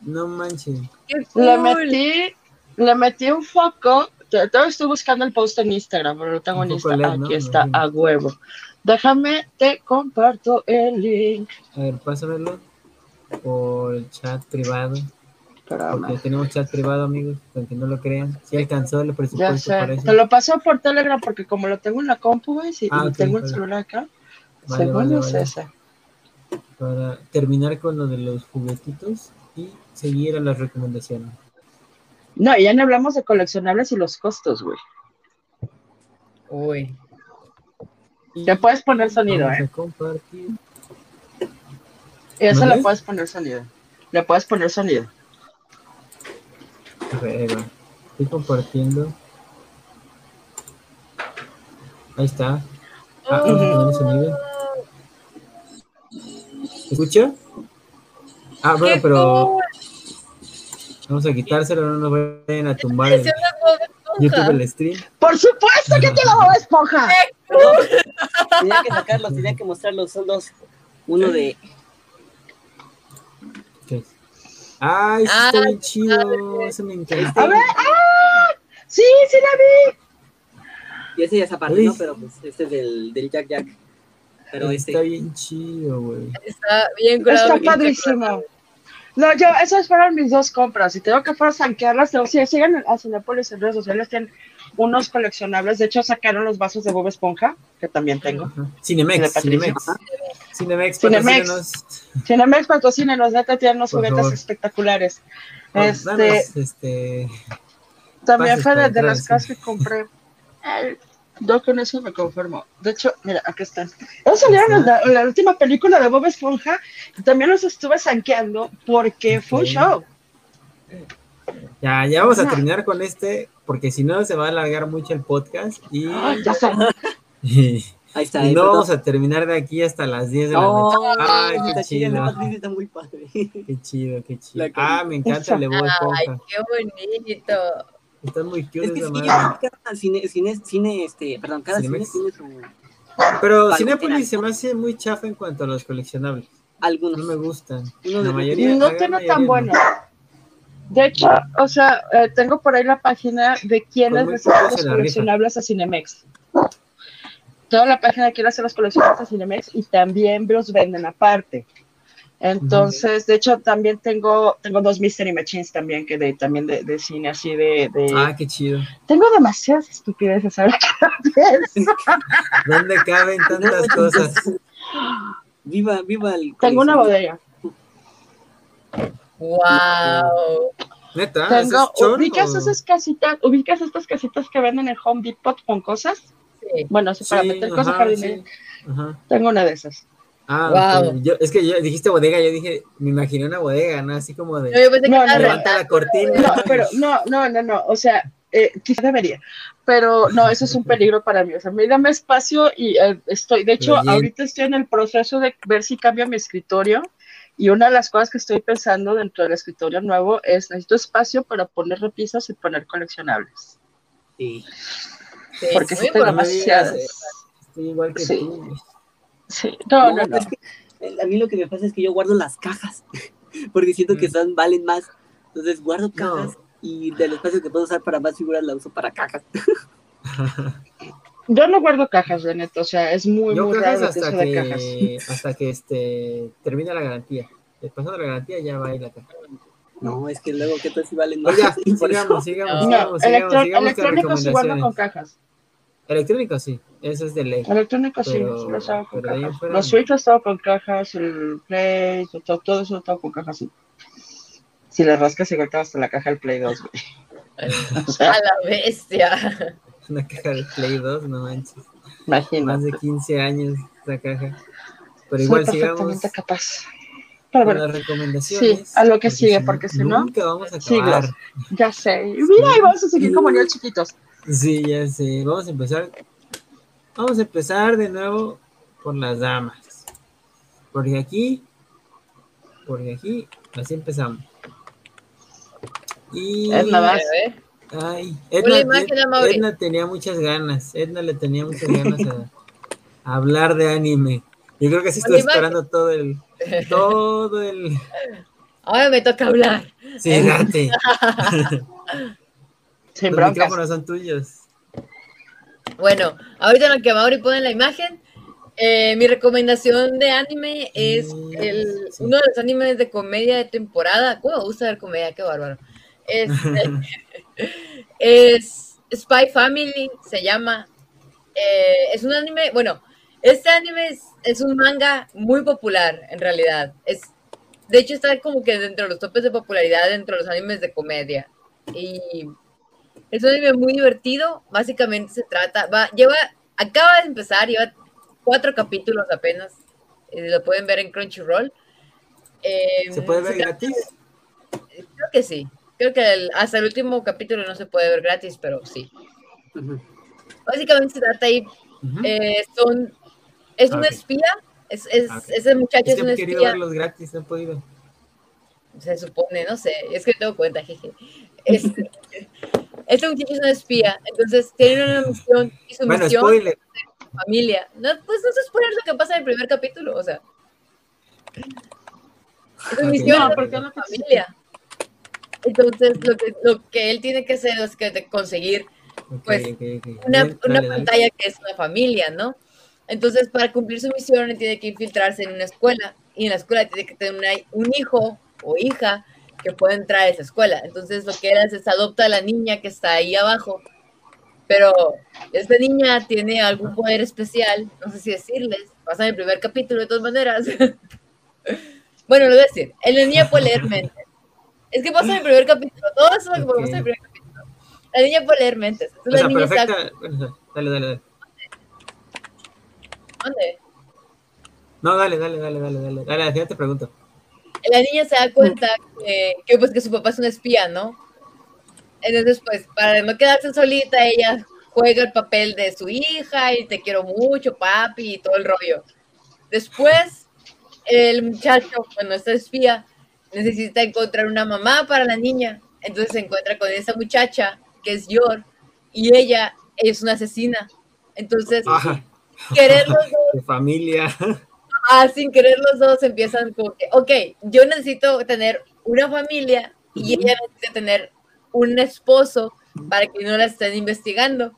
Speaker 5: No manches.
Speaker 2: ¡Qué
Speaker 3: Le metí, le metí un foco. Te- Todavía estoy buscando el post en Instagram, pero lo tengo
Speaker 5: Un
Speaker 3: en Instagram. Aquí está, a huevo. Déjame, te comparto el link.
Speaker 5: A ver, pásamelo por el chat privado. Porque tenemos chat privado, amigos, aunque no lo crean. Si alcanzó el
Speaker 3: Ya
Speaker 5: presupuesto para
Speaker 3: sé.
Speaker 5: eso.
Speaker 3: Te lo paso por Telegram porque como lo tengo en la compu, güey, sí,
Speaker 5: Ah,
Speaker 3: tengo el
Speaker 5: vale.
Speaker 3: celular acá.
Speaker 5: Vale,
Speaker 3: según
Speaker 5: vale,
Speaker 3: es
Speaker 5: vale.
Speaker 3: ese.
Speaker 5: Para terminar con lo de los juguetitos y seguir a las recomendaciones.
Speaker 3: No, ya no hablamos de coleccionables y los costos, güey.
Speaker 2: Uy.
Speaker 3: Le puedes poner sonido,
Speaker 5: vamos
Speaker 3: ¿eh?
Speaker 5: a compartir.
Speaker 3: Eso
Speaker 5: ¿Vale?
Speaker 3: le puedes poner sonido. Le puedes poner sonido.
Speaker 5: Estoy compartiendo. Ahí está. Ah, poner sonido. ¿Se escucha? Ah, bueno,
Speaker 2: ¡Qué
Speaker 5: pero vamos a quitárselo, no nos vayan a tumbar el. YouTube el stream.
Speaker 3: ¡Por supuesto que te la voy a esponja!
Speaker 4: Tenía que sacarlos, tenía que mostrarlos. Son dos. Uno de.
Speaker 5: ¿Qué es? Ay, sí está bien chido. Eso me encanta.
Speaker 3: A ver, ¡ah! ¡Sí, sí la vi!
Speaker 4: Y ese ya es aparte,
Speaker 5: Uy.
Speaker 4: ¿no? Pero pues este es del, del Jack Jack. Pero este.
Speaker 5: Está bien chido, güey.
Speaker 2: Está bien curado.
Speaker 3: Está padrísimo. No, yo, esas fueron mis dos compras. Y tengo que fuera sanquearlas. Tengo, si siguen a Cinepolis en redes sociales, tienen unos coleccionables. De hecho, sacaron los vasos de Bob Esponja, que también tengo.
Speaker 5: Cinemex. Cinemex. Cinemex,
Speaker 3: Cinemex. Cinemex patrocínenos, neta, tienen unos
Speaker 5: Por
Speaker 3: juguetes
Speaker 5: favor.
Speaker 3: espectaculares.
Speaker 5: Danos,
Speaker 3: Este,
Speaker 5: este,
Speaker 3: también fue de, las cosas que compré. Ay, Yo con eso me conformo. De hecho, mira, aquí están. Ellos salieron en la, última película de Bob Esponja y también los estuve sanqueando porque fue un show.
Speaker 5: Ya, ya vamos a terminar con este, porque si no se va a alargar mucho el podcast y,
Speaker 3: Ay, ya sé.
Speaker 5: y
Speaker 4: Ahí está.
Speaker 5: no
Speaker 4: ahí, perdón.
Speaker 5: vamos a terminar de aquí hasta las 10 de la
Speaker 4: No,
Speaker 5: noche. Ay,
Speaker 4: está
Speaker 5: qué
Speaker 4: chido,
Speaker 5: chido,
Speaker 4: Patricio está muy padre.
Speaker 5: qué chido, qué chido. Ah, me encanta el de Bob
Speaker 2: Ay, qué bonito.
Speaker 5: Está muy cute
Speaker 4: Es que
Speaker 5: esa
Speaker 4: sí,
Speaker 5: madre.
Speaker 4: cada cine, cine, cine, este, perdón, cada cine
Speaker 5: Cinemex.
Speaker 4: tiene su.
Speaker 5: Pero
Speaker 4: Vale,
Speaker 5: Cinépolis se me hace muy chafa en cuanto a los coleccionables.
Speaker 4: Algunos.
Speaker 5: No me gustan.
Speaker 4: Uno
Speaker 5: La
Speaker 4: de-
Speaker 5: mayoría.
Speaker 3: No
Speaker 5: mayoría
Speaker 3: tan
Speaker 5: no.
Speaker 3: De hecho, o sea, eh, tengo por ahí la página de reciben
Speaker 5: pocos
Speaker 3: los coleccionables a Cinemex. Toda la página de quién hace los coleccionables a Cinemex y también los venden aparte. Entonces, de hecho, también tengo, tengo dos Mystery Machines también, que de, también de, de cine, así de, de-
Speaker 5: Ah, qué chido.
Speaker 3: Tengo demasiadas estupideces ahora que.
Speaker 5: ¿Dónde caben tantas cosas?
Speaker 4: Viva, viva el.
Speaker 3: Tengo una bodega.
Speaker 2: Wow.
Speaker 5: Neta, ¿ese
Speaker 3: Tengo,
Speaker 5: es chon
Speaker 3: ubicas
Speaker 5: o-
Speaker 3: esas casitas, ubicas estas casitas que venden en Home Depot con cosas.
Speaker 2: Sí.
Speaker 3: Bueno, así para
Speaker 5: Sí,
Speaker 3: meter cosas jardineras.
Speaker 5: sí.
Speaker 3: Tengo una de esas.
Speaker 5: Ah,
Speaker 2: Wow.
Speaker 5: Yo- es que yo dijiste bodega, yo dije, me imaginé una bodega, ¿no? Así como de
Speaker 2: No, yo pensé que
Speaker 3: No,
Speaker 2: estaba
Speaker 3: no,
Speaker 5: levanta la cortina.
Speaker 3: No, pero no, no, no, no. O sea, eh, quizá debería. Pero no, eso es un peligro para mí. O sea, me dame espacio y eh, estoy. De hecho, ahorita estoy en el proceso de ver si cambio mi escritorio. Y una de las cosas que estoy pensando dentro del escritorio nuevo es necesito espacio para poner repisas y poner coleccionables.
Speaker 4: Sí.
Speaker 2: Sí,
Speaker 3: Porque
Speaker 2: muy
Speaker 3: sí tengo demasiadas.
Speaker 5: Estoy igual que
Speaker 3: Sí.
Speaker 5: tú.
Speaker 3: Sí, no, no,
Speaker 4: No,
Speaker 3: no.
Speaker 4: es que, eh, a mí lo que me pasa es que yo guardo las cajas, porque siento que
Speaker 5: Mm.
Speaker 4: son, valen más. Entonces guardo cajas y del espacio que puedo usar para más figuras la uso para cajas.
Speaker 3: Yo no guardo cajas, de neta. O sea, es muy,
Speaker 5: Yo
Speaker 3: muy
Speaker 5: cajas
Speaker 3: raro lo que
Speaker 5: hasta
Speaker 3: de cajas.
Speaker 5: que, hasta que este, termina la garantía. Pasando la garantía ya va a ir la caja.
Speaker 4: No, es que luego que tal si valen más.
Speaker 5: Oiga,
Speaker 4: eso-
Speaker 5: sigamos, sigamos,
Speaker 2: No,
Speaker 5: sigamos, sigamos,
Speaker 3: electro-
Speaker 5: sigamos
Speaker 3: electrónicos sí guardo con cajas.
Speaker 5: Electrónicos sí, eso es de ley.
Speaker 3: Electrónicos sí, los hago con
Speaker 5: de
Speaker 3: cajas.
Speaker 5: fuera
Speaker 3: Los. Switch los hago con cajas, el Play, todo, todo eso lo hago con cajas, sí. Si le rascas igual te vas hasta la caja del Play 2, güey. O sea,
Speaker 2: A la bestia.
Speaker 5: Una caja de Play 2, no manches.
Speaker 3: imagínate.
Speaker 5: Más de 15 años esa caja. Pero
Speaker 3: Soy
Speaker 5: igual sigamos
Speaker 3: perfectamente capaz. Pero bueno,
Speaker 5: las recomendaciones.
Speaker 3: Sí, a lo que sigue, porque si no,
Speaker 5: Nunca vamos a
Speaker 3: siglos.
Speaker 5: acabar.
Speaker 3: ya sé. Y Mira, y vamos a seguir como niños chiquitos.
Speaker 5: Sí, ya sé. Vamos a empezar. Vamos a empezar de nuevo por las damas. Porque aquí, porque aquí así empezamos. Y...
Speaker 3: Edna, vas.
Speaker 5: Ay, Edna, tenía muchas ganas, Edna le tenía muchas ganas a, hablar de anime. Yo creo que sí estoy esperando todo el, todo el...
Speaker 2: Ahora me toca hablar.
Speaker 5: Sí, date. Los micrófonos son tuyos.
Speaker 2: Bueno, ahorita lo que Mauri pone en la imagen, eh, mi recomendación de anime es el, uno de los animes de comedia de temporada. ¿Cómo me gusta ver comedia? Qué bárbaro. Es, es Spy Family, se llama. Eh, es un anime, bueno, este anime es, es, un manga muy popular, en realidad. Es, de hecho, está como que dentro de los topes de popularidad dentro de los animes de comedia. Y es un anime muy divertido. Básicamente se trata, va, lleva, acaba de empezar, lleva cuatro capítulos apenas. Eh, lo pueden ver en Crunchyroll.
Speaker 5: Eh, ¿Se puede ver gratis?
Speaker 2: Creo que sí. Creo que hasta el último capítulo no se puede ver gratis, pero sí. Básicamente se trata ahí, eh, son, es un espía, es, es, ah, ese muchacho es,
Speaker 5: que
Speaker 2: un
Speaker 5: espía. querido verlos gratis, no he podido.
Speaker 2: Se supone, no sé, es que tengo cuenta, jeje. Este, este muchacho es un espía, entonces tiene una misión y su
Speaker 5: bueno,
Speaker 2: misión
Speaker 5: spoiler.
Speaker 2: familia. No, pues no se spoiler lo que pasa en el primer capítulo, o sea. Su misión no, es la familia. Entonces, lo que, lo que él tiene que hacer es que conseguir pues, una, una pantalla que es una familia, ¿no? Entonces, para cumplir su misión, él tiene que infiltrarse en una escuela y en la escuela tiene que tener un hijo o hija que pueda entrar a esa escuela. Entonces, lo que él hace es adopta a la niña que está ahí abajo, pero esta niña tiene algún poder especial, no sé si decirles, pasa en el primer capítulo de todas maneras. bueno, lo voy a decir, la niña puede leer mentes. Es que pasa en el primer capítulo. Todo eso es lo que pasa en el primer capítulo. La niña puede leer mentes.
Speaker 5: o sea, niña perfecta. Está... Dale, dale, dale.
Speaker 2: ¿Dónde?
Speaker 5: No, dale, dale, dale, dale, dale. Dale, ya te pregunto.
Speaker 2: La niña se da cuenta que, que, pues, que su papá es un espía, ¿no? Entonces, pues, para no quedarse solita, ella juega el papel de su hija y te quiero mucho, papi, y todo el rollo. Después, el muchacho, bueno, esta espía, necesita encontrar una mamá para la niña. Entonces se encuentra con esa muchacha que es Yor y ella es una asesina. Entonces, querer los dos.
Speaker 5: Familia.
Speaker 2: Ah, sin querer los dos empiezan como que, ok, yo necesito tener una familia y ella necesita tener un esposo para que no la estén investigando.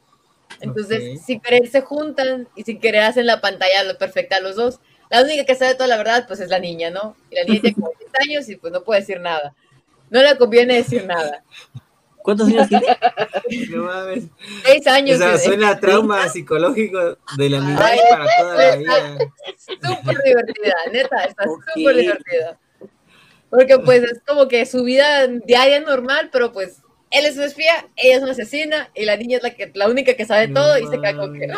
Speaker 2: Entonces, sin querer se juntan y sin querer hacen la pantalla lo perfecta a los dos. La única que sabe toda la verdad, pues es la niña, ¿no? Y la niña tiene como 10 años y pues no puede decir nada. No le conviene decir nada.
Speaker 4: ¿Cuántos años tiene?
Speaker 5: No mames.
Speaker 2: Seis años.
Speaker 5: O sea, suena trauma psicológico de la niña para toda la vida.
Speaker 2: Súper divertida, neta, está súper divertida. Porque pues es como que su vida diaria normal, pero pues él es un espía, ella es una asesina y la niña es la, que, la única que sabe todo y se cae con que...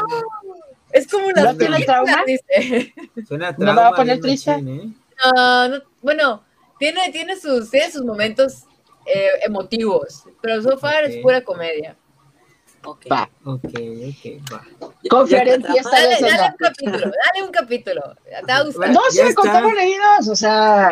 Speaker 2: Es como una
Speaker 3: ¿No tiene trauma? Dice.
Speaker 5: Suena
Speaker 3: trauma, ¿No va a poner triste?
Speaker 2: ¿eh? No, no, bueno, tiene, tiene, sus, tiene sus momentos eh, emotivos, pero so far okay. es pura comedia.
Speaker 5: Ok, va. ok, ok, va.
Speaker 3: Confiaré en ti esta
Speaker 2: dale, dale un capítulo, dale un capítulo. ¿Te va a gustar?
Speaker 3: No, sí me contaron leídos, o sea,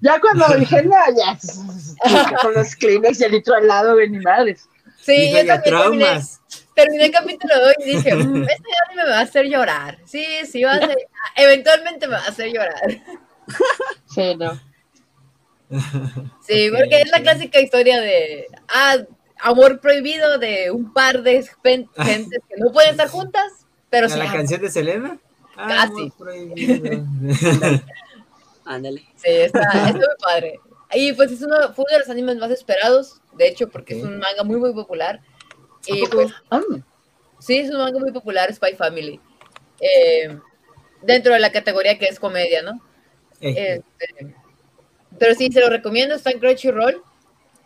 Speaker 3: ya cuando dije, no, ya, con los Kleenex y el litro al lado, ven ni madres.
Speaker 2: Sí, yo también traumas terminé el capítulo 2 y dije, mmm, este anime me va a hacer llorar. Sí, sí, va a hacer, eventualmente me va a hacer llorar.
Speaker 3: Sí, no.
Speaker 2: Sí, porque es la clásica historia de, ah, amor prohibido de un par de gentes que no pueden estar juntas, pero sí.
Speaker 5: ¿La canción de Selena?
Speaker 2: Ah, Casi.
Speaker 4: Ándale.
Speaker 2: Sí, está, está muy padre. Y pues es uno, fue uno de los animes más esperados, de hecho, porque okay. es un manga muy, muy popular. Y pues,
Speaker 3: ah.
Speaker 2: sí, es un manga muy popular, Spy Family. Eh, dentro de la categoría que es comedia, ¿no?
Speaker 5: Eh.
Speaker 2: Este, pero sí, se lo recomiendo, está en Crunchyroll.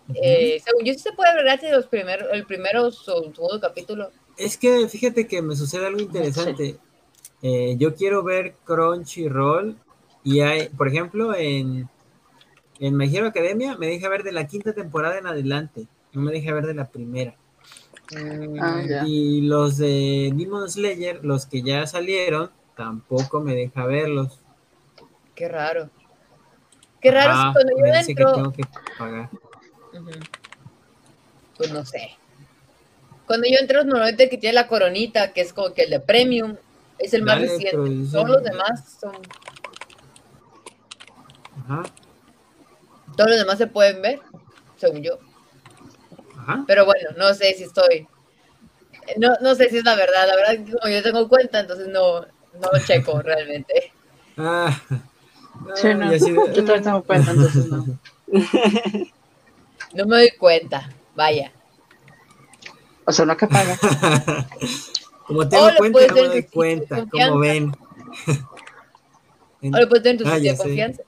Speaker 2: Uh -huh. eh, según yo, sí se puede ver gratis los primeros, el primero o segundo capítulo.
Speaker 5: Es que fíjate que me sucede algo interesante. Eh, yo quiero ver Crunchyroll y hay, por ejemplo, en, en My Hero Academia me deja ver de la quinta temporada en adelante, no me deja ver de la primera.
Speaker 3: Ah, ya.
Speaker 5: Y los de Demon Slayer, los que ya salieron, tampoco me deja verlos.
Speaker 2: Qué raro. Qué raro es cuando yo entro. Que pagar. Pues no sé. Cuando yo entro, normalmente que tiene la coronita, que es como que el de premium, es el más reciente. Todos los demás son. Ajá. Todos los demás se pueden ver, según yo. Ajá. Pero bueno, no sé si estoy. No, no sé si es la verdad. La verdad, como yo tengo cuenta, entonces no, no lo checo realmente. Ah.
Speaker 3: Sí, no. Yo también tengo cuenta, entonces no.
Speaker 2: No me doy cuenta, vaya.
Speaker 3: O sea, no que paga.
Speaker 5: como tengo cuenta, no me doy cuenta, como ven.
Speaker 2: o lo puedes tener en tu ah, sitio de confianza.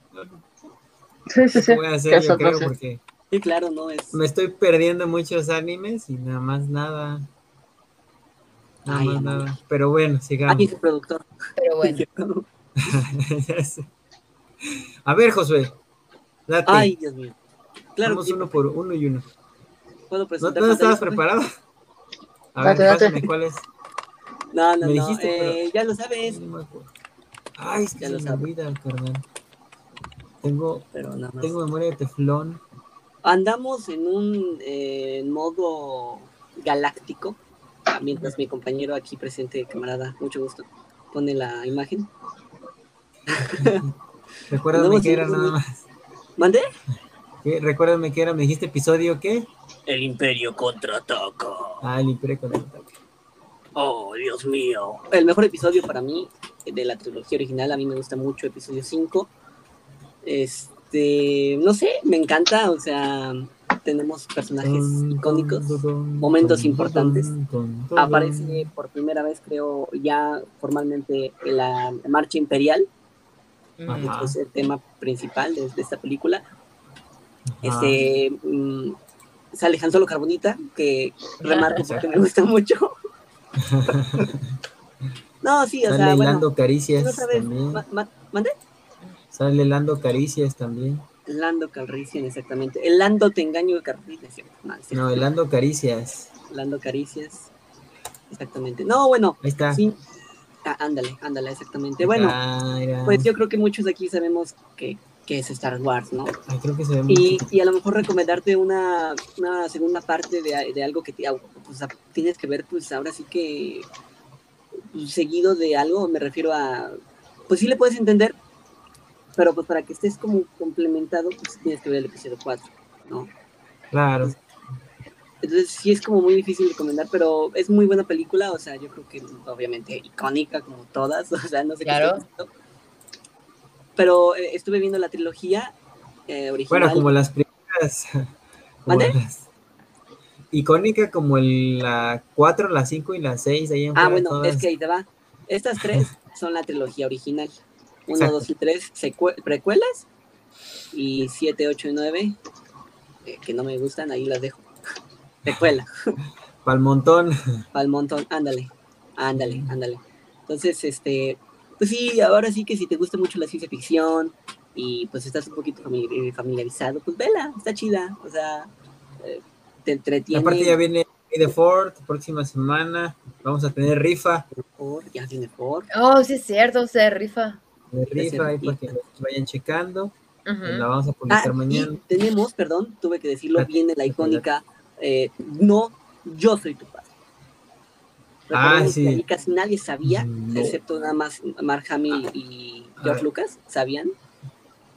Speaker 3: Sí, sí, sí.
Speaker 5: Voy a hacer, yo creo, porque
Speaker 4: sí, claro, no es.
Speaker 5: Me estoy perdiendo muchos animes y nada más nada. Nada más nada. Pero bueno, sigamos.
Speaker 4: Aquí es productor.
Speaker 2: Pero bueno.
Speaker 5: A ver, Josué.
Speaker 4: Date. Ay, Dios mío.
Speaker 5: Claro. Vamos uno por uno y uno.
Speaker 4: ¿Puedo presentar
Speaker 5: ¿No, estabas preparado? A ver, date, ¿cuál es?
Speaker 4: No, no, no. Eh, ya lo sabes.
Speaker 5: Ay, es que ya lo se me carnal. Tengo, tengo memoria de teflón.
Speaker 4: Andamos en un eh, modo galáctico. Mientras mi compañero aquí presente, camarada, mucho gusto, pone la imagen.
Speaker 5: Recuérdame que era nada más.
Speaker 4: ¿Mande?
Speaker 5: Recuérdame que era, me dijiste episodio qué?
Speaker 4: El Imperio contraataca.
Speaker 5: Ah, el Imperio contraataca.
Speaker 4: Oh, Dios mío. El mejor episodio para mí de la trilogía original, a mí me gusta mucho episodio 5. Este, no sé, me encanta, o sea, tenemos personajes icónicos, momentos importantes. Aparece por primera vez, creo, ya formalmente la marcha imperial es el tema principal de, esta película. Este mm, sale Han Solo Carbonita, que remarco porque me gusta mucho. no, sí, o sea,
Speaker 5: Caricias. Sale Lando Caricias también.
Speaker 4: Lando Caricias, exactamente. El Lando te engaño de Caricias.
Speaker 5: No, el Lando Caricias.
Speaker 4: Lando Caricias. Exactamente. No, bueno.
Speaker 5: Ahí está.
Speaker 4: Sí, Ah, ándale, ándale, exactamente. Bueno, pues yo creo que muchos de aquí sabemos que, es Star Wars, ¿no?
Speaker 5: creo que
Speaker 4: y, y, a lo mejor recomendarte una, una segunda parte de, de algo que te, pues, tienes que ver, pues ahora sí que pues, seguido de algo, me refiero a, pues sí le puedes entender, pero pues para que estés como complementado, pues tienes que ver el episodio 4, ¿no?
Speaker 5: Claro.
Speaker 4: Entonces sí es como muy difícil recomendar, pero es muy buena película, o sea, yo creo que obviamente icónica como todas, o sea, no sé
Speaker 2: claro. qué
Speaker 4: Pero eh, estuve viendo la trilogía eh, original.
Speaker 5: Bueno, como las primeras.
Speaker 4: ¿Mande?
Speaker 5: icónica como el, la 4, la 5 y la 6. Ahí
Speaker 4: ah, bueno, es que ahí te va. Estas tres son la trilogía original. 1, 2 y 3 precuelas. Y 7, 8 y 9, eh, que no me gustan, ahí las dejo. Secuela.
Speaker 5: Pal montón.
Speaker 4: Pal montón, ándale, ándale, ándale. Entonces, este, pues sí, ahora sí que si te gusta mucho la ciencia ficción y pues estás un poquito eh, familiarizado, pues vela, está chida, o sea, eh, te entretiene.
Speaker 5: Aparte ya viene de Ford, próxima semana, vamos a tener rifa.
Speaker 4: ya viene Ford.
Speaker 2: Oh, sí es cierto, o sea, rifa.
Speaker 5: De rifa, ahí para que vayan checando. La vamos a publicar ah, mañana.
Speaker 4: tenemos, perdón, tuve que decirlo, viene la icónica eh, no, yo soy tu padre.
Speaker 5: Ah, sí. Y
Speaker 4: casi nadie sabía, excepto nada más Mark Hamill y George Lucas, sabían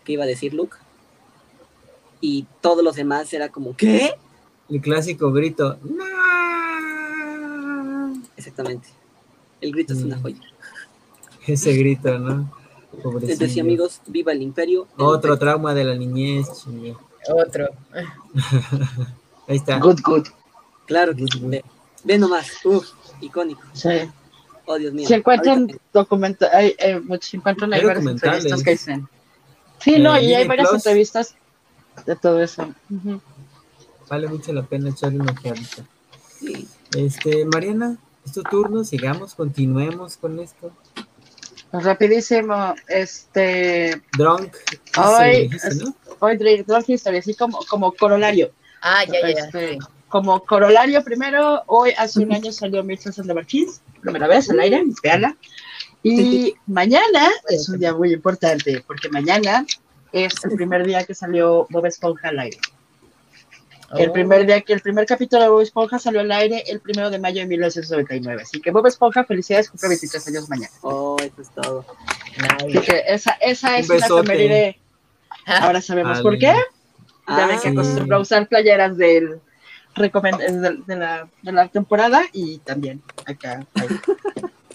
Speaker 4: qué iba a decir Luke. Y todos los demás era como, ¿qué?
Speaker 5: El clásico grito,
Speaker 4: Exactamente. El grito es una mm. joya.
Speaker 5: Ese grito, ¿no?
Speaker 4: Entonces, amigos, viva el imperio.
Speaker 5: Otro trauma de la niñez.
Speaker 2: Otro.
Speaker 5: Ahí está.
Speaker 3: Good, good.
Speaker 4: Claro que Ve, nomás. Uf, icónico.
Speaker 3: Sí.
Speaker 4: Oh, Dios mío.
Speaker 3: Se encuentran documentales, hay, eh, se encuentran hay varias entrevistas que dicen. Sí, no, y hay varias entrevistas de todo eso.
Speaker 5: Vale mucho la pena echarle una ojeadita. Este, Mariana, es tu turno, sigamos, continuemos con esto.
Speaker 3: Pues rapidísimo, este...
Speaker 5: Drunk.
Speaker 3: Hoy, ¿no? hoy Drunk History, así como, como corolario.
Speaker 2: Ah, ya, ya. Este,
Speaker 3: como corolario, primero, hoy hace un año salió Mistress of the Marquis, primera vez al aire, veanla. Y mañana es un día muy importante, porque mañana es el primer día que salió Bob Esponja al aire. El oh. primer día que el primer capítulo de Bob Esponja salió al aire el primero de mayo de 1999. Así que Bob Esponja, felicidades, cumple 23 años mañana.
Speaker 4: Oh, eso es todo.
Speaker 3: Así que esa, esa es una efeméride. Ahora sabemos por qué. Ya ven que acostumbro a usar playeras del, de, la, de la temporada y también acá hay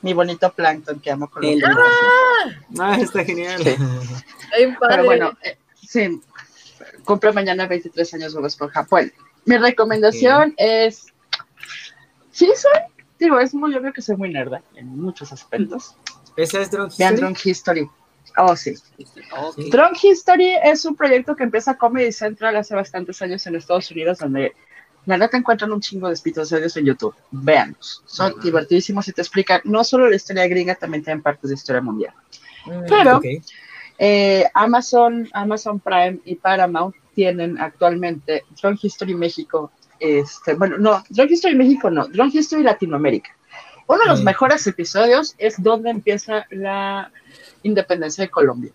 Speaker 3: mi bonito plankton que amo con
Speaker 5: ¡Ah! ah, está genial.
Speaker 3: Pero bueno, eh, sí, cumple mañana 23 años Bob Esponja. Bueno, mi recomendación es, sí soy, digo, es muy obvio que soy muy nerda en muchos aspectos.
Speaker 5: ¿Esa es Drunk
Speaker 3: History? Drunk History. Oh, sí. Drunk History es un proyecto que empieza Comedy Central hace bastantes años en Estados Unidos, donde la neta encuentran un chingo de episodios en YouTube. Véanlos. Son divertidísimos y te explican no solo la historia gringa, también tienen partes de historia mundial. Mm, Pero eh, Amazon, Amazon Prime y Paramount tienen actualmente Drunk History México. Este, bueno, no, Drunk History México no, Drunk History Latinoamérica. Uno de los mm. mejores episodios es donde empieza la independencia de Colombia.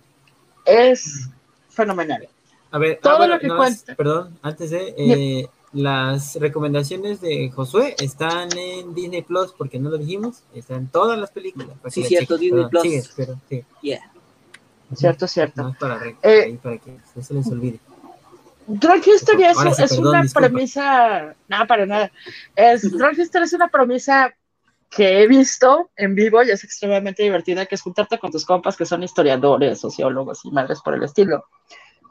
Speaker 3: Es fenomenal.
Speaker 5: A ver, todo ah, lo que cuenta. Perdón, antes de. Eh, las recomendaciones de Josué están en Disney Plus, porque no lo dijimos, están en todas las películas.
Speaker 4: Sí, cierto, Disney Plus. Sí,
Speaker 3: pero, sí. Cierto, cierto.
Speaker 5: para, eh, para que no se les olvide.
Speaker 3: Drunk History es, una premisa, nada para nada. Es, Drunk History es una premisa que he visto en vivo y es extremadamente divertida, que es juntarte con tus compas que son historiadores, sociólogos y madres por el estilo.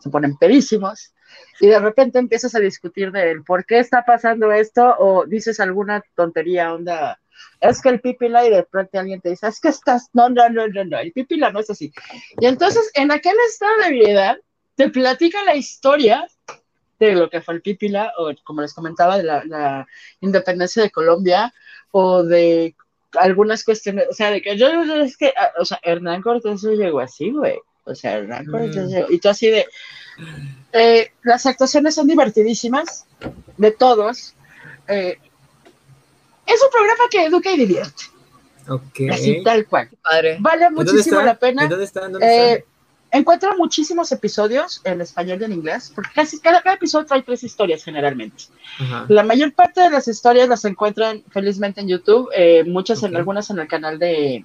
Speaker 3: Se ponen pedísimos y de repente empiezas a discutir de por qué está pasando esto o dices alguna tontería, onda, es que el pipila y de pronto alguien te dice, es que estás, no, no, no, no, no, el pipila no es así. Y entonces en aquel estado de vida te platica la historia de lo que fue el pipila o como les comentaba, de la, la independencia de Colombia o de algunas cuestiones, o sea, de que yo, es que, ah, o sea, Hernán Cortés llegó así, güey. O sea, Hernán Cortés mm. llegó, y tú así de, eh, las actuaciones son divertidísimas, de todos. Eh, es un programa que educa y divierte. Así tal cual. Vale muchísimo la pena.
Speaker 5: ¿Dónde está?
Speaker 3: Eh, encuentra muchísimos episodios en español y en inglés, porque casi cada, episodio trae tres historias generalmente. La mayor parte de las historias las encuentran felizmente en YouTube, muchas en algunas en el canal de,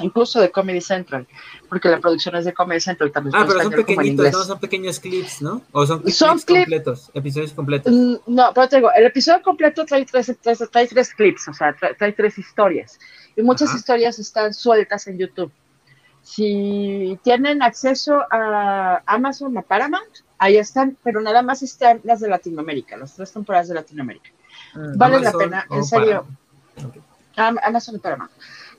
Speaker 3: incluso de Comedy Central, porque la producción es de Comedy Central también.
Speaker 5: Ah, pero son pequeñitos, ¿no? Son pequeños clips, ¿no? O son, clips completos, episodios completos. Mm,
Speaker 3: no, pero te digo, el episodio completo trae tres, trae tres clips, o sea, trae, tres historias. Y muchas historias están sueltas en YouTube. Si tienen acceso a Amazon o Paramount, ahí están, pero nada más están las de Latinoamérica, las tres temporadas de Latinoamérica. Mm. vale la pena, en serio. Amazon y Paramount.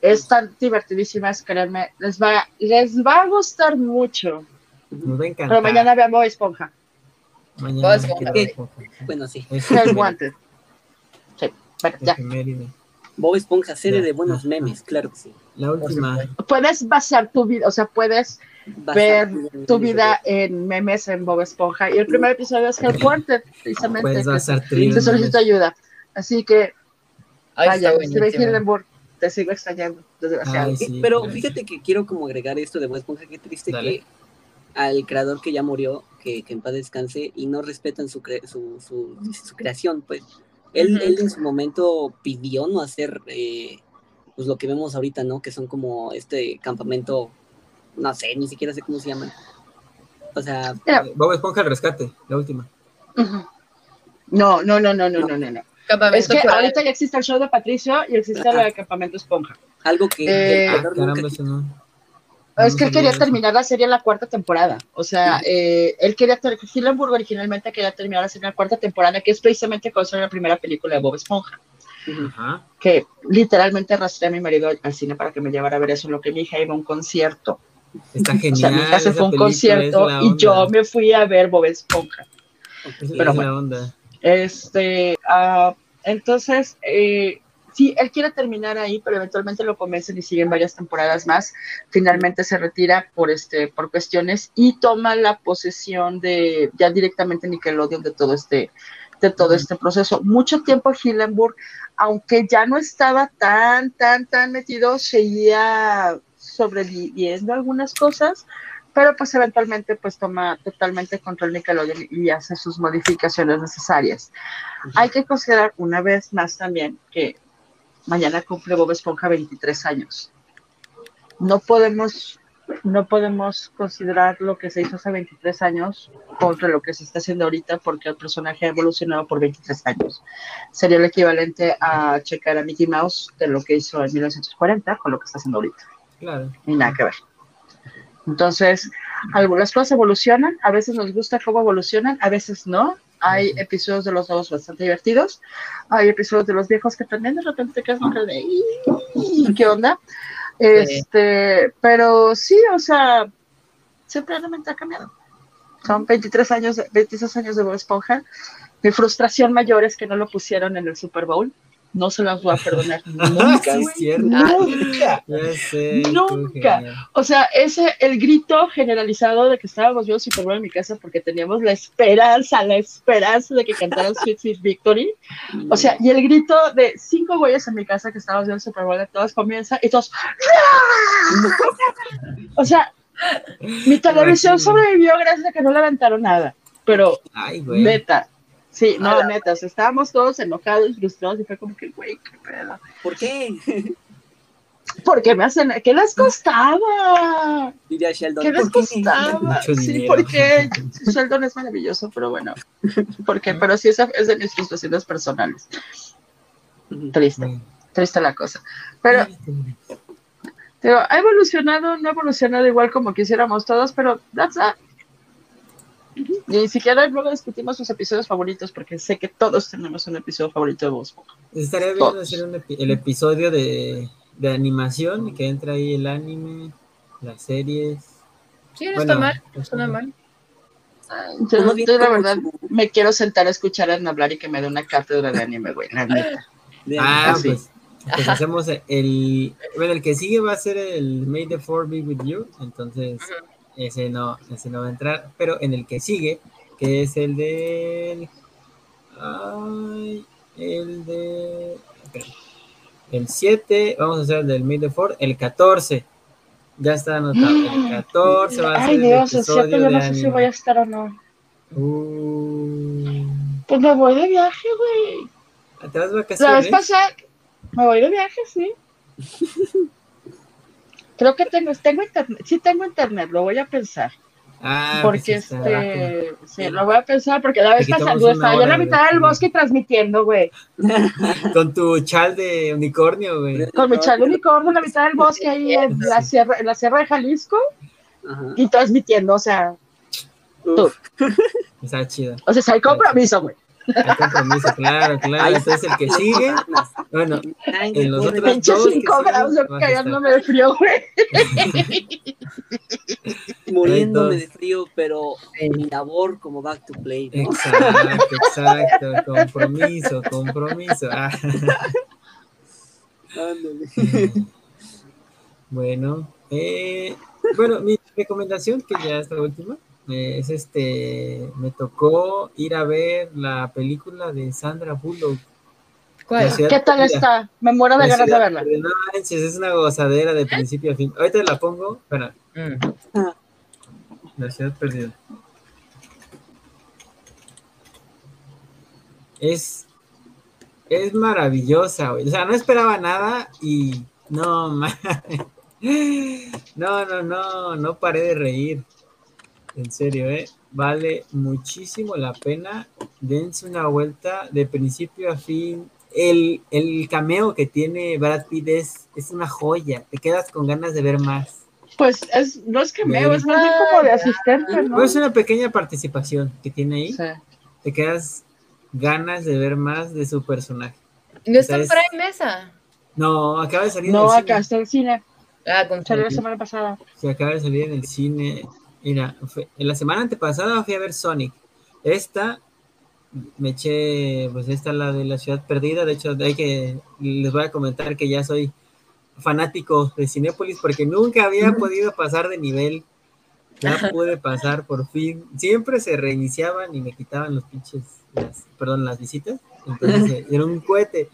Speaker 3: Están divertidísimas, créanme. Les va, les va a gustar mucho.
Speaker 5: Nos va a encantar.
Speaker 3: Pero mañana vean Bob Esponja.
Speaker 5: Mañana Bob Esponja.
Speaker 4: Bueno, sí.
Speaker 3: Wanted. Sí, bueno, ya.
Speaker 4: Bob Esponja, serie de buenos memes, claro que sí.
Speaker 5: La última.
Speaker 3: Puedes basar tu vida, o sea, puedes ver tu vida en memes en Bob Esponja. Y el primer episodio es Help Wanted, precisamente.
Speaker 5: Puedes basar
Speaker 3: Te solicito ayuda. Así que, vaya, Steven Hildenburg te sigo extrañando,
Speaker 4: Pero fíjate que quiero como agregar esto de Bob Esponja, qué triste que al creador que ya murió, que, en paz descanse, y no respetan su, su, su, creación, pues. Él, él, en su momento pidió no hacer eh, pues lo que vemos ahorita, ¿no? Que son como este campamento, no sé, ni siquiera sé cómo se llaman. O sea...
Speaker 5: Bob Esponja al rescate, la última.
Speaker 3: No, no, no, no, no, no, no. no es que ahorita ya existe el show de Patricio y existe el de Campamento Esponja.
Speaker 4: Algo que... Eh,
Speaker 3: es que él quería terminar la serie en la cuarta temporada. O sea, eh, él quería, Hillenburg originalmente quería terminar la serie en la cuarta temporada, que es precisamente cuando salió la primera película de Bob Esponja. Que literalmente arrastré a mi marido al cine para que me llevara a ver eso, lo que mi hija iba a un concierto.
Speaker 5: Está genial. O sea, mi
Speaker 3: hija se fue a un concierto y yo me fui a ver Bob Esponja.
Speaker 5: Pero bueno, onda.
Speaker 3: Este, uh, entonces, eh, sí, él quiere terminar ahí, pero eventualmente lo convencen y siguen varias temporadas más. Finalmente se retira por, este, por cuestiones y toma la posesión de ya directamente Nickelodeon de todo este, de todo este proceso. Mucho tiempo Hillenburg, aunque ya no estaba tan, tan, tan metido, seguía sobreviviendo algunas cosas, pero pues eventualmente pues toma totalmente control Nickelodeon y hace sus modificaciones necesarias. Hay que considerar una vez más también que mañana cumple Bob Esponja 23 años. No podemos no podemos considerar lo que se hizo hace 23 años contra lo que se está haciendo ahorita porque el personaje ha evolucionado por 23 años. Sería el equivalente a checar a Mickey Mouse de lo que hizo en 1940 con lo que está haciendo ahorita.
Speaker 5: Claro.
Speaker 3: Y nada que ver. Entonces, algunas cosas evolucionan, a veces nos gusta cómo evolucionan, a veces no. Hay episodios de los nuevos bastante divertidos, hay episodios de los viejos que también de repente te quedas de ¿qué onda? Este, pero sí, o sea, simplemente ha cambiado. Son 23 años, 26 años de Bob Esponja. Mi frustración mayor es que no lo pusieron en el Super Bowl. No se las voy a perdonar. Nunca. nunca. nunca. O sea, ese, el grito generalizado de que estábamos viendo Super Bowl en mi casa porque teníamos la esperanza, la esperanza de que cantaran Sweet Sweet Victory. O sea, y el grito de cinco güeyes en mi casa que estábamos viendo Super Bowl, todos comienza y todos. o sea, mi televisión sobrevivió gracias a que no levantaron nada. Pero, neta, Sí, no, neta, estábamos todos enojados y frustrados y fue como que, güey, qué pedo.
Speaker 4: ¿Por qué?
Speaker 3: Porque me hacen, ¿qué les costaba?
Speaker 4: Diría Sheldon.
Speaker 3: ¿Qué les costaba? Sí, porque Sheldon es maravilloso, pero bueno, porque, pero sí, esa es de mis frustraciones personales. Triste, triste la cosa. Pero, digo, ha evolucionado, no ha evolucionado igual como quisiéramos todos, pero that's that. Ni siquiera luego discutimos sus episodios favoritos, porque sé que todos tenemos un episodio favorito de Voz
Speaker 5: Estaría bien hacer el episodio de, de animación, que entra ahí el anime, las series.
Speaker 2: Sí, no está mal, no está mal.
Speaker 3: Yo, la verdad me quiero sentar a escuchar a hablar y que me dé una cátedra de anime, güey, la neta.
Speaker 5: Ah, pues, pues, hacemos el, bueno, el que sigue va a ser el May the Four Be With You, entonces ese no, ese no va a entrar, pero en el que sigue, que es el de Ay, el de. El 7, vamos a hacer el del Midford, el 14. Ya está anotado. El 14 va a ser
Speaker 3: Ay, Dios, el 7 yo no sé si voy a estar o no. Uh... Pues me voy de viaje, güey.
Speaker 5: ¿Te vas de vacaciones?
Speaker 3: La vez pasada, me voy de viaje, sí. Creo que tengo, tengo internet, sí tengo internet, lo voy a pensar. Ah, porque pues este, sí, lo voy a pensar porque la vez pasada yo en la mitad del bosque transmitiendo, güey.
Speaker 5: Con tu chal de unicornio, güey.
Speaker 3: Con mi chal de unicornio en la mitad del bosque ahí en la sierra, en la sierra de Jalisco y transmitiendo, o sea, tú.
Speaker 5: Está chido.
Speaker 3: O sea, hay compromiso, güey.
Speaker 5: Hay compromiso, claro, claro. Entonces el que sigue, bueno, en los otros
Speaker 3: Pinche dos. 5 grados cagándome de frío, güey.
Speaker 4: Muriéndome de frío, pero en mi labor como back to play.
Speaker 5: Exacto, exacto. Compromiso, compromiso. Ah. Bueno, eh, bueno, mi recomendación, que ya es la última, es este, me tocó ir a ver la película de Sandra Bullock.
Speaker 3: ¿Qué tal está? Me muero de ganas de verla. No
Speaker 5: es una gozadera de principio a fin. Ahorita la pongo, espera. Mm. La ciudad perdida. Es, es maravillosa, O sea, no esperaba nada y no, no, no, no, no paré de reír. En serio, ¿eh? Vale muchísimo la pena. Dense una vuelta de principio a fin. El, el cameo que tiene Brad Pitt es, una joya. Te quedas con ganas de ver más.
Speaker 3: Pues es, no es cameo, es más bien como de asistente, ¿no?
Speaker 5: Es una pequeña participación que tiene ahí. Te quedas ganas de ver más de su personaje.
Speaker 2: ¿No está por ahí mesa?
Speaker 5: No, acaba de salir
Speaker 3: no, acá está el cine.
Speaker 2: Ah, con
Speaker 3: Salió la semana pasada.
Speaker 5: Se acaba de salir en el cine. Mira, en la semana antepasada fui a ver Sonic. Esta me eché, pues esta la de la ciudad perdida. De hecho, hay que les voy a comentar que ya soy fanático de Cinépolis porque nunca había podido pasar de nivel. Ya pude pasar por fin. Siempre se reiniciaban y me quitaban los pinches, perdón, las visitas. Entonces era un cohete,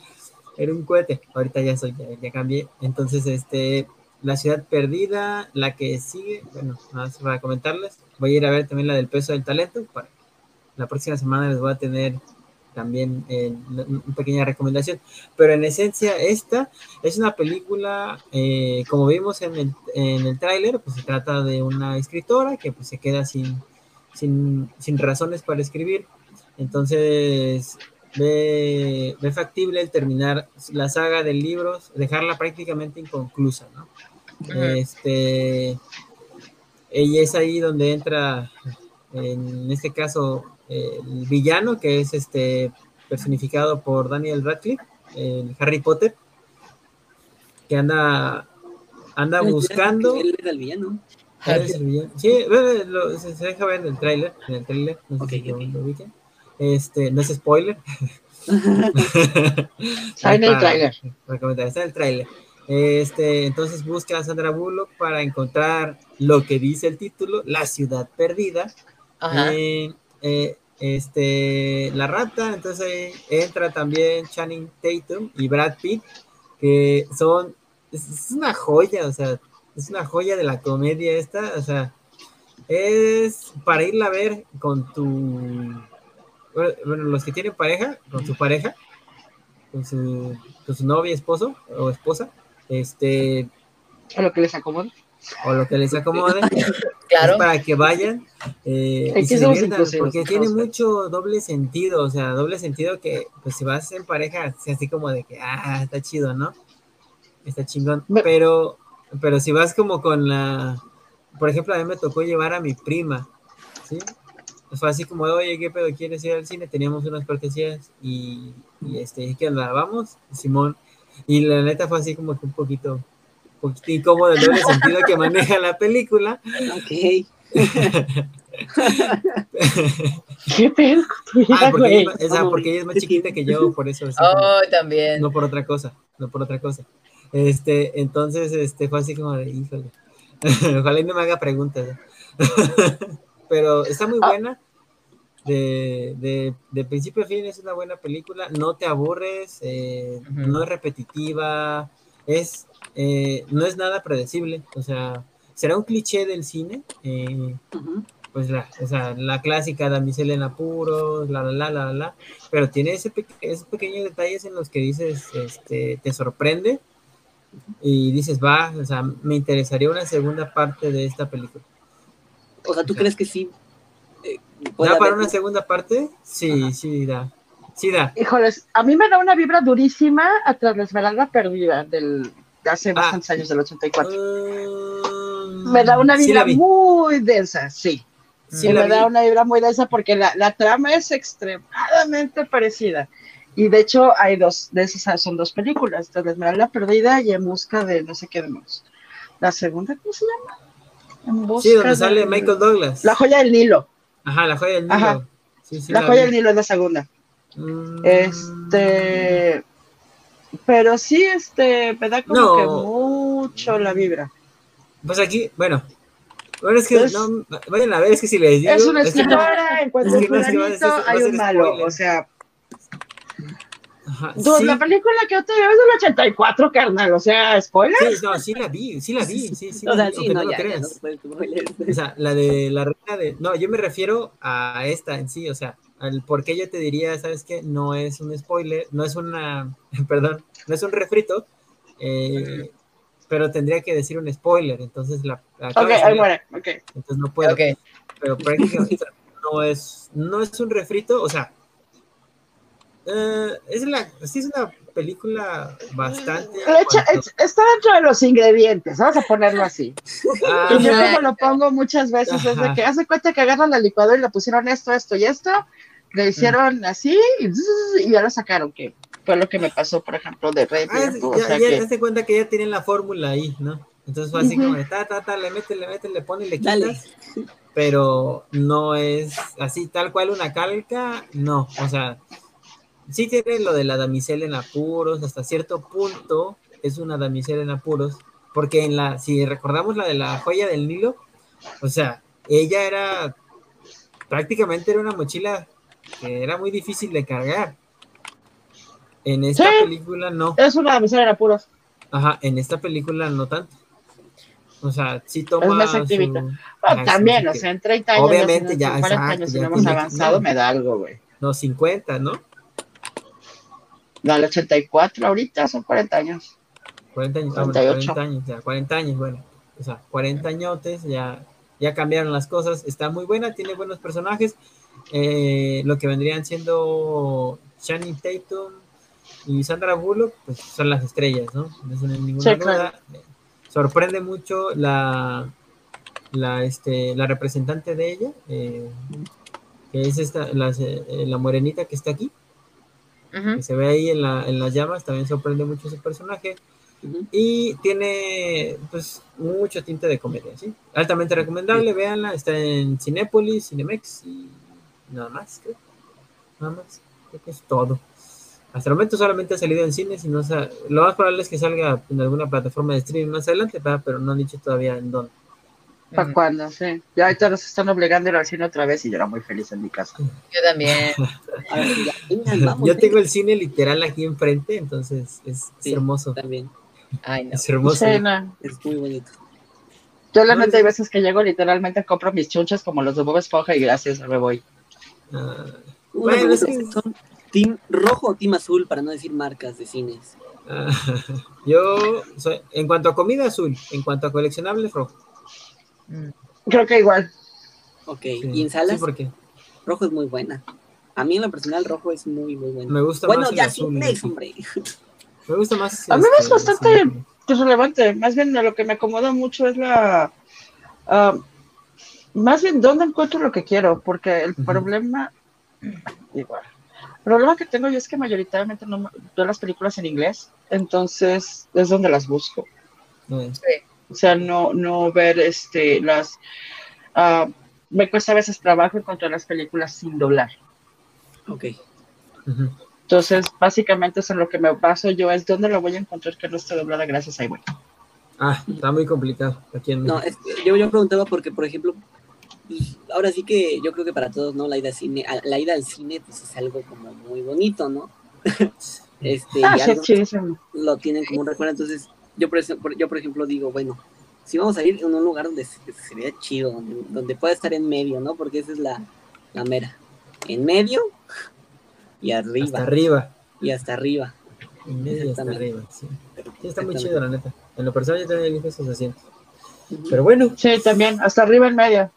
Speaker 5: era un cohete. Ahorita ya soy, ya, ya cambié. Entonces, este, La Ciudad Perdida, la que sigue, bueno, más para comentarles, voy a ir a ver también la del peso del talento, para la próxima semana les voy a tener también eh, una pequeña recomendación. Pero en esencia, esta es una película, eh, como vimos en el, en el tráiler, pues se trata de una escritora que pues se queda sin, sin, sin razones para escribir. Entonces, ve, ve, factible el terminar la saga de libros, dejarla prácticamente inconclusa, ¿no? Este, ella es ahí donde entra, en este caso, el villano, que es este personificado por Daniel Radcliffe, el Harry Potter, que anda, anda buscando.
Speaker 4: Él era el villano.
Speaker 5: Sí, se, deja ver en el tráiler, en el tráiler, no sé si lo ubiquen. Este, no es spoiler.
Speaker 3: Está en el tráiler.
Speaker 5: Está en el tráiler. Este, entonces busca a Sandra Bullock para encontrar lo que dice el título, La ciudad perdida. Ajá. Eh, eh, este, la rata, entonces entra también Channing Tatum y Brad Pitt, que son, es, una joya, o sea, es una joya de la comedia esta, o sea, es para irla a ver con tu, bueno, los que tienen pareja, con su pareja, con su, con su novia, esposo o esposa, este...
Speaker 3: A lo que les acomode
Speaker 5: o lo que les acomode, claro. para que vayan eh, y se diviertan, porque tiene mucho doble sentido, o sea, doble sentido que pues si vas en pareja, sea así como de que, ah, está chido, ¿no? Está chingón, pero, pero si vas como con la, por ejemplo, a mí me tocó llevar a mi prima, ¿sí? Fue así como, oye, ¿qué pedo quieres ir al cine? Teníamos unas cortesías y, y este, ¿qué onda? ¿Vamos? Simón. Y la neta fue así como que un poquito, poquito incómodo el doble sentido que maneja la película.
Speaker 4: Ok.
Speaker 3: ¿Qué pedo?
Speaker 5: Ah, porque, ella, esa, porque ella es más chiquita que yo, por eso.
Speaker 2: Oh, también.
Speaker 5: No por otra cosa, no por otra cosa. Este, entonces, este, fue así como de, híjole. Ojalá y no me haga preguntas. Pero está muy ah. buena. De, de, de, principio a fin es una buena película. No te aburres, eh, no es repetitiva, es eh, no es nada predecible, o sea, será un cliché del cine, eh, pues la, o sea, la clásica damisela en apuros, la, la, la, la, la, pero tiene ese esos pequeños detalles en los que dices, este, te sorprende y dices, va, o sea, me interesaría una segunda parte de esta película.
Speaker 4: O sea, ¿tú crees que sí?
Speaker 5: ¿Da para una segunda parte? Sí, sí, da. Sí, da.
Speaker 3: Híjoles, a mí me da una vibra durísima a tras la esmeralda perdida del, hace ah. bastantes años, del 84. Mm, me da una vibra muy densa, sí. Sí, me da una vibra muy densa porque la, la, trama es extremadamente parecida. Y de hecho hay dos, de esas son dos películas, entonces La Perdida y En Busca de no sé qué demás. La segunda, ¿cómo se llama?
Speaker 5: En busca sí, donde sale Michael Douglas.
Speaker 3: La joya del Nilo.
Speaker 5: Ajá, la joya del Nilo. Sí,
Speaker 3: sí, la, joya del Nilo es la segunda. Mm. Este, pero sí, este, me da como que mucho la vibra.
Speaker 5: Pues aquí, bueno, bueno, es que no, vayan a ver, es que si les digo.
Speaker 3: Es una escritora, en cuanto a hay un malo, o sea. Ajá, sí. La película que yo te veo es del 84, carnal, o sea, spoiler.
Speaker 5: Sí, no, sí la vi, sí la vi, sí, sí. O sea, sí, no, no, ya, creas. o sea, la de la reina de. No, yo me refiero a esta en sí, o sea, al por qué yo te diría, ¿sabes qué? No es un spoiler, no es una, perdón, no es un refrito, eh, pero tendría que decir un spoiler, entonces la...
Speaker 3: la ok, bueno, ok.
Speaker 5: Entonces no puedo. Okay. Pero prácticamente no es, no es un refrito, o sea, eh, es la, sí es una película bastante.
Speaker 3: está dentro de los ingredientes, vamos a ponerlo así. Ah, y yo como lo pongo muchas veces, es de que hace cuenta que agarran la licuadora y le pusieron esto, esto y esto, le hicieron así y, ya lo sacaron, que fue lo que me pasó, por ejemplo, de Red.
Speaker 5: Ah, ya, ya que... cuenta que ya tienen la fórmula ahí, ¿no? Entonces fue así como de ta, ta, ta, le mete, le mete, le pone y le quitas. Pero no es así, tal cual una calca, no. O sea, sí tiene lo de la damisela en apuros, hasta cierto punto es una damisela en apuros, porque en la, si recordamos la de la joya del Nilo, o sea, ella era prácticamente era una mochila que era muy difícil de cargar. En esta película no.
Speaker 3: Es una damisela en apuros.
Speaker 5: Ajá, en esta película no tanto. O sea, sí toma.
Speaker 3: Es más activita. Su... también, o sea, en 30 años.
Speaker 5: Obviamente, ya.
Speaker 3: En 40 años, si no hemos avanzado, no. me da algo, güey.
Speaker 5: No, 50, ¿no?
Speaker 3: No, el 84, ahorita son 40 años.
Speaker 5: 40 años, 48. 40 años, ya, 40 años, bueno. O sea, 40 añotes, ya, ya cambiaron las cosas. Está muy buena, tiene buenos personajes. Eh, lo que vendrían siendo Channing Tatum y Sandra Bullock, pues son las estrellas, ¿no? No es ninguna sí, duda. Claro. Sorprende mucho la, la, este, la representante de ella, eh, que es esta, la, eh, la, morenita que está aquí, uh -huh. que se ve ahí en, la, en las llamas, también sorprende mucho ese personaje. Uh -huh. Y tiene pues mucho tinte de comedia, ¿sí? Altamente recomendable, véanla, está en Cinépolis, Cinemex y nada más, creo. Nada más, creo que es todo. Hasta el momento solamente ha salido en cines y no lo más probable es que salga en alguna plataforma de streaming más adelante, ¿verdad? pero no han dicho todavía en dónde.
Speaker 3: ¿Para cuándo? Sí. Ya ahorita nos están obligando a ir al cine otra vez y yo era muy feliz en mi casa.
Speaker 2: Yo también.
Speaker 5: yo tengo el cine literal aquí enfrente, entonces es,
Speaker 4: Sí,
Speaker 5: es hermoso.
Speaker 4: También.
Speaker 2: Ay, no.
Speaker 5: Es hermoso.
Speaker 3: Sí, no.
Speaker 4: Es muy bonito.
Speaker 3: Yo la
Speaker 5: No,
Speaker 3: neta
Speaker 5: es-
Speaker 3: hay veces que llego literalmente compro mis chunchas como los de Bob Esponja y gracias, me voy.
Speaker 5: Ah, Bueno, es que-
Speaker 4: ¿Son team rojo o team azul? Para no decir marcas de cines.
Speaker 5: ah, yo, soy- en cuanto a comida, azul. En cuanto a coleccionables, rojo.
Speaker 2: Mm.
Speaker 3: Creo que igual.
Speaker 4: Ok.
Speaker 5: Sí.
Speaker 4: ¿Y en salas?
Speaker 5: Sí, porque
Speaker 4: Rojo es muy buena. A mí en lo personal rojo es muy, muy bueno.
Speaker 5: me gusta
Speaker 4: bueno,
Speaker 5: más
Speaker 4: ya
Speaker 5: azul.
Speaker 4: Cinemex, hombre.
Speaker 5: Me gusta más.
Speaker 3: A mí me es
Speaker 5: este,
Speaker 3: bastante
Speaker 5: sí.
Speaker 3: pues, relevante. Más bien lo que me acomoda mucho es la... ah, más bien dónde encuentro lo que quiero, porque el problema... Igual. El problema que tengo yo es que mayoritariamente no veo las películas en inglés, entonces es donde las busco.
Speaker 5: Eh,
Speaker 3: O sea, no, no ver este, las... ah, me cuesta a veces trabajo encontrar las películas sin doblar.
Speaker 4: ok.
Speaker 3: Entonces, básicamente eso es lo que me baso yo, es dónde lo voy a encontrar que no esté doblada gracias a iWay.
Speaker 5: Ah, está muy complicado aquí en
Speaker 4: No, es yo, yo preguntaba porque, por ejemplo, pues, ahora sí que yo creo que para todos, ¿no? La ida al cine, a- la ida al cine, pues es algo como muy bonito, ¿no? este,
Speaker 3: Ah,
Speaker 4: y
Speaker 3: sí,
Speaker 4: algo lo tienen como un recuerdo. Entonces, yo por, yo por ejemplo digo, bueno, si vamos a ir en un lugar donde se- sería chido, donde, donde pueda estar en medio, ¿no? Porque esa es la, la mera. En medio y arriba.
Speaker 5: Hasta arriba.
Speaker 4: Y hasta arriba.
Speaker 5: En medio y hasta arriba, sí. Sí, está muy chido, la neta. En lo personal yo también elijo esos asientos.
Speaker 4: Ujú.
Speaker 5: Pero bueno,
Speaker 3: Sí, también, hasta arriba en medio.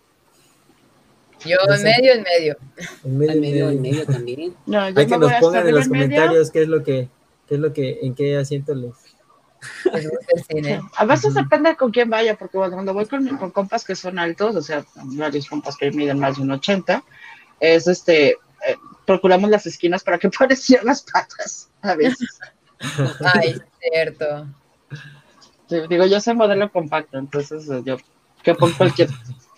Speaker 2: Yo
Speaker 5: No
Speaker 2: en medio, en medio.
Speaker 5: en medio,
Speaker 4: En medio,
Speaker 5: en
Speaker 4: en medio también.
Speaker 3: No, yo
Speaker 5: Hay que nos pongan en los
Speaker 3: medio.
Speaker 5: comentarios qué es lo que, qué es lo que, en qué asiento les.
Speaker 2: Les gusta el cine.
Speaker 3: A veces depende con quién vaya, porque bueno, cuando voy con, con compas que son altos, o sea, varios compas que miden más de un 80, es este, eh, procuramos las esquinas para que parezcan las patas a veces.
Speaker 2: Ay, cierto.
Speaker 3: Sí, digo, yo soy modelo compacto, entonces eh, yo que pongo cualquier,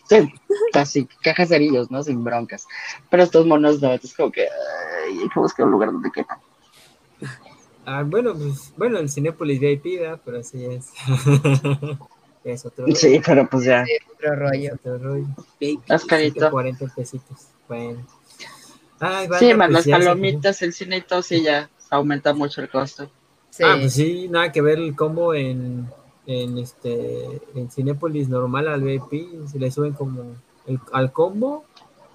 Speaker 3: sí, así, cajas cerillos, ¿no? Sin broncas. Pero estos monos no, es como que, ay, hay que buscar un lugar donde quepan.
Speaker 5: Ah, bueno, pues, bueno, el Cinépolis VIP, ¿verdad? pero así es. es otro,
Speaker 3: Sí, pero pues ya,
Speaker 2: otro rollo.
Speaker 5: otro rollo.
Speaker 3: Las caritas.
Speaker 5: 40 pesitos. Bueno. Ay, banda,
Speaker 3: Sí, más
Speaker 5: pues,
Speaker 3: las
Speaker 5: ya se-
Speaker 3: palomitas, el cine y todo, sí, ya aumenta mucho el costo.
Speaker 2: Sí.
Speaker 5: Ah, pues sí, nada que ver el combo en, en este en Cinépolis normal al VIP, si le suben como el, al combo,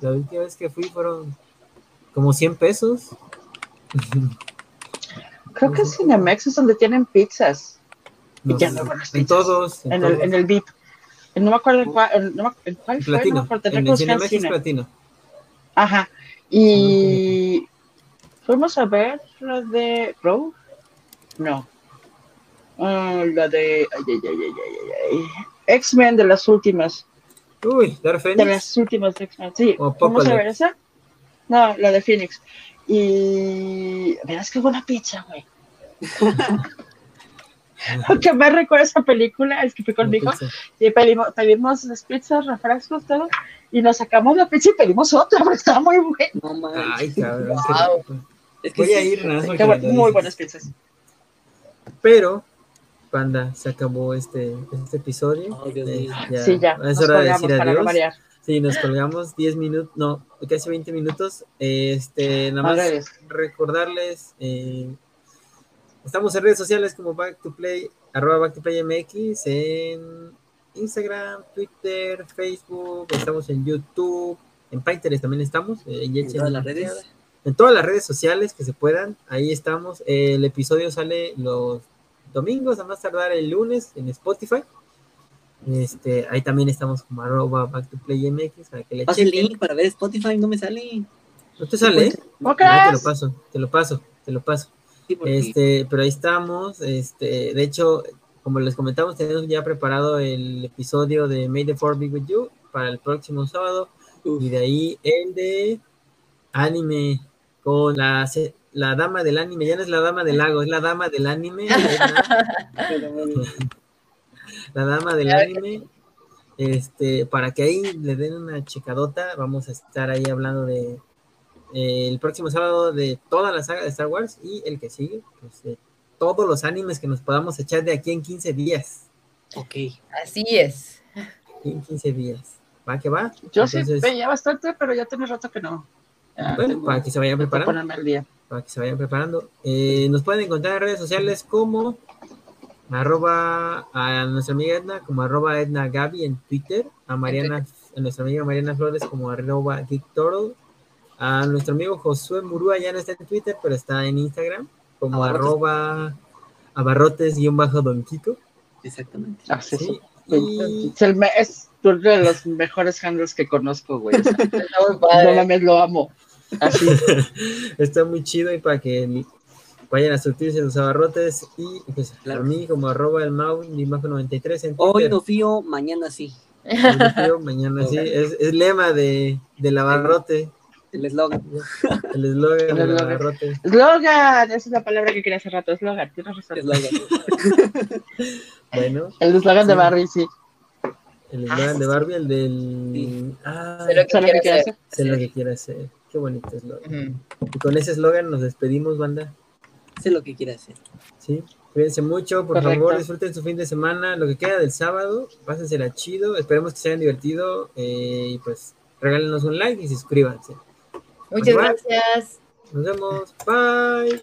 Speaker 5: la última vez que fui fueron como 100 pesos.
Speaker 3: Creo que en Cinemex es donde tienen pizzas.
Speaker 5: No
Speaker 3: Ya
Speaker 5: sé,
Speaker 3: no, buenas
Speaker 5: en todos, en,
Speaker 3: En el, en el VIP. No me acuerdo en cuál, en, no me- en cuál fue, no me
Speaker 5: platino,
Speaker 3: acuerdo,
Speaker 5: en el Cinemex es platino.
Speaker 3: Ajá. Y fuimos a ver la de Rogue. No. Ah, la de ay, ay, ay, ay, ay, ay. X-Men de las últimas.
Speaker 5: Uy, Dark
Speaker 3: De
Speaker 5: Phoenix.
Speaker 3: las últimas de X-Men. Sí, fuimos a ver esa. No, la de Phoenix. Y verás qué buena pizza, güey. Lo que me recuerda esa película es que fui con mi hijo
Speaker 5: Pizza.
Speaker 3: y pedimos, pedimos las pizzas, refrescos, todo, y nos sacamos la pizza y pedimos otra, porque estaba muy buena.
Speaker 4: No manches.
Speaker 5: Ay, cabrón.
Speaker 2: Wow.
Speaker 4: Es que
Speaker 5: Voy a ir, nada más
Speaker 3: Qué muy
Speaker 5: dices.
Speaker 3: buenas pizzas.
Speaker 5: Pero, panda, se acabó este, este episodio.
Speaker 4: Oh, Dios
Speaker 5: Eh,
Speaker 4: mío.
Speaker 3: Sí, ya,
Speaker 5: Es hora de decir
Speaker 3: no
Speaker 5: adiós. Sí, nos colgamos 10 minutos, no, casi 20 minutos. Este, nada más recordarles, eh, estamos en redes sociales como Back to Play, arroba Back to Play MX, en Instagram, Twitter, Facebook, estamos en YouTube, en Pinterest también estamos,
Speaker 4: eh, en todas las redes.
Speaker 5: En todas las redes sociales que se puedan, ahí estamos. El episodio sale los domingos, a más tardar el lunes en Spotify. Este, ahí también estamos como arroba back to play MX
Speaker 4: para que le el link para ver Spotify, no me sale.
Speaker 5: ¿No te sale? No, te lo paso, te lo paso, te lo paso. este, pero ahí estamos. Este, de hecho, como les comentamos, tenemos ya preparado el episodio de May the Four Be With You para el próximo sábado. Y de ahí el de anime con la, la dama del anime. Ya no es la dama del lago, es la dama del anime. la dama del anime. Este, para que ahí le den una checadota, vamos a estar ahí hablando de eh, el próximo sábado de toda la saga de Star Wars y el que sigue, pues, todos los animes que nos podamos echar de aquí en 15 días.
Speaker 4: Ok.
Speaker 2: Así es.
Speaker 5: En 15 días. ¿Va que va?
Speaker 3: Yo sí veía bastante, pero ya tiene rato que no.
Speaker 5: bueno, para que se vayan preparando. Para que se vayan preparando. Eh, nos pueden encontrar en redes sociales como arroba a nuestra amiga Edna como arroba Edna Gaby en Twitter, a Mariana, a nuestra amiga Mariana Flores como arroba Victor, a nuestro amigo Josué Murúa ya no está en Twitter, pero está en Instagram como arroba abarrotes-don Kiko.
Speaker 4: Exactamente.
Speaker 3: Ah, sí, Es, el es uno de los mejores handles que conozco, güey. no mames, lo amo. Así.
Speaker 5: Está muy chido y para que vayan a surtirse los abarrotes y pues a mí como arroba el mau y 93 en
Speaker 4: Hoy no fío, mañana sí.
Speaker 5: Hoy no fío, mañana sí. Es, es lema de, del abarrote.
Speaker 4: El eslogan.
Speaker 5: El eslogan del abarrote.
Speaker 3: Eslogan, esa es la palabra que quería hace rato, eslogan, tienes razón.
Speaker 5: bueno.
Speaker 3: El eslogan de Barbie, sí.
Speaker 5: El eslogan de Barbie, el del...
Speaker 2: Ah, sé lo que, quiere hacer.
Speaker 5: Sé lo que quiere hacer. Qué bonito eslogan. Y con ese eslogan nos despedimos, banda
Speaker 4: sé lo que quiere hacer.
Speaker 5: Sí, cuídense mucho, por favor, disfruten su fin de semana, lo que queda del sábado, pásensela chido, esperemos que se hayan divertido eh, y pues regálenos un like y suscríbanse.
Speaker 2: Muchas gracias.
Speaker 5: Nos vemos. Bye.